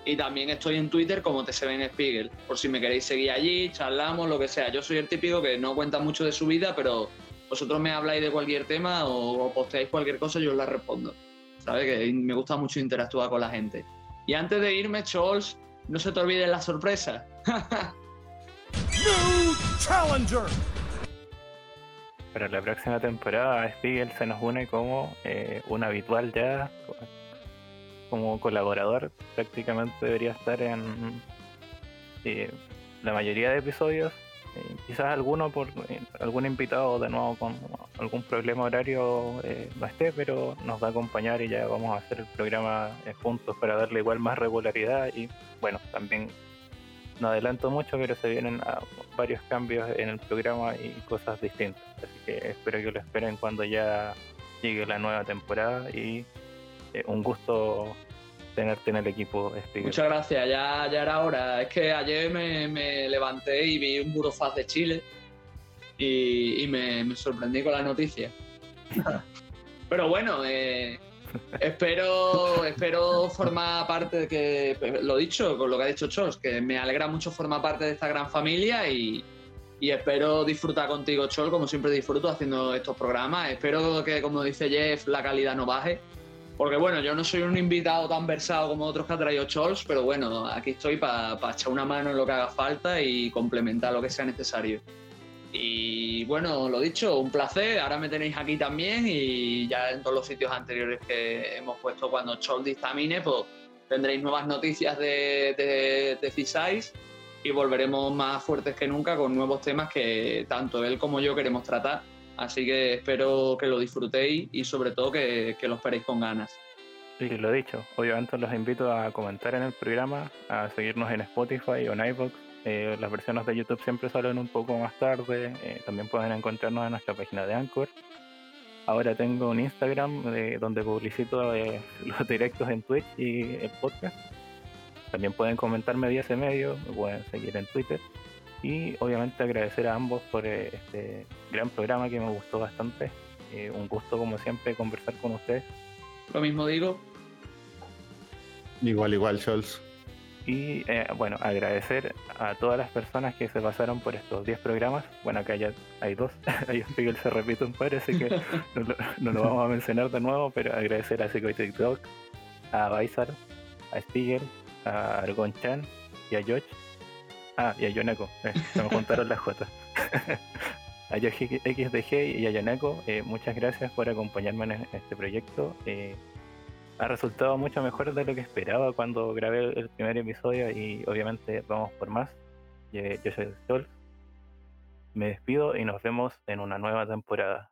Y también estoy en Twitter como TSBN Spiegel, por si me queréis seguir allí, charlamos, lo que sea. Yo soy el típico que no cuenta mucho de su vida, pero vosotros me habláis de cualquier tema o, posteáis cualquier cosa, yo os la respondo. ¿Sabes? Que me gusta mucho interactuar con la gente. Y antes de irme, Chols, no se te olvide la sorpresa. Challenger. Para la próxima temporada, Spiegel se nos une como eh, un habitual ya, como colaborador. Prácticamente debería estar en eh, la mayoría de episodios. Eh, quizás alguno por algún invitado de nuevo con algún problema horario no esté, pero nos va a acompañar y ya vamos a hacer el programa juntos para darle igual más regularidad y bueno, también no adelanto mucho, pero se vienen ah, varios cambios en el programa y cosas distintas. Así que espero que lo esperen cuando ya llegue la nueva temporada y eh, un gusto tenerte en el equipo. Muchas gracias, ya, ya era hora. Es que ayer me, levanté y vi un burofaz de Chile y, me, sorprendí con la noticia. pero bueno, eh, espero, espero formar parte de que, lo dicho, con lo que ha dicho Chos, que me alegra mucho formar parte de esta gran familia y, espero disfrutar contigo, Chol, como siempre disfruto haciendo estos programas. Espero que, como dice Jeff, la calidad no baje. Porque bueno, yo no soy un invitado tan versado como otros que ha traído Chols, pero bueno, aquí estoy para echar una mano en lo que haga falta y complementar lo que sea necesario. Y bueno, lo dicho, un placer. Ahora me tenéis aquí también y ya en todos los sitios anteriores que hemos puesto cuando Chol dictamine, pues tendréis nuevas noticias de, de, de y volveremos más fuertes que nunca con nuevos temas que tanto él como yo queremos tratar. Así que espero que lo disfrutéis y sobre todo que, que lo esperéis con ganas. Sí, lo dicho. Obviamente los invito a comentar en el programa, a seguirnos en Spotify o en iVoox eh, las versiones de YouTube siempre salen un poco más tarde. Eh, también pueden encontrarnos en nuestra página de Anchor. Ahora tengo un Instagram eh, donde publicito los directos en Twitch y el podcast. También pueden comentarme día ese medio, me pueden seguir en Twitter. Y obviamente agradecer a ambos por este gran programa que me gustó bastante. un gusto como siempre conversar con ustedes. Lo mismo digo. Igual, igual, Scholz. Y eh, bueno, agradecer a todas las personas que se pasaron por estos 10 programas. Bueno, acá ya hay dos, hay un que se repite un par, así que no, lo vamos a mencionar de nuevo, pero agradecer a Psycho TikTok, a Baisar, a Spiegel, a Argon Chan y a George. Ah, y a Yoneko, eh, se me juntaron las J. a XDG y a Yoneko, eh, muchas gracias por acompañarme en este proyecto. Eh, ha resultado mucho mejor de lo que esperaba cuando grabé el primer episodio y obviamente vamos por más. Yo soy Sol. Me despido y nos vemos en una nueva temporada.